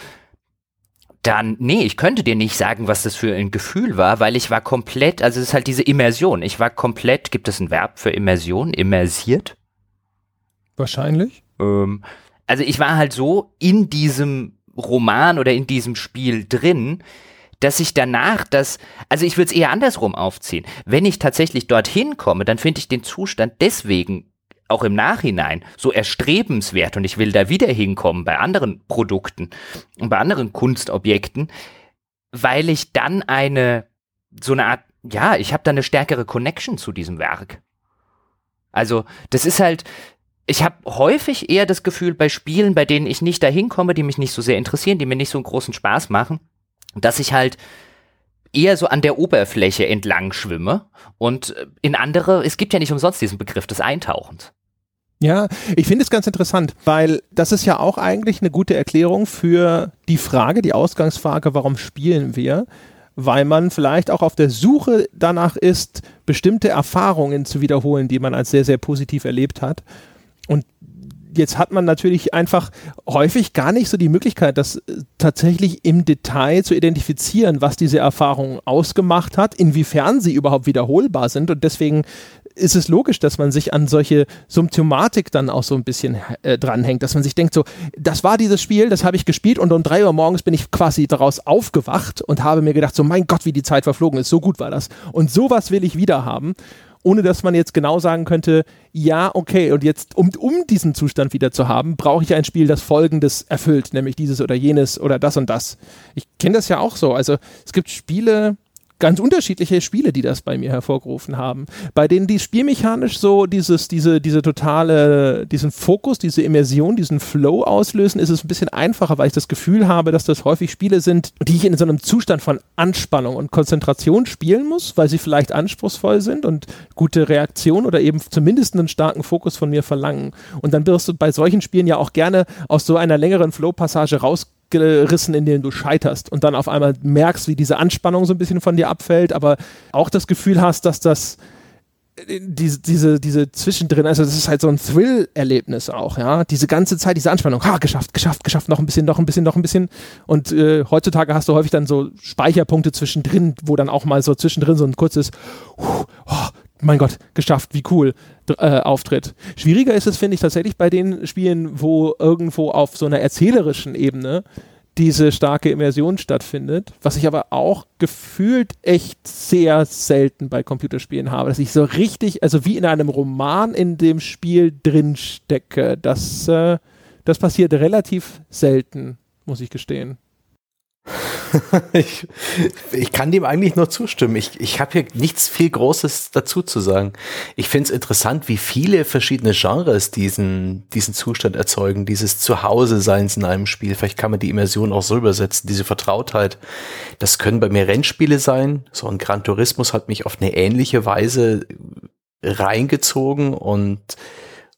dann, nee, ich könnte dir nicht sagen, was das für ein Gefühl war, weil ich war komplett, also es ist halt diese Immersion. Ich war komplett, gibt es ein Verb für Immersion? Immersiert? Wahrscheinlich. Ähm, also ich war halt so in diesem Roman oder in diesem Spiel drin, dass ich danach das, also ich würde es eher andersrum aufziehen. Wenn ich tatsächlich dorthin komme, dann finde ich den Zustand deswegen auch im Nachhinein so erstrebenswert und ich will da wieder hinkommen bei anderen Produkten und bei anderen Kunstobjekten, weil ich dann eine, so eine Art, ja, ich habe da eine stärkere Connection zu diesem Werk. Also, das ist halt, ich habe häufig eher das Gefühl bei Spielen, bei denen ich nicht dahin komme, die mich nicht so sehr interessieren, die mir nicht so einen großen Spaß machen, dass ich halt eher so an der Oberfläche entlang schwimme und in andere, es gibt ja nicht umsonst diesen Begriff des Eintauchens. Ja, ich finde es ganz interessant, weil das ist ja auch eigentlich eine gute Erklärung für die Frage, die Ausgangsfrage, warum spielen wir? Weil man vielleicht auch auf der Suche danach ist, bestimmte Erfahrungen zu wiederholen, die man als sehr, sehr positiv erlebt hat. Und jetzt hat man natürlich einfach häufig gar nicht so die Möglichkeit, das äh, tatsächlich im Detail zu identifizieren, was diese Erfahrung ausgemacht hat, inwiefern sie überhaupt wiederholbar sind. Und deswegen ist es logisch, dass man sich an solche Symptomatik dann auch so ein bisschen äh, dranhängt, dass man sich denkt, so, das war dieses Spiel, das habe ich gespielt und um drei Uhr morgens bin ich quasi daraus aufgewacht und habe mir gedacht, so, mein Gott, wie die Zeit verflogen ist, so gut war das. Und sowas will ich wieder haben ohne dass man jetzt genau sagen könnte, ja, okay, und jetzt, um, um diesen Zustand wieder zu haben, brauche ich ein Spiel, das Folgendes erfüllt, nämlich dieses oder jenes oder das und das. Ich kenne das ja auch so. Also es gibt Spiele, ganz unterschiedliche Spiele, die das bei mir hervorgerufen haben, bei denen die spielmechanisch so dieses, diese, diese totale, diesen Fokus, diese Immersion, diesen Flow auslösen, ist es ein bisschen einfacher, weil ich das Gefühl habe, dass das häufig Spiele sind, die ich in so einem Zustand von Anspannung und Konzentration spielen muss, weil sie vielleicht anspruchsvoll sind und gute Reaktion oder eben zumindest einen starken Fokus von mir verlangen. Und dann wirst du bei solchen Spielen ja auch gerne aus so einer längeren Flow-Passage raus gerissen, in denen du scheiterst und dann auf einmal merkst, wie diese Anspannung so ein bisschen von dir abfällt, aber auch das Gefühl hast, dass das äh, diese, diese, diese zwischendrin, also das ist halt so ein Thrill-Erlebnis auch, ja. Diese ganze Zeit, diese Anspannung, ha, geschafft, geschafft, geschafft, noch ein bisschen, noch ein bisschen, noch ein bisschen. Und äh, heutzutage hast du häufig dann so Speicherpunkte zwischendrin, wo dann auch mal so zwischendrin so ein kurzes, oh, mein Gott, geschafft, wie cool, äh, auftritt. Schwieriger ist es, finde ich, tatsächlich bei den Spielen, wo irgendwo auf so einer erzählerischen Ebene diese starke Immersion stattfindet, was ich aber auch gefühlt echt sehr selten bei Computerspielen habe, dass ich so richtig, also wie in einem Roman in dem Spiel drin stecke. Das, äh, das passiert relativ selten, muss ich gestehen. ich, ich kann dem eigentlich nur zustimmen. Ich, ich habe hier nichts viel Großes dazu zu sagen. Ich finde es interessant, wie viele verschiedene Genres diesen, diesen Zustand erzeugen, dieses Zuhause-Seins in einem Spiel. Vielleicht kann man die Immersion auch so übersetzen, diese Vertrautheit. Das können bei mir Rennspiele sein. So ein Gran Turismus hat mich auf eine ähnliche Weise reingezogen und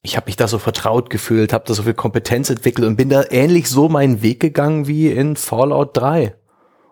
ich habe mich da so vertraut gefühlt, habe da so viel Kompetenz entwickelt und bin da ähnlich so meinen Weg gegangen wie in Fallout 3.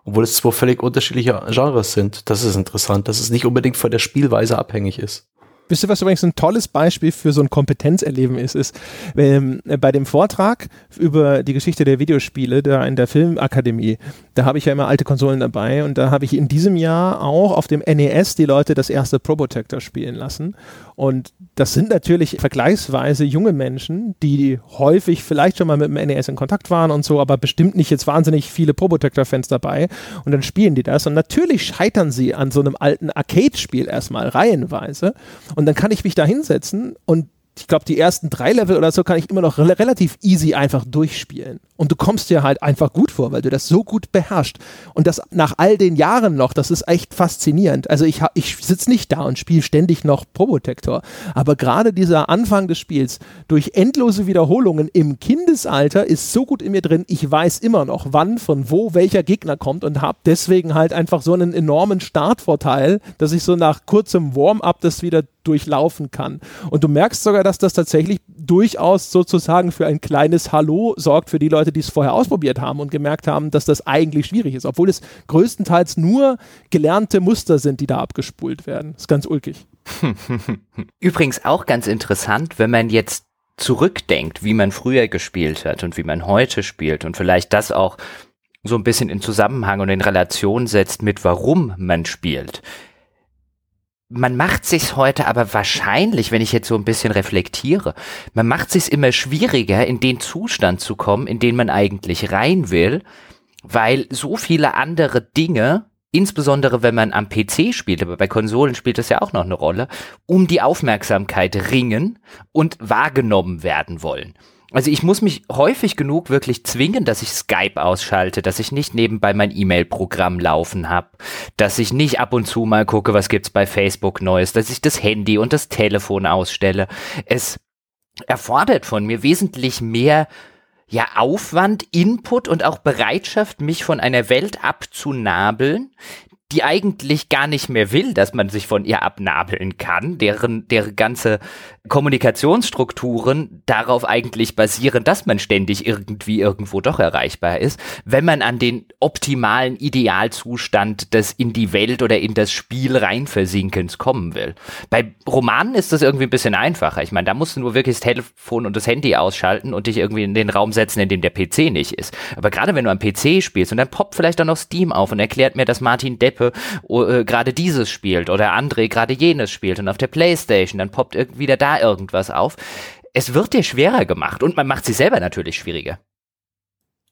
Obwohl es zwei völlig unterschiedliche Genres sind. Das ist interessant, dass es nicht unbedingt von der Spielweise abhängig ist. Wisst ihr, was übrigens ein tolles Beispiel für so ein Kompetenzerleben ist, ist ähm, bei dem Vortrag über die Geschichte der Videospiele da in der Filmakademie, da habe ich ja immer alte Konsolen dabei und da habe ich in diesem Jahr auch auf dem NES die Leute das erste Probotector spielen lassen und das sind natürlich vergleichsweise junge Menschen, die häufig vielleicht schon mal mit dem NES in Kontakt waren und so, aber bestimmt nicht jetzt wahnsinnig viele Probotector-Fans dabei. Und dann spielen die das. Und natürlich scheitern sie an so einem alten Arcade-Spiel erstmal reihenweise. Und dann kann ich mich da hinsetzen und ich glaube, die ersten drei Level oder so kann ich immer noch re relativ easy einfach durchspielen. Und du kommst dir halt einfach gut vor, weil du das so gut beherrschst. Und das nach all den Jahren noch, das ist echt faszinierend. Also ich, ich sitze nicht da und spiele ständig noch Probotector. Aber gerade dieser Anfang des Spiels durch endlose Wiederholungen im Kindesalter ist so gut in mir drin, ich weiß immer noch, wann, von wo welcher Gegner kommt und habe deswegen halt einfach so einen enormen Startvorteil, dass ich so nach kurzem Warm-up das wieder durchlaufen kann. Und du merkst sogar, dass das tatsächlich durchaus sozusagen für ein kleines Hallo sorgt für die Leute, die es vorher ausprobiert haben und gemerkt haben, dass das eigentlich schwierig ist, obwohl es größtenteils nur gelernte Muster sind, die da abgespult werden. Das ist ganz ulkig. Übrigens auch ganz interessant, wenn man jetzt zurückdenkt, wie man früher gespielt hat und wie man heute spielt und vielleicht das auch so ein bisschen in Zusammenhang und in Relation setzt mit warum man spielt man macht sich's heute aber wahrscheinlich, wenn ich jetzt so ein bisschen reflektiere, man macht sich's immer schwieriger, in den Zustand zu kommen, in den man eigentlich rein will, weil so viele andere Dinge, insbesondere wenn man am PC spielt, aber bei Konsolen spielt das ja auch noch eine Rolle, um die Aufmerksamkeit ringen und wahrgenommen werden wollen. Also ich muss mich häufig genug wirklich zwingen, dass ich Skype ausschalte, dass ich nicht nebenbei mein E-Mail-Programm laufen habe, dass ich nicht ab und zu mal gucke, was gibt's bei Facebook Neues, dass ich das Handy und das Telefon ausstelle. Es erfordert von mir wesentlich mehr ja Aufwand, Input und auch Bereitschaft, mich von einer Welt abzunabeln, die eigentlich gar nicht mehr will, dass man sich von ihr abnabeln kann, deren, deren ganze Kommunikationsstrukturen darauf eigentlich basieren, dass man ständig irgendwie irgendwo doch erreichbar ist, wenn man an den optimalen Idealzustand des in die Welt oder in das Spiel reinversinkens kommen will. Bei Romanen ist das irgendwie ein bisschen einfacher. Ich meine, da musst du nur wirklich das Telefon und das Handy ausschalten und dich irgendwie in den Raum setzen, in dem der PC nicht ist. Aber gerade wenn du am PC spielst und dann poppt vielleicht auch noch Steam auf und erklärt mir, dass Martin Depp Kneipe äh, gerade dieses spielt oder André gerade jenes spielt und auf der Playstation, dann poppt wieder da irgendwas auf. Es wird dir schwerer gemacht und man macht sich selber natürlich schwieriger.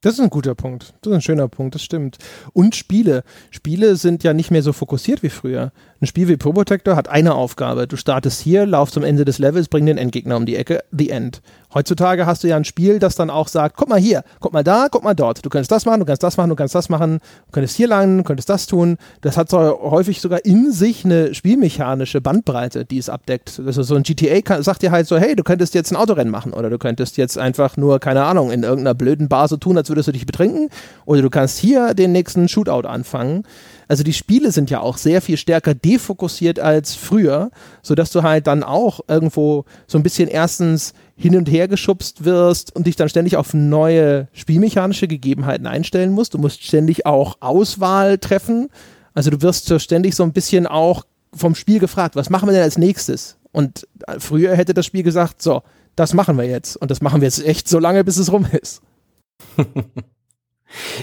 Das ist ein guter Punkt. Das ist ein schöner Punkt, das stimmt. Und Spiele. Spiele sind ja nicht mehr so fokussiert wie früher. Ein Spiel wie Probotector hat eine Aufgabe. Du startest hier, laufst zum Ende des Levels, bring den Endgegner um die Ecke, the end. Heutzutage hast du ja ein Spiel, das dann auch sagt, guck mal hier, guck mal da, guck mal dort. Du kannst das machen, du kannst das machen, du kannst das machen, du könntest hier lang, du könntest das tun. Das hat so häufig sogar in sich eine spielmechanische Bandbreite, die es abdeckt. Also so ein GTA kann, sagt dir halt so, hey, du könntest jetzt ein Autorennen machen oder du könntest jetzt einfach nur, keine Ahnung, in irgendeiner blöden Bar so tun, als würdest du dich betrinken oder du kannst hier den nächsten Shootout anfangen. Also die Spiele sind ja auch sehr viel stärker defokussiert als früher, sodass du halt dann auch irgendwo so ein bisschen erstens hin und her geschubst wirst und dich dann ständig auf neue spielmechanische Gegebenheiten einstellen musst. Du musst ständig auch Auswahl treffen. Also du wirst so ständig so ein bisschen auch vom Spiel gefragt, was machen wir denn als nächstes? Und früher hätte das Spiel gesagt, so, das machen wir jetzt. Und das machen wir jetzt echt so lange, bis es rum ist.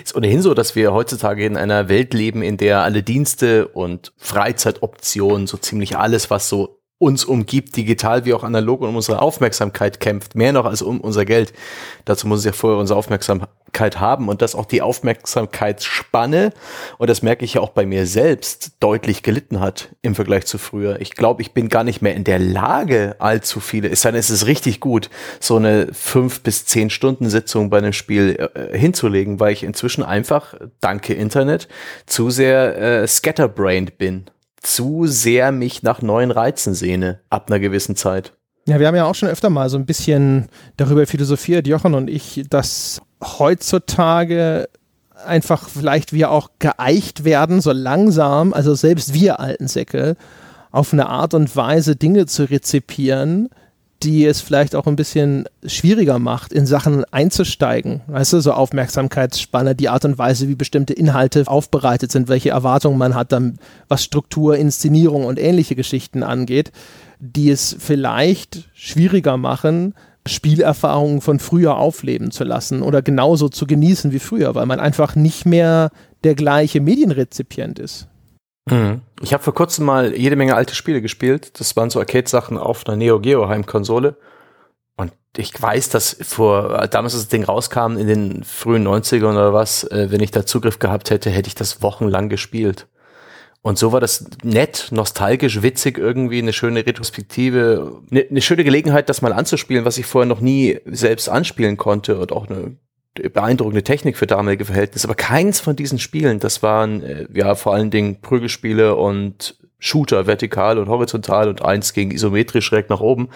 Ist ohnehin so, dass wir heutzutage in einer Welt leben, in der alle Dienste und Freizeitoptionen, so ziemlich alles, was so uns umgibt, digital wie auch analog, und um unsere Aufmerksamkeit kämpft, mehr noch als um unser Geld. Dazu muss es ja vorher unsere Aufmerksamkeit haben und dass auch die Aufmerksamkeitsspanne, und das merke ich ja auch bei mir selbst, deutlich gelitten hat im Vergleich zu früher. Ich glaube, ich bin gar nicht mehr in der Lage, allzu viele, es sei denn, es ist richtig gut, so eine fünf bis zehn Stunden Sitzung bei einem Spiel äh, hinzulegen, weil ich inzwischen einfach, danke Internet, zu sehr äh, scatterbrained bin zu sehr mich nach neuen Reizen sehne, ab einer gewissen Zeit. Ja, wir haben ja auch schon öfter mal so ein bisschen darüber philosophiert, Jochen und ich, dass heutzutage einfach vielleicht wir auch geeicht werden, so langsam, also selbst wir alten Säcke, auf eine Art und Weise Dinge zu rezipieren, die es vielleicht auch ein bisschen schwieriger macht, in Sachen einzusteigen. Weißt du, so Aufmerksamkeitsspanne, die Art und Weise, wie bestimmte Inhalte aufbereitet sind, welche Erwartungen man hat, dann, was Struktur, Inszenierung und ähnliche Geschichten angeht, die es vielleicht schwieriger machen, Spielerfahrungen von früher aufleben zu lassen oder genauso zu genießen wie früher, weil man einfach nicht mehr der gleiche Medienrezipient ist. Mhm. Ich habe vor kurzem mal jede Menge alte Spiele gespielt. Das waren so Arcade-Sachen auf einer Neo Geo Heimkonsole. Und ich weiß, dass vor, damals als das Ding rauskam, in den frühen 90ern oder was, äh, wenn ich da Zugriff gehabt hätte, hätte ich das wochenlang gespielt. Und so war das nett, nostalgisch, witzig irgendwie, eine schöne Retrospektive, eine, eine schöne Gelegenheit, das mal anzuspielen, was ich vorher noch nie selbst anspielen konnte und auch eine beeindruckende Technik für damalige Verhältnisse, aber keins von diesen Spielen, das waren äh, ja vor allen Dingen Prügelspiele und Shooter vertikal und horizontal und eins gegen isometrisch schräg nach oben.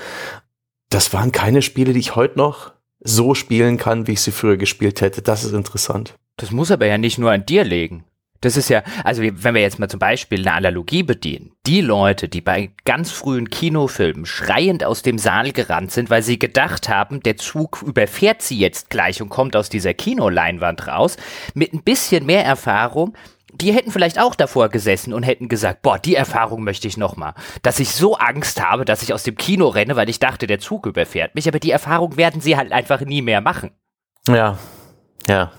Das waren keine Spiele, die ich heute noch so spielen kann, wie ich sie früher gespielt hätte. Das ist interessant. Das muss aber ja nicht nur an dir liegen. Das ist ja, also wenn wir jetzt mal zum Beispiel eine Analogie bedienen, die Leute, die bei ganz frühen Kinofilmen schreiend aus dem Saal gerannt sind, weil sie gedacht haben, der Zug überfährt sie jetzt gleich und kommt aus dieser Kinoleinwand raus, mit ein bisschen mehr Erfahrung, die hätten vielleicht auch davor gesessen und hätten gesagt, boah, die Erfahrung möchte ich nochmal. Dass ich so Angst habe, dass ich aus dem Kino renne, weil ich dachte, der Zug überfährt mich, aber die Erfahrung werden sie halt einfach nie mehr machen. Ja, ja.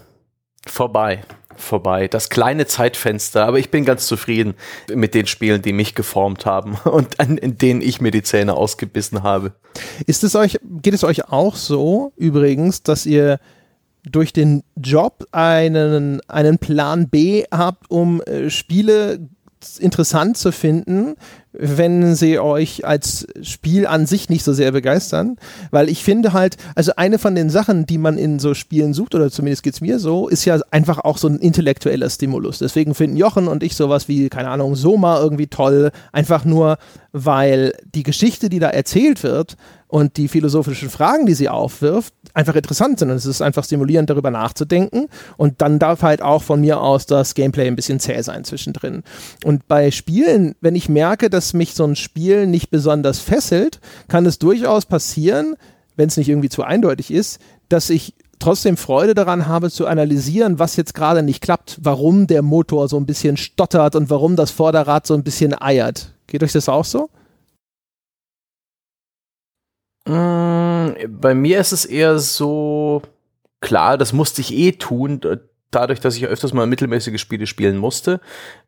Vorbei vorbei. Das kleine Zeitfenster, aber ich bin ganz zufrieden mit den Spielen, die mich geformt haben und an, in denen ich mir die Zähne ausgebissen habe. Ist es euch, geht es euch auch so übrigens, dass ihr durch den Job einen, einen Plan B habt, um äh, Spiele interessant zu finden, wenn sie euch als Spiel an sich nicht so sehr begeistern. Weil ich finde halt, also eine von den Sachen, die man in so Spielen sucht, oder zumindest geht es mir so, ist ja einfach auch so ein intellektueller Stimulus. Deswegen finden Jochen und ich sowas wie, keine Ahnung, Soma irgendwie toll. Einfach nur, weil die Geschichte, die da erzählt wird, und die philosophischen Fragen, die sie aufwirft, einfach interessant sind. Und es ist einfach stimulierend, darüber nachzudenken. Und dann darf halt auch von mir aus das Gameplay ein bisschen zäh sein zwischendrin. Und bei Spielen, wenn ich merke, dass mich so ein Spiel nicht besonders fesselt, kann es durchaus passieren, wenn es nicht irgendwie zu eindeutig ist, dass ich trotzdem Freude daran habe zu analysieren, was jetzt gerade nicht klappt, warum der Motor so ein bisschen stottert und warum das Vorderrad so ein bisschen eiert. Geht euch das auch so? Mm, bei mir ist es eher so, klar, das musste ich eh tun, dadurch, dass ich öfters mal mittelmäßige Spiele spielen musste,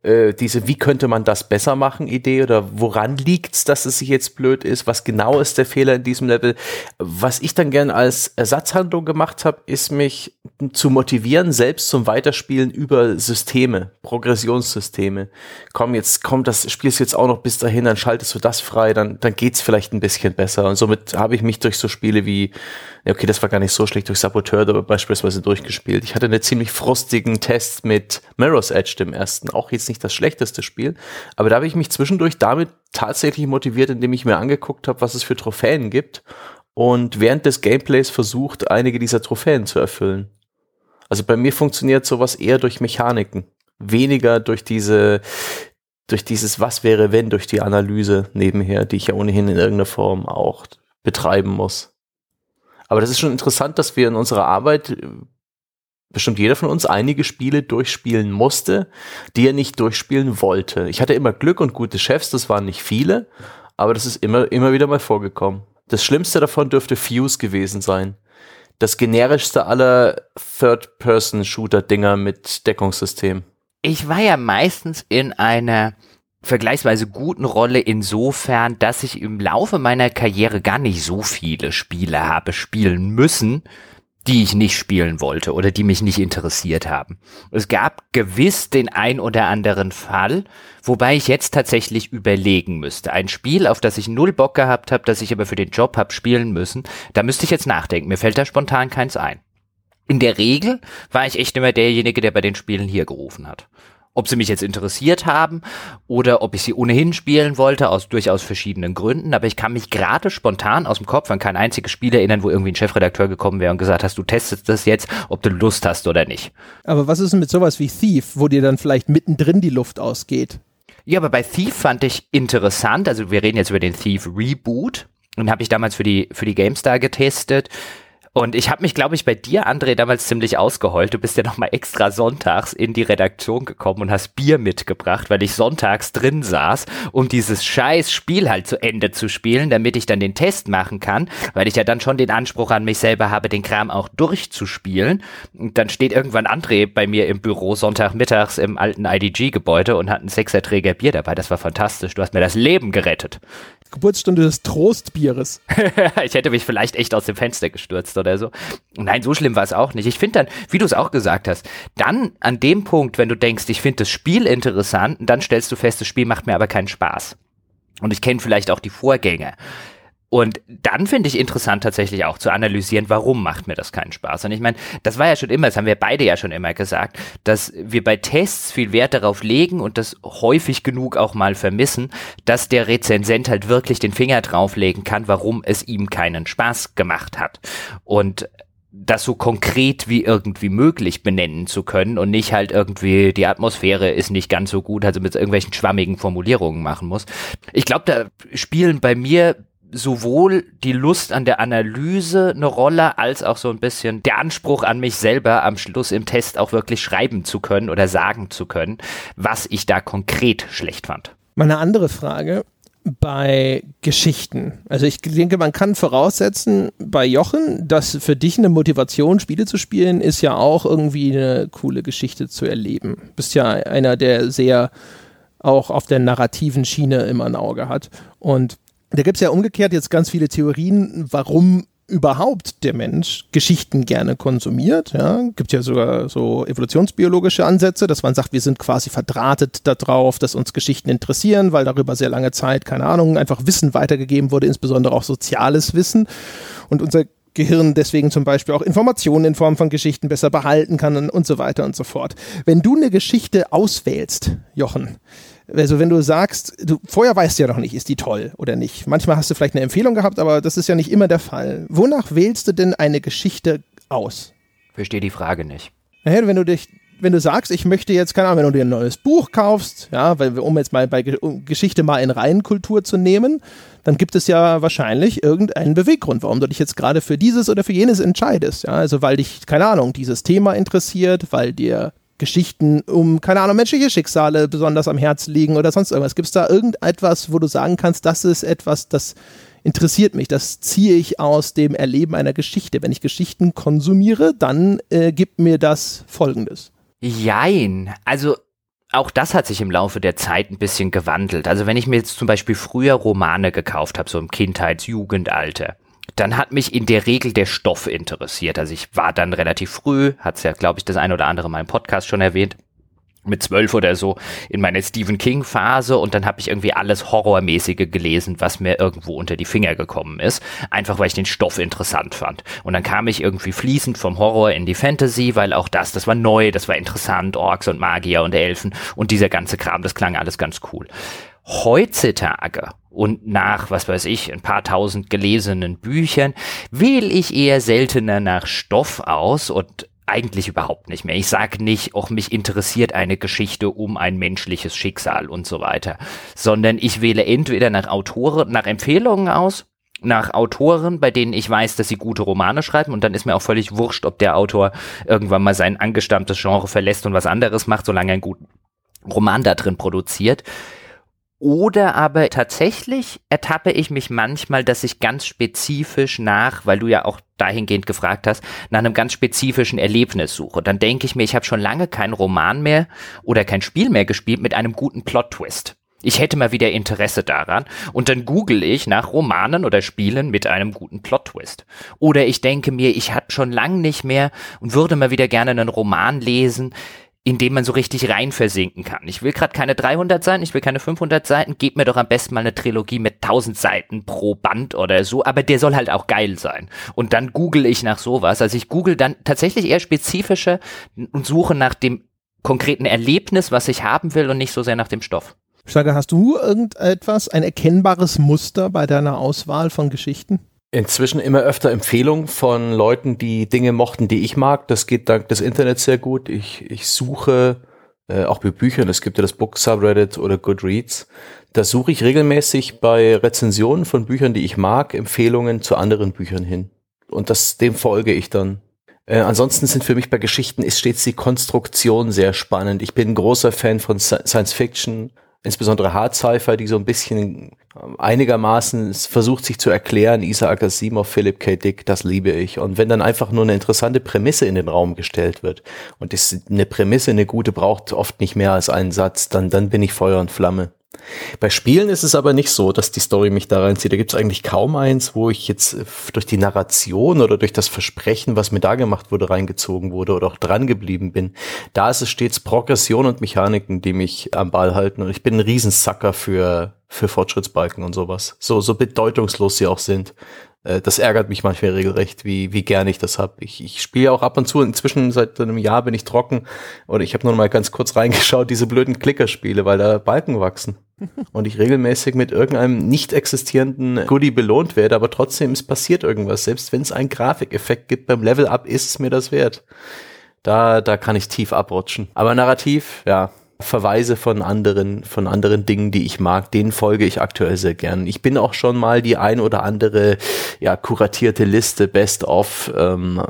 äh, diese wie könnte man das besser machen Idee oder woran liegt's, dass es sich jetzt blöd ist, was genau ist der Fehler in diesem Level. Was ich dann gern als Ersatzhandlung gemacht habe, ist mich zu motivieren, selbst zum Weiterspielen über Systeme, Progressionssysteme. Komm, jetzt komm, das spielst jetzt auch noch bis dahin, dann schaltest du das frei, dann, dann geht's vielleicht ein bisschen besser. Und somit habe ich mich durch so Spiele wie, ja, okay, das war gar nicht so schlecht, durch Saboteur aber beispielsweise durchgespielt. Ich hatte eine ziemlich frostigen Test mit Mirror's Edge, dem ersten, auch jetzt nicht das schlechteste Spiel, aber da habe ich mich zwischendurch damit tatsächlich motiviert, indem ich mir angeguckt habe, was es für Trophäen gibt und während des Gameplays versucht, einige dieser Trophäen zu erfüllen. Also bei mir funktioniert sowas eher durch Mechaniken, weniger durch diese durch dieses Was wäre wenn, durch die Analyse nebenher, die ich ja ohnehin in irgendeiner Form auch betreiben muss. Aber das ist schon interessant, dass wir in unserer Arbeit bestimmt jeder von uns einige Spiele durchspielen musste, die er nicht durchspielen wollte. Ich hatte immer Glück und gute Chefs, das waren nicht viele, aber das ist immer, immer wieder mal vorgekommen. Das Schlimmste davon dürfte Fuse gewesen sein. Das generischste aller Third-Person-Shooter-Dinger mit Deckungssystem. Ich war ja meistens in einer vergleichsweise guten Rolle insofern, dass ich im Laufe meiner Karriere gar nicht so viele Spiele habe spielen müssen, die ich nicht spielen wollte oder die mich nicht interessiert haben. Es gab gewiss den ein oder anderen Fall, wobei ich jetzt tatsächlich überlegen müsste. Ein Spiel, auf das ich null Bock gehabt habe, das ich aber für den Job habe spielen müssen, da müsste ich jetzt nachdenken. Mir fällt da spontan keins ein. In der Regel war ich echt immer derjenige, der bei den Spielen hier gerufen hat ob sie mich jetzt interessiert haben oder ob ich sie ohnehin spielen wollte, aus durchaus verschiedenen Gründen. Aber ich kann mich gerade spontan aus dem Kopf an kein einziges Spiel erinnern, wo irgendwie ein Chefredakteur gekommen wäre und gesagt hast, du testest das jetzt, ob du Lust hast oder nicht. Aber was ist denn mit sowas wie Thief, wo dir dann vielleicht mittendrin die Luft ausgeht? Ja, aber bei Thief fand ich interessant, also wir reden jetzt über den Thief Reboot und habe ich damals für die, für die GameStar getestet. Und ich habe mich, glaube ich, bei dir, André, damals ziemlich ausgeheult. Du bist ja nochmal extra sonntags in die Redaktion gekommen und hast Bier mitgebracht, weil ich sonntags drin saß, um dieses scheiß Spiel halt zu Ende zu spielen, damit ich dann den Test machen kann, weil ich ja dann schon den Anspruch an mich selber habe, den Kram auch durchzuspielen. Und dann steht irgendwann André bei mir im Büro Sonntagmittags im alten IDG-Gebäude und hat einen Sechserträger Bier dabei. Das war fantastisch. Du hast mir das Leben gerettet. Geburtsstunde des Trostbieres. ich hätte mich vielleicht echt aus dem Fenster gestürzt oder so. Nein, so schlimm war es auch nicht. Ich finde dann, wie du es auch gesagt hast, dann an dem Punkt, wenn du denkst, ich finde das Spiel interessant, dann stellst du fest, das Spiel macht mir aber keinen Spaß. Und ich kenne vielleicht auch die Vorgänge. Und dann finde ich interessant tatsächlich auch zu analysieren, warum macht mir das keinen Spaß. Und ich meine, das war ja schon immer, das haben wir beide ja schon immer gesagt, dass wir bei Tests viel Wert darauf legen und das häufig genug auch mal vermissen, dass der Rezensent halt wirklich den Finger drauflegen kann, warum es ihm keinen Spaß gemacht hat. Und das so konkret wie irgendwie möglich benennen zu können und nicht halt irgendwie die Atmosphäre ist nicht ganz so gut, also mit irgendwelchen schwammigen Formulierungen machen muss. Ich glaube, da spielen bei mir sowohl die Lust an der Analyse eine Rolle, als auch so ein bisschen der Anspruch an mich selber am Schluss im Test auch wirklich schreiben zu können oder sagen zu können, was ich da konkret schlecht fand. Meine andere Frage bei Geschichten. Also ich denke, man kann voraussetzen bei Jochen, dass für dich eine Motivation, Spiele zu spielen, ist ja auch irgendwie eine coole Geschichte zu erleben. Bist ja einer, der sehr auch auf der narrativen Schiene immer ein Auge hat. Und da gibt es ja umgekehrt jetzt ganz viele Theorien, warum überhaupt der Mensch Geschichten gerne konsumiert. Ja, gibt ja sogar so evolutionsbiologische Ansätze, dass man sagt, wir sind quasi verdrahtet darauf, dass uns Geschichten interessieren, weil darüber sehr lange Zeit, keine Ahnung, einfach Wissen weitergegeben wurde, insbesondere auch soziales Wissen. Und unser Gehirn deswegen zum Beispiel auch Informationen in Form von Geschichten besser behalten kann und so weiter und so fort. Wenn du eine Geschichte auswählst, Jochen, also wenn du sagst, du vorher weißt du ja noch nicht, ist die toll oder nicht. Manchmal hast du vielleicht eine Empfehlung gehabt, aber das ist ja nicht immer der Fall. Wonach wählst du denn eine Geschichte aus? Verstehe die Frage nicht. Naja, wenn du dich, wenn du sagst, ich möchte jetzt, keine Ahnung, wenn du dir ein neues Buch kaufst, ja, weil, um jetzt mal bei Geschichte mal in Reihenkultur zu nehmen, dann gibt es ja wahrscheinlich irgendeinen Beweggrund, warum du dich jetzt gerade für dieses oder für jenes entscheidest. Ja, also weil dich, keine Ahnung, dieses Thema interessiert, weil dir Geschichten um, keine Ahnung, menschliche Schicksale besonders am Herz liegen oder sonst irgendwas? Gibt es da irgendetwas, wo du sagen kannst, das ist etwas, das interessiert mich, das ziehe ich aus dem Erleben einer Geschichte. Wenn ich Geschichten konsumiere, dann äh, gibt mir das Folgendes. Jein. Also auch das hat sich im Laufe der Zeit ein bisschen gewandelt. Also wenn ich mir jetzt zum Beispiel früher Romane gekauft habe, so im Kindheits-, Jugendalter, dann hat mich in der Regel der Stoff interessiert. Also ich war dann relativ früh, hat es ja, glaube ich, das ein oder andere mal im Podcast schon erwähnt, mit zwölf oder so in meiner Stephen King Phase und dann habe ich irgendwie alles Horrormäßige gelesen, was mir irgendwo unter die Finger gekommen ist, einfach weil ich den Stoff interessant fand. Und dann kam ich irgendwie fließend vom Horror in die Fantasy, weil auch das, das war neu, das war interessant, Orks und Magier und Elfen und dieser ganze Kram, das klang alles ganz cool. Heutzutage und nach, was weiß ich, ein paar tausend gelesenen Büchern wähle ich eher seltener nach Stoff aus und eigentlich überhaupt nicht mehr. Ich sage nicht, auch mich interessiert eine Geschichte um ein menschliches Schicksal und so weiter, sondern ich wähle entweder nach Autoren, nach Empfehlungen aus, nach Autoren, bei denen ich weiß, dass sie gute Romane schreiben und dann ist mir auch völlig wurscht, ob der Autor irgendwann mal sein angestammtes Genre verlässt und was anderes macht, solange er einen guten Roman da drin produziert. Oder aber tatsächlich ertappe ich mich manchmal, dass ich ganz spezifisch nach, weil du ja auch dahingehend gefragt hast, nach einem ganz spezifischen Erlebnis suche. Dann denke ich mir, ich habe schon lange keinen Roman mehr oder kein Spiel mehr gespielt mit einem guten Plot-Twist. Ich hätte mal wieder Interesse daran und dann google ich nach Romanen oder Spielen mit einem guten Plot-Twist. Oder ich denke mir, ich habe schon lang nicht mehr und würde mal wieder gerne einen Roman lesen, in dem man so richtig rein versinken kann. Ich will gerade keine 300 Seiten, ich will keine 500 Seiten, gebt mir doch am besten mal eine Trilogie mit 1000 Seiten pro Band oder so, aber der soll halt auch geil sein. Und dann google ich nach sowas. Also ich google dann tatsächlich eher spezifischer und suche nach dem konkreten Erlebnis, was ich haben will und nicht so sehr nach dem Stoff. Schlager, hast du irgendetwas, ein erkennbares Muster bei deiner Auswahl von Geschichten? Inzwischen immer öfter Empfehlungen von Leuten, die Dinge mochten, die ich mag. Das geht dank des Internets sehr gut. Ich, ich suche äh, auch bei Büchern, es gibt ja das Book Subreddit oder Goodreads. Da suche ich regelmäßig bei Rezensionen von Büchern, die ich mag, Empfehlungen zu anderen Büchern hin. Und das, dem folge ich dann. Äh, ansonsten sind für mich bei Geschichten ist stets die Konstruktion sehr spannend. Ich bin ein großer Fan von Science Fiction, insbesondere Hard Sci-Fi, die so ein bisschen einigermaßen versucht sich zu erklären, Isaac Asimov, Philip K. Dick, das liebe ich. Und wenn dann einfach nur eine interessante Prämisse in den Raum gestellt wird und das, eine Prämisse, eine gute, braucht oft nicht mehr als einen Satz, dann, dann bin ich Feuer und Flamme. Bei Spielen ist es aber nicht so, dass die Story mich da reinzieht. Da gibt es eigentlich kaum eins, wo ich jetzt äh, durch die Narration oder durch das Versprechen, was mir da gemacht wurde, reingezogen wurde oder auch dran geblieben bin. Da ist es stets Progression und Mechaniken, die mich am Ball halten. Und ich bin ein Riesensacker für, für Fortschrittsbalken und sowas. So, so bedeutungslos sie auch sind. Äh, das ärgert mich manchmal regelrecht, wie, wie gern ich das hab. Ich, ich spiele auch ab und zu, inzwischen seit einem Jahr bin ich trocken oder ich habe nur mal ganz kurz reingeschaut, diese blöden Klickerspiele, weil da Balken wachsen. und ich regelmäßig mit irgendeinem nicht existierenden Goodie belohnt werde, aber trotzdem es passiert irgendwas. Selbst wenn es einen Grafikeffekt gibt beim Level Up, ist es mir das wert. Da, da kann ich tief abrutschen. Aber narrativ, ja, Verweise von anderen, von anderen Dingen, die ich mag, denen folge ich aktuell sehr gern. Ich bin auch schon mal die ein oder andere, ja, kuratierte Liste Best of ähm,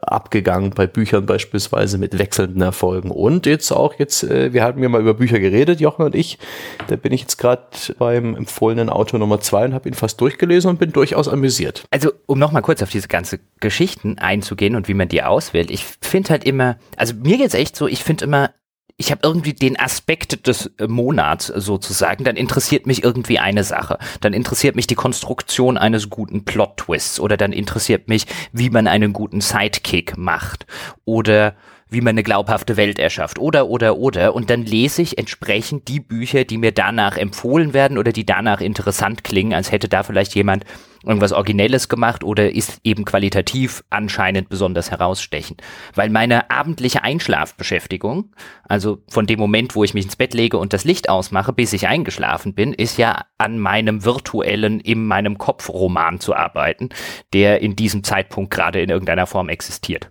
abgegangen bei Büchern beispielsweise mit wechselnden Erfolgen. Und jetzt auch jetzt, äh, wir hatten ja mal über Bücher geredet, Jochen und ich. Da bin ich jetzt gerade beim empfohlenen Autor Nummer zwei und habe ihn fast durchgelesen und bin durchaus amüsiert. Also, um nochmal kurz auf diese ganze Geschichten einzugehen und wie man die auswählt, ich finde halt immer, also mir geht's echt so, ich finde immer, ich habe irgendwie den Aspekt des äh, Monats sozusagen, dann interessiert mich irgendwie eine Sache. Dann interessiert mich die Konstruktion eines guten Plot-Twists oder dann interessiert mich, wie man einen guten Sidekick macht oder wie man eine glaubhafte Welt erschafft oder oder oder und dann lese ich entsprechend die Bücher, die mir danach empfohlen werden oder die danach interessant klingen, als hätte da vielleicht jemand irgendwas Originelles gemacht oder ist eben qualitativ anscheinend besonders herausstechend. Weil meine abendliche Einschlafbeschäftigung, also von dem Moment, wo ich mich ins Bett lege und das Licht ausmache, bis ich eingeschlafen bin, ist ja an meinem virtuellen, in meinem Kopf Roman zu arbeiten, der in diesem Zeitpunkt gerade in irgendeiner Form existiert.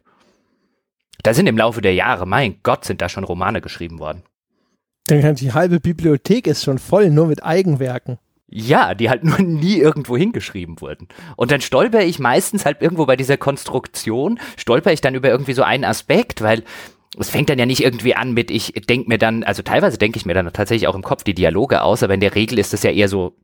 Da sind im Laufe der Jahre, mein Gott, sind da schon Romane geschrieben worden. Die halbe Bibliothek ist schon voll, nur mit Eigenwerken. Ja, die halt nur nie irgendwo hingeschrieben wurden. Und dann stolper ich meistens halt irgendwo bei dieser Konstruktion, stolper ich dann über irgendwie so einen Aspekt, weil es fängt dann ja nicht irgendwie an mit, ich denke mir dann, also teilweise denke ich mir dann tatsächlich auch im Kopf die Dialoge aus, aber in der Regel ist es ja eher so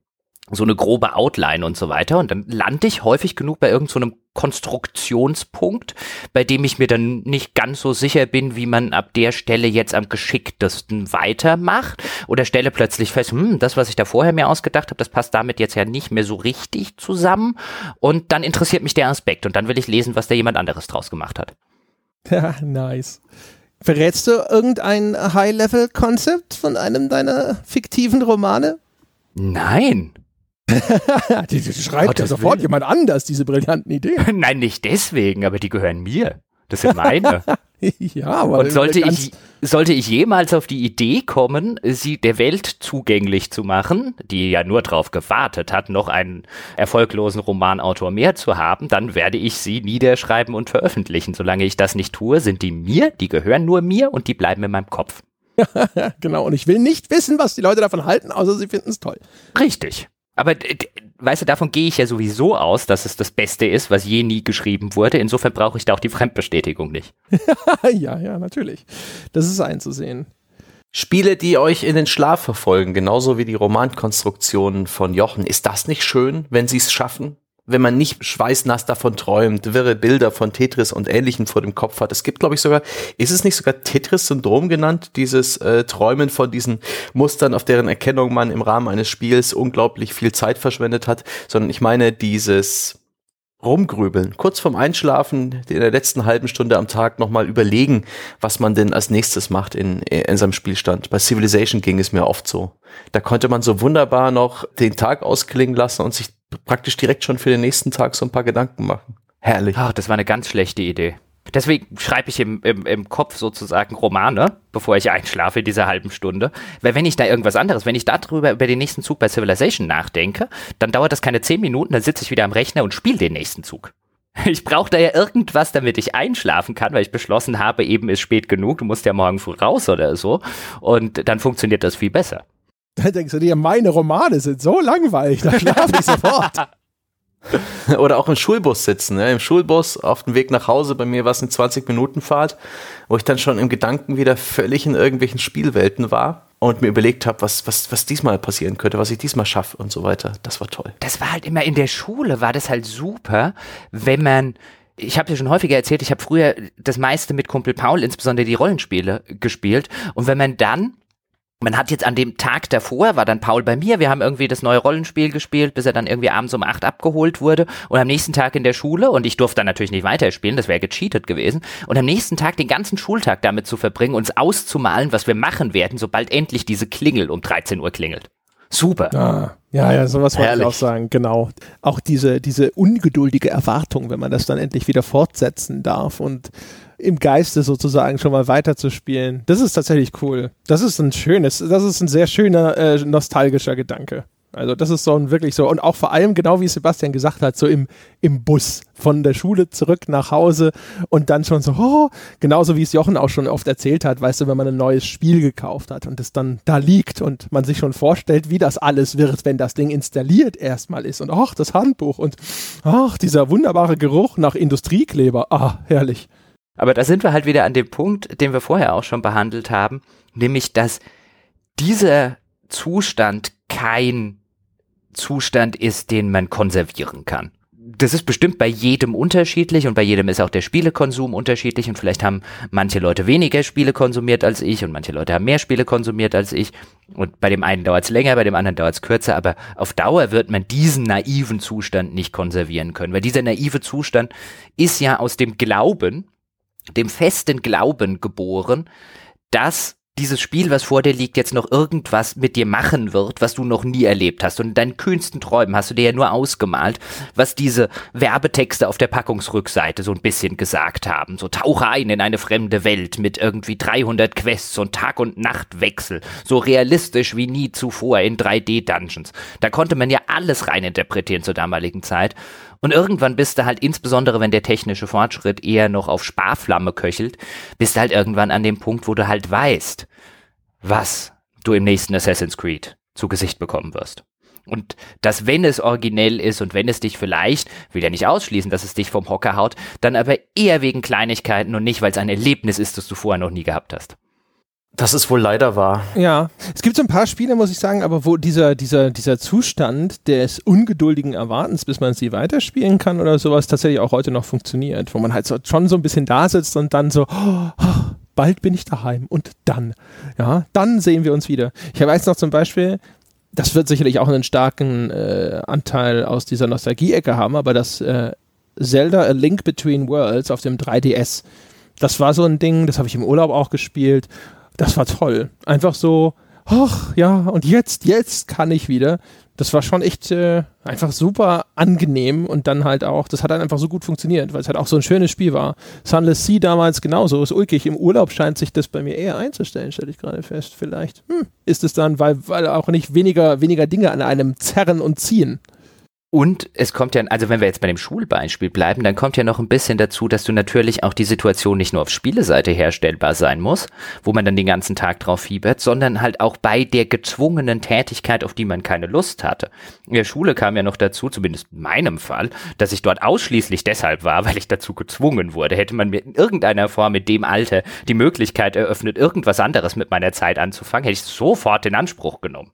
so eine grobe Outline und so weiter. Und dann lande ich häufig genug bei irgendeinem so Konstruktionspunkt, bei dem ich mir dann nicht ganz so sicher bin, wie man ab der Stelle jetzt am geschicktesten weitermacht. Oder stelle plötzlich fest, hm, das, was ich da vorher mir ausgedacht habe, das passt damit jetzt ja nicht mehr so richtig zusammen. Und dann interessiert mich der Aspekt und dann will ich lesen, was da jemand anderes draus gemacht hat. Ja, nice. Verrätst du irgendein High-Level-Konzept von einem deiner fiktiven Romane? Nein. die, die schreibt ja sofort Willen. jemand anders, diese brillanten Ideen. Nein, nicht deswegen, aber die gehören mir. Das sind meine. ja, aber Und sollte ich, sollte ich jemals auf die Idee kommen, sie der Welt zugänglich zu machen, die ja nur darauf gewartet hat, noch einen erfolglosen Romanautor mehr zu haben, dann werde ich sie niederschreiben und veröffentlichen. Solange ich das nicht tue, sind die mir, die gehören nur mir und die bleiben in meinem Kopf. genau, und ich will nicht wissen, was die Leute davon halten, außer sie finden es toll. Richtig. Aber weißt du, davon gehe ich ja sowieso aus, dass es das Beste ist, was je nie geschrieben wurde. Insofern brauche ich da auch die Fremdbestätigung nicht. ja, ja, natürlich. Das ist einzusehen. Spiele, die euch in den Schlaf verfolgen, genauso wie die Romankonstruktionen von Jochen. Ist das nicht schön, wenn sie es schaffen? Wenn man nicht schweißnass davon träumt, wirre Bilder von Tetris und Ähnlichem vor dem Kopf hat. Es gibt, glaube ich, sogar, ist es nicht sogar Tetris-Syndrom genannt, dieses äh, Träumen von diesen Mustern, auf deren Erkennung man im Rahmen eines Spiels unglaublich viel Zeit verschwendet hat, sondern ich meine dieses rumgrübeln, kurz vorm Einschlafen, in der letzten halben Stunde am Tag nochmal überlegen, was man denn als nächstes macht in, in seinem Spielstand. Bei Civilization ging es mir oft so. Da konnte man so wunderbar noch den Tag ausklingen lassen und sich praktisch direkt schon für den nächsten Tag so ein paar Gedanken machen. Herrlich. Ach, das war eine ganz schlechte Idee. Deswegen schreibe ich im, im, im Kopf sozusagen Romane, bevor ich einschlafe in dieser halben Stunde. Weil wenn ich da irgendwas anderes, wenn ich darüber über den nächsten Zug bei Civilization nachdenke, dann dauert das keine zehn Minuten, dann sitze ich wieder am Rechner und spiele den nächsten Zug. Ich brauche da ja irgendwas, damit ich einschlafen kann, weil ich beschlossen habe, eben ist spät genug, du musst ja morgen früh raus oder so. Und dann funktioniert das viel besser. Da denkst du dir, meine Romane sind so langweilig, da schlafe ich sofort. Oder auch im Schulbus sitzen. Ne? Im Schulbus auf dem Weg nach Hause, bei mir war es eine 20-Minuten-Fahrt, wo ich dann schon im Gedanken wieder völlig in irgendwelchen Spielwelten war und mir überlegt habe, was, was, was diesmal passieren könnte, was ich diesmal schaffe und so weiter. Das war toll. Das war halt immer in der Schule, war das halt super, wenn man ich habe ja schon häufiger erzählt, ich habe früher das meiste mit Kumpel Paul, insbesondere die Rollenspiele, gespielt. Und wenn man dann man hat jetzt an dem Tag davor, war dann Paul bei mir, wir haben irgendwie das neue Rollenspiel gespielt, bis er dann irgendwie abends um acht abgeholt wurde und am nächsten Tag in der Schule und ich durfte dann natürlich nicht weiterspielen, das wäre gecheatet gewesen und am nächsten Tag den ganzen Schultag damit zu verbringen, uns auszumalen, was wir machen werden, sobald endlich diese Klingel um 13 Uhr klingelt. Super. Ah, ja, ja, sowas wollte ich auch sagen, genau. Auch diese, diese ungeduldige Erwartung, wenn man das dann endlich wieder fortsetzen darf und im Geiste sozusagen schon mal weiterzuspielen. Das ist tatsächlich cool. Das ist ein schönes, das ist ein sehr schöner, äh, nostalgischer Gedanke. Also das ist so ein wirklich so und auch vor allem genau wie Sebastian gesagt hat, so im, im Bus von der Schule zurück nach Hause und dann schon so, oh, genauso wie es Jochen auch schon oft erzählt hat, weißt du, wenn man ein neues Spiel gekauft hat und es dann da liegt und man sich schon vorstellt, wie das alles wird, wenn das Ding installiert erstmal ist und ach, das Handbuch und ach, dieser wunderbare Geruch nach Industriekleber, ah, herrlich. Aber da sind wir halt wieder an dem Punkt, den wir vorher auch schon behandelt haben, nämlich dass dieser Zustand kein Zustand ist, den man konservieren kann. Das ist bestimmt bei jedem unterschiedlich und bei jedem ist auch der Spielekonsum unterschiedlich und vielleicht haben manche Leute weniger Spiele konsumiert als ich und manche Leute haben mehr Spiele konsumiert als ich und bei dem einen dauert es länger, bei dem anderen dauert es kürzer, aber auf Dauer wird man diesen naiven Zustand nicht konservieren können, weil dieser naive Zustand ist ja aus dem Glauben, dem festen Glauben geboren, dass dieses Spiel, was vor dir liegt, jetzt noch irgendwas mit dir machen wird, was du noch nie erlebt hast. Und in deinen kühnsten Träumen hast du dir ja nur ausgemalt, was diese Werbetexte auf der Packungsrückseite so ein bisschen gesagt haben. So tauche ein in eine fremde Welt mit irgendwie 300 Quests und Tag- und Nachtwechsel. So realistisch wie nie zuvor in 3D-Dungeons. Da konnte man ja alles reininterpretieren zur damaligen Zeit. Und irgendwann bist du halt, insbesondere wenn der technische Fortschritt eher noch auf Sparflamme köchelt, bist du halt irgendwann an dem Punkt, wo du halt weißt, was du im nächsten Assassin's Creed zu Gesicht bekommen wirst. Und dass, wenn es originell ist und wenn es dich vielleicht, will ja nicht ausschließen, dass es dich vom Hocker haut, dann aber eher wegen Kleinigkeiten und nicht, weil es ein Erlebnis ist, das du vorher noch nie gehabt hast. Das ist wohl leider wahr. Ja, es gibt so ein paar Spiele, muss ich sagen, aber wo dieser, dieser, dieser Zustand des ungeduldigen Erwartens, bis man sie weiterspielen kann oder sowas, tatsächlich auch heute noch funktioniert, wo man halt so, schon so ein bisschen da sitzt und dann so, oh, oh, bald bin ich daheim und dann, ja, dann sehen wir uns wieder. Ich weiß noch zum Beispiel, das wird sicherlich auch einen starken äh, Anteil aus dieser Nostalgie-Ecke haben, aber das äh, Zelda A Link Between Worlds auf dem 3DS, das war so ein Ding, das habe ich im Urlaub auch gespielt das war toll. Einfach so, ach ja, und jetzt, jetzt kann ich wieder. Das war schon echt äh, einfach super angenehm und dann halt auch, das hat dann einfach so gut funktioniert, weil es halt auch so ein schönes Spiel war. Sunless Sea damals genauso, ist ulkig. Im Urlaub scheint sich das bei mir eher einzustellen, stelle ich gerade fest. Vielleicht hm, ist es dann, weil, weil auch nicht weniger, weniger Dinge an einem zerren und ziehen. Und es kommt ja, also wenn wir jetzt bei dem Schulbeispiel bleiben, dann kommt ja noch ein bisschen dazu, dass du natürlich auch die Situation nicht nur auf Spieleseite herstellbar sein muss, wo man dann den ganzen Tag drauf fiebert, sondern halt auch bei der gezwungenen Tätigkeit, auf die man keine Lust hatte. In der Schule kam ja noch dazu, zumindest in meinem Fall, dass ich dort ausschließlich deshalb war, weil ich dazu gezwungen wurde. Hätte man mir in irgendeiner Form mit dem Alter die Möglichkeit eröffnet, irgendwas anderes mit meiner Zeit anzufangen, hätte ich sofort in Anspruch genommen.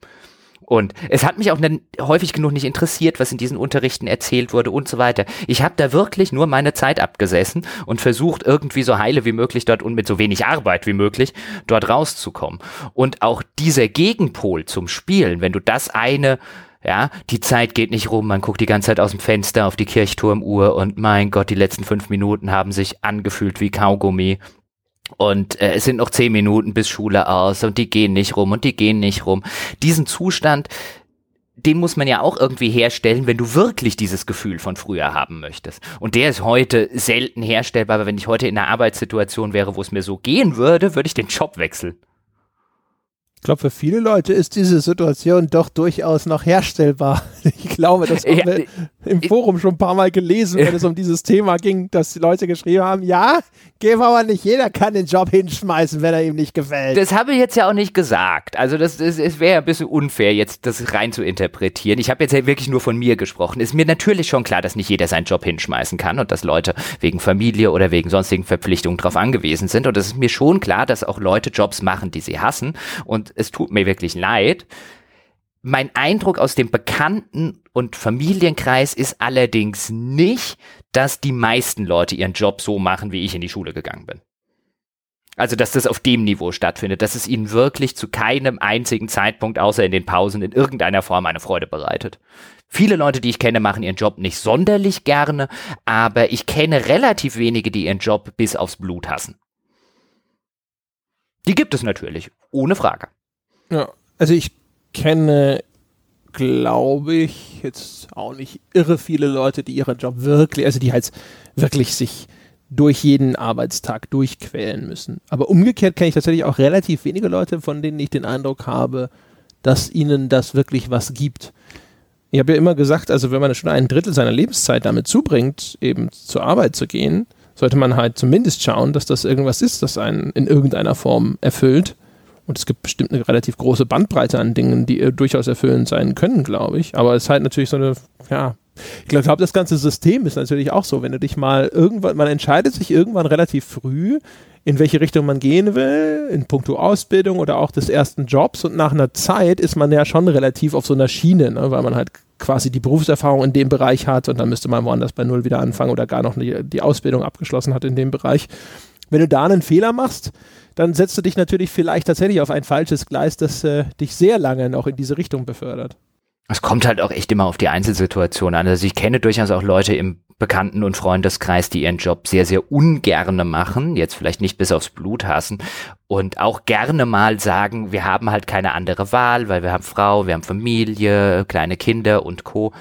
Und es hat mich auch dann häufig genug nicht interessiert, was in diesen Unterrichten erzählt wurde und so weiter. Ich habe da wirklich nur meine Zeit abgesessen und versucht, irgendwie so heile wie möglich dort und mit so wenig Arbeit wie möglich dort rauszukommen. Und auch dieser Gegenpol zum Spielen, wenn du das eine ja, die Zeit geht nicht rum, man guckt die ganze Zeit aus dem Fenster auf die Kirchturmuhr und mein Gott, die letzten fünf Minuten haben sich angefühlt wie Kaugummi. Und äh, es sind noch zehn Minuten bis Schule aus und die gehen nicht rum und die gehen nicht rum. Diesen Zustand, den muss man ja auch irgendwie herstellen, wenn du wirklich dieses Gefühl von früher haben möchtest. Und der ist heute selten herstellbar, aber wenn ich heute in einer Arbeitssituation wäre, wo es mir so gehen würde, würde ich den Job wechseln. Ich glaube, für viele Leute ist diese Situation doch durchaus noch herstellbar. Ich glaube, das ja, im Forum schon ein paar Mal gelesen, wenn es um dieses Thema ging, dass die Leute geschrieben haben, ja, mal nicht, jeder kann den Job hinschmeißen, wenn er ihm nicht gefällt. Das habe ich jetzt ja auch nicht gesagt. Also das, das, das wäre ein bisschen unfair, jetzt das rein zu interpretieren. Ich habe jetzt ja wirklich nur von mir gesprochen. Ist mir natürlich schon klar, dass nicht jeder seinen Job hinschmeißen kann und dass Leute wegen Familie oder wegen sonstigen Verpflichtungen darauf angewiesen sind. Und es ist mir schon klar, dass auch Leute Jobs machen, die sie hassen. Und es tut mir wirklich leid. Mein Eindruck aus dem Bekannten- und Familienkreis ist allerdings nicht, dass die meisten Leute ihren Job so machen, wie ich in die Schule gegangen bin. Also, dass das auf dem Niveau stattfindet, dass es ihnen wirklich zu keinem einzigen Zeitpunkt, außer in den Pausen, in irgendeiner Form eine Freude bereitet. Viele Leute, die ich kenne, machen ihren Job nicht sonderlich gerne, aber ich kenne relativ wenige, die ihren Job bis aufs Blut hassen. Die gibt es natürlich, ohne Frage. Ja, also ich kenne, glaube ich, jetzt auch nicht irre viele Leute, die ihren Job wirklich, also die halt wirklich sich durch jeden Arbeitstag durchquälen müssen. Aber umgekehrt kenne ich tatsächlich auch relativ wenige Leute, von denen ich den Eindruck habe, dass ihnen das wirklich was gibt. Ich habe ja immer gesagt, also wenn man schon ein Drittel seiner Lebenszeit damit zubringt, eben zur Arbeit zu gehen, sollte man halt zumindest schauen, dass das irgendwas ist, das einen in irgendeiner Form erfüllt. Und es gibt bestimmt eine relativ große Bandbreite an Dingen, die durchaus erfüllend sein können, glaube ich. Aber es ist halt natürlich so eine, ja, ich glaube, das ganze System ist natürlich auch so, wenn du dich mal irgendwann, man entscheidet sich irgendwann relativ früh, in welche Richtung man gehen will, in puncto Ausbildung oder auch des ersten Jobs und nach einer Zeit ist man ja schon relativ auf so einer Schiene, ne, weil man halt quasi die Berufserfahrung in dem Bereich hat und dann müsste man woanders bei Null wieder anfangen oder gar noch die, die Ausbildung abgeschlossen hat in dem Bereich. Wenn du da einen Fehler machst, dann setzt du dich natürlich vielleicht tatsächlich auf ein falsches Gleis, das äh, dich sehr lange noch in diese Richtung befördert. Es kommt halt auch echt immer auf die Einzelsituation an. Also ich kenne durchaus auch Leute im Bekannten- und Freundeskreis, die ihren Job sehr, sehr ungerne machen, jetzt vielleicht nicht bis aufs Blut hassen und auch gerne mal sagen, wir haben halt keine andere Wahl, weil wir haben Frau, wir haben Familie, kleine Kinder und Co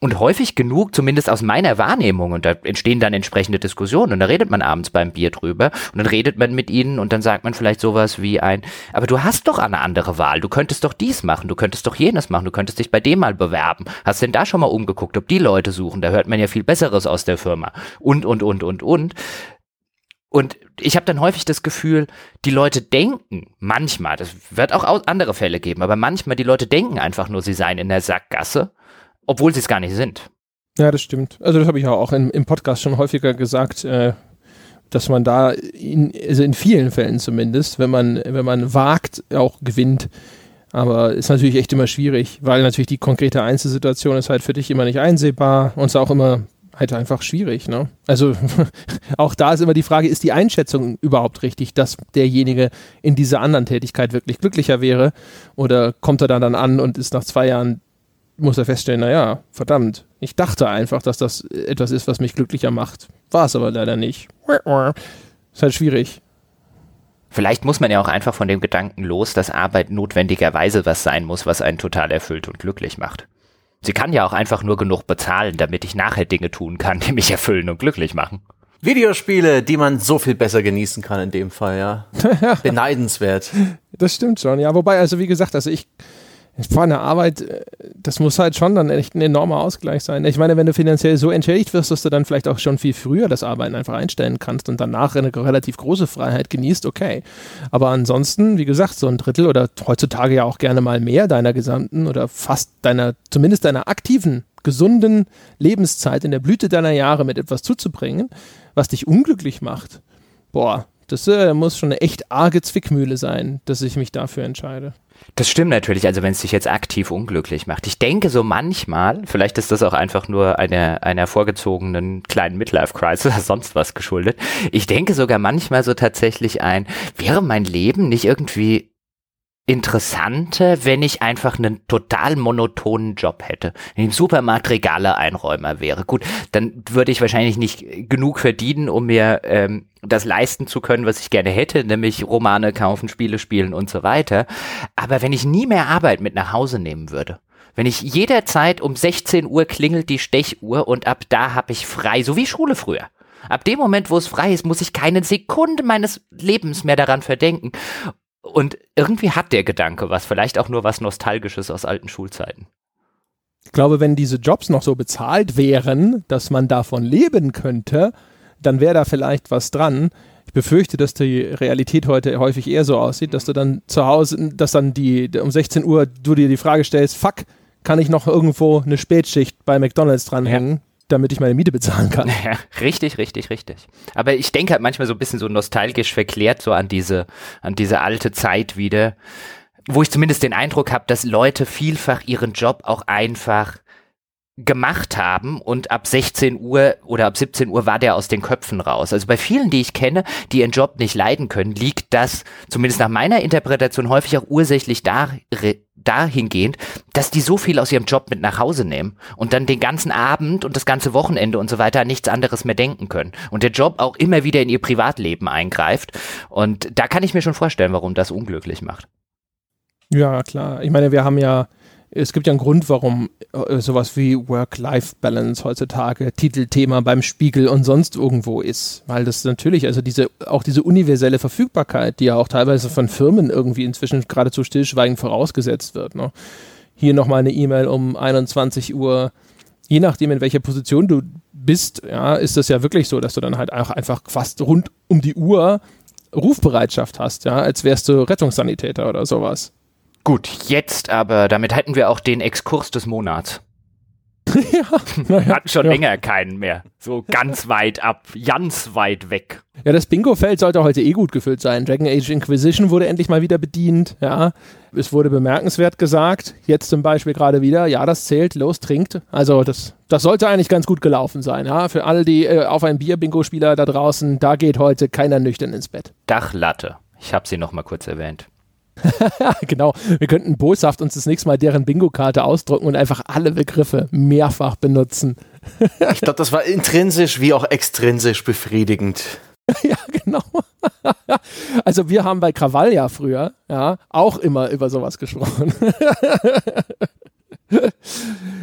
und häufig genug, zumindest aus meiner Wahrnehmung, und da entstehen dann entsprechende Diskussionen und da redet man abends beim Bier drüber und dann redet man mit ihnen und dann sagt man vielleicht sowas wie ein, aber du hast doch eine andere Wahl, du könntest doch dies machen, du könntest doch jenes machen, du könntest dich bei dem mal bewerben. Hast denn da schon mal umgeguckt, ob die Leute suchen? Da hört man ja viel Besseres aus der Firma. Und, und, und, und, und. Und ich habe dann häufig das Gefühl, die Leute denken manchmal, das wird auch andere Fälle geben, aber manchmal die Leute denken einfach nur, sie seien in der Sackgasse obwohl sie es gar nicht sind. Ja, das stimmt. Also das habe ich auch in, im Podcast schon häufiger gesagt, äh, dass man da in, also in vielen Fällen zumindest, wenn man, wenn man wagt, auch gewinnt. Aber ist natürlich echt immer schwierig, weil natürlich die konkrete Einzelsituation ist halt für dich immer nicht einsehbar und ist auch immer halt einfach schwierig. Ne? Also auch da ist immer die Frage, ist die Einschätzung überhaupt richtig, dass derjenige in dieser anderen Tätigkeit wirklich glücklicher wäre? Oder kommt er dann, dann an und ist nach zwei Jahren muss er feststellen, naja, verdammt, ich dachte einfach, dass das etwas ist, was mich glücklicher macht. War es aber leider nicht. Ist halt schwierig. Vielleicht muss man ja auch einfach von dem Gedanken los, dass Arbeit notwendigerweise was sein muss, was einen total erfüllt und glücklich macht. Sie kann ja auch einfach nur genug bezahlen, damit ich nachher Dinge tun kann, die mich erfüllen und glücklich machen. Videospiele, die man so viel besser genießen kann in dem Fall, ja. Beneidenswert. Das stimmt schon, ja. Wobei, also wie gesagt, also ich vor einer Arbeit, äh, das muss halt schon dann echt ein enormer Ausgleich sein. Ich meine, wenn du finanziell so entschädigt wirst, dass du dann vielleicht auch schon viel früher das Arbeiten einfach einstellen kannst und danach eine relativ große Freiheit genießt, okay. Aber ansonsten, wie gesagt, so ein Drittel oder heutzutage ja auch gerne mal mehr deiner gesamten oder fast deiner, zumindest deiner aktiven, gesunden Lebenszeit in der Blüte deiner Jahre mit etwas zuzubringen, was dich unglücklich macht. Boah, Das äh, muss schon eine echt arge Zwickmühle sein, dass ich mich dafür entscheide. Das stimmt natürlich, also wenn es dich jetzt aktiv unglücklich macht. Ich denke so manchmal, vielleicht ist das auch einfach nur einer einer vorgezogenen kleinen Midlife-Crisis oder sonst was geschuldet. Ich denke sogar manchmal so tatsächlich ein, wäre mein Leben nicht irgendwie interessanter, wenn ich einfach einen total monotonen Job hätte. Wenn ich im Supermarkt Regale Einräumer wäre. Gut, dann würde ich wahrscheinlich nicht genug verdienen, um mir ähm, das leisten zu können, was ich gerne hätte, nämlich Romane kaufen, Spiele spielen und so weiter. Aber wenn ich nie mehr Arbeit mit nach Hause nehmen würde, wenn ich jederzeit um 16 Uhr klingelt die Stechuhr und ab da habe ich frei, so wie Schule früher. Ab dem Moment, wo es frei ist, muss ich keine Sekunde meines Lebens mehr daran verdenken. Und irgendwie hat der Gedanke was, vielleicht auch nur was Nostalgisches aus alten Schulzeiten. Ich glaube, wenn diese Jobs noch so bezahlt wären, dass man davon leben könnte, dann wäre da vielleicht was dran. Ich befürchte, dass die Realität heute häufig eher so aussieht, dass du dann zu Hause, dass dann die um 16 Uhr du dir die Frage stellst, fuck, kann ich noch irgendwo eine Spätschicht bei McDonalds dranhängen? Ja damit ich meine Miete bezahlen kann. Ja, richtig, richtig, richtig. Aber ich denke halt manchmal so ein bisschen so nostalgisch verklärt so an diese, an diese alte Zeit wieder, wo ich zumindest den Eindruck habe, dass Leute vielfach ihren Job auch einfach gemacht haben und ab 16 Uhr oder ab 17 Uhr war der aus den Köpfen raus. Also bei vielen, die ich kenne, die ihren Job nicht leiden können, liegt das, zumindest nach meiner Interpretation, häufig auch ursächlich dar, dahingehend, dass die so viel aus ihrem Job mit nach Hause nehmen und dann den ganzen Abend und das ganze Wochenende und so weiter an nichts anderes mehr denken können. Und der Job auch immer wieder in ihr Privatleben eingreift. Und da kann ich mir schon vorstellen, warum das unglücklich macht. Ja, klar. Ich meine, wir haben ja es gibt ja einen Grund, warum äh, sowas wie Work-Life-Balance heutzutage Titelthema beim Spiegel und sonst irgendwo ist. Weil das natürlich, also diese, auch diese universelle Verfügbarkeit, die ja auch teilweise von Firmen irgendwie inzwischen geradezu stillschweigend vorausgesetzt wird. Ne? Hier nochmal eine E-Mail um 21 Uhr. Je nachdem, in welcher Position du bist, ja, ist das ja wirklich so, dass du dann halt auch einfach fast rund um die Uhr Rufbereitschaft hast, ja, als wärst du Rettungssanitäter oder sowas. Gut, jetzt aber, damit hätten wir auch den Exkurs des Monats. ja, wir hatten schon ja. länger keinen mehr. So ganz weit ab, ganz weit weg. Ja, das Bingo-Feld sollte heute eh gut gefüllt sein. Dragon Age Inquisition wurde endlich mal wieder bedient. Ja, es wurde bemerkenswert gesagt. Jetzt zum Beispiel gerade wieder. Ja, das zählt. Los, trinkt. Also das, das sollte eigentlich ganz gut gelaufen sein. Ja, für alle die äh, auf ein Bier-Bingo-Spieler da draußen, da geht heute keiner nüchtern ins Bett. Dachlatte. Ich habe sie noch mal kurz erwähnt. genau. Wir könnten boshaft uns das nächste Mal deren Bingo-Karte ausdrucken und einfach alle Begriffe mehrfach benutzen. ich glaube, das war intrinsisch wie auch extrinsisch befriedigend. ja, genau. also wir haben bei Krawall ja früher ja auch immer über sowas gesprochen.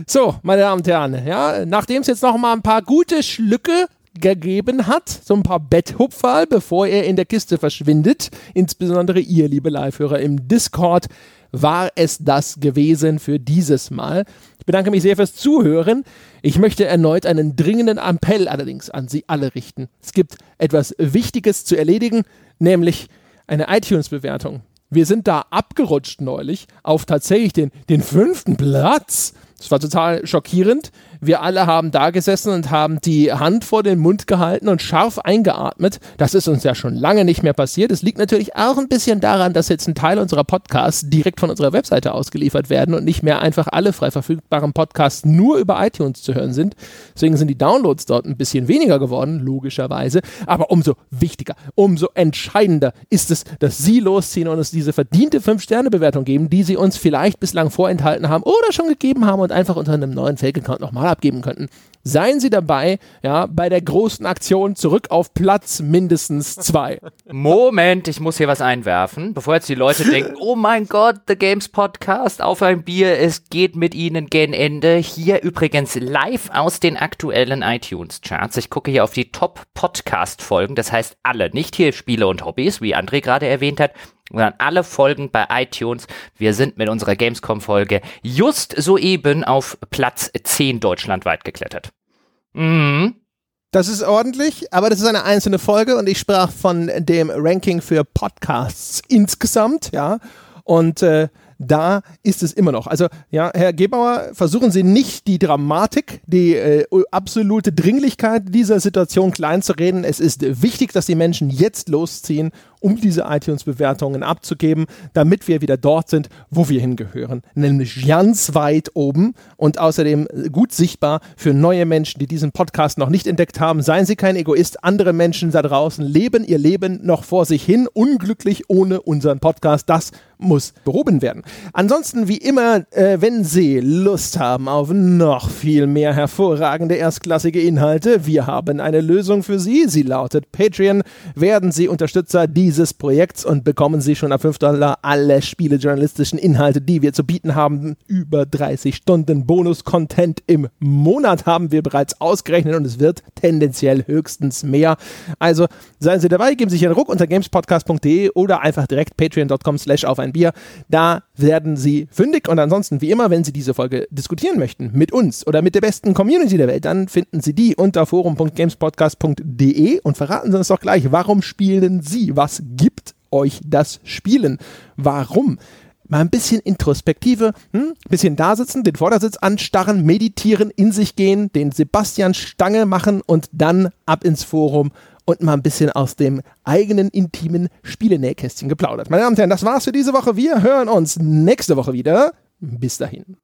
so, meine Damen und Herren, ja, nachdem es jetzt noch mal ein paar gute Schlücke gegeben hat, so ein paar Betthupferl, bevor er in der Kiste verschwindet. Insbesondere ihr, liebe Live-Hörer im Discord, war es das gewesen für dieses Mal. Ich bedanke mich sehr fürs Zuhören. Ich möchte erneut einen dringenden Appell allerdings an Sie alle richten. Es gibt etwas Wichtiges zu erledigen, nämlich eine iTunes-Bewertung. Wir sind da abgerutscht neulich auf tatsächlich den, den fünften Platz. Das war total schockierend. Wir alle haben da gesessen und haben die Hand vor den Mund gehalten und scharf eingeatmet. Das ist uns ja schon lange nicht mehr passiert. Es liegt natürlich auch ein bisschen daran, dass jetzt ein Teil unserer Podcasts direkt von unserer Webseite ausgeliefert werden und nicht mehr einfach alle frei verfügbaren Podcasts nur über iTunes zu hören sind. Deswegen sind die Downloads dort ein bisschen weniger geworden, logischerweise. Aber umso wichtiger, umso entscheidender ist es, dass Sie losziehen und uns diese verdiente 5-Sterne-Bewertung geben, die Sie uns vielleicht bislang vorenthalten haben oder schon gegeben haben und einfach unter einem neuen Fake-Account nochmal abgeben könnten. Seien Sie dabei, ja, bei der großen Aktion zurück auf Platz mindestens zwei. Moment, ich muss hier was einwerfen, bevor jetzt die Leute denken, oh mein Gott, The Games Podcast auf ein Bier, es geht mit Ihnen gen Ende. Hier übrigens live aus den aktuellen iTunes Charts. Ich gucke hier auf die Top Podcast Folgen, das heißt alle, nicht hier Spiele und Hobbys, wie André gerade erwähnt hat, sondern alle Folgen bei iTunes. Wir sind mit unserer Gamescom-Folge just soeben auf Platz 10 deutschlandweit geklettert. Mhm. Das ist ordentlich, aber das ist eine einzelne Folge und ich sprach von dem Ranking für Podcasts insgesamt, ja. Und äh, da ist es immer noch. Also, ja, Herr Gebauer, versuchen Sie nicht die Dramatik, die äh, absolute Dringlichkeit dieser Situation kleinzureden. Es ist wichtig, dass die Menschen jetzt losziehen um diese iTunes-Bewertungen abzugeben, damit wir wieder dort sind, wo wir hingehören. Nämlich ganz weit oben und außerdem gut sichtbar für neue Menschen, die diesen Podcast noch nicht entdeckt haben. Seien Sie kein Egoist. Andere Menschen da draußen leben ihr Leben noch vor sich hin, unglücklich ohne unseren Podcast. Das muss behoben werden. Ansonsten, wie immer, äh, wenn Sie Lust haben auf noch viel mehr hervorragende erstklassige Inhalte, wir haben eine Lösung für Sie. Sie lautet Patreon. Werden Sie Unterstützer dieses Projekts und bekommen Sie schon ab 5 Dollar alle spielejournalistischen Inhalte, die wir zu bieten haben. Über 30 Stunden Bonus-Content im Monat haben wir bereits ausgerechnet und es wird tendenziell höchstens mehr. Also seien Sie dabei, geben Sie sich einen Ruck unter gamespodcast.de oder einfach direkt patreon.com slash auf ein Bier. Da werden Sie fündig und ansonsten, wie immer, wenn Sie diese Folge diskutieren möchten mit uns oder mit der besten Community der Welt, dann finden Sie die unter forum.gamespodcast.de und verraten Sie uns doch gleich, warum spielen Sie? Was gibt euch das Spielen? Warum? mal ein bisschen Introspektive, hm? bisschen da sitzen, den Vordersitz anstarren, meditieren, in sich gehen, den Sebastian Stange machen und dann ab ins Forum und mal ein bisschen aus dem eigenen intimen Spielenähkästchen geplaudert. Meine Damen und Herren, das war's für diese Woche. Wir hören uns nächste Woche wieder. Bis dahin.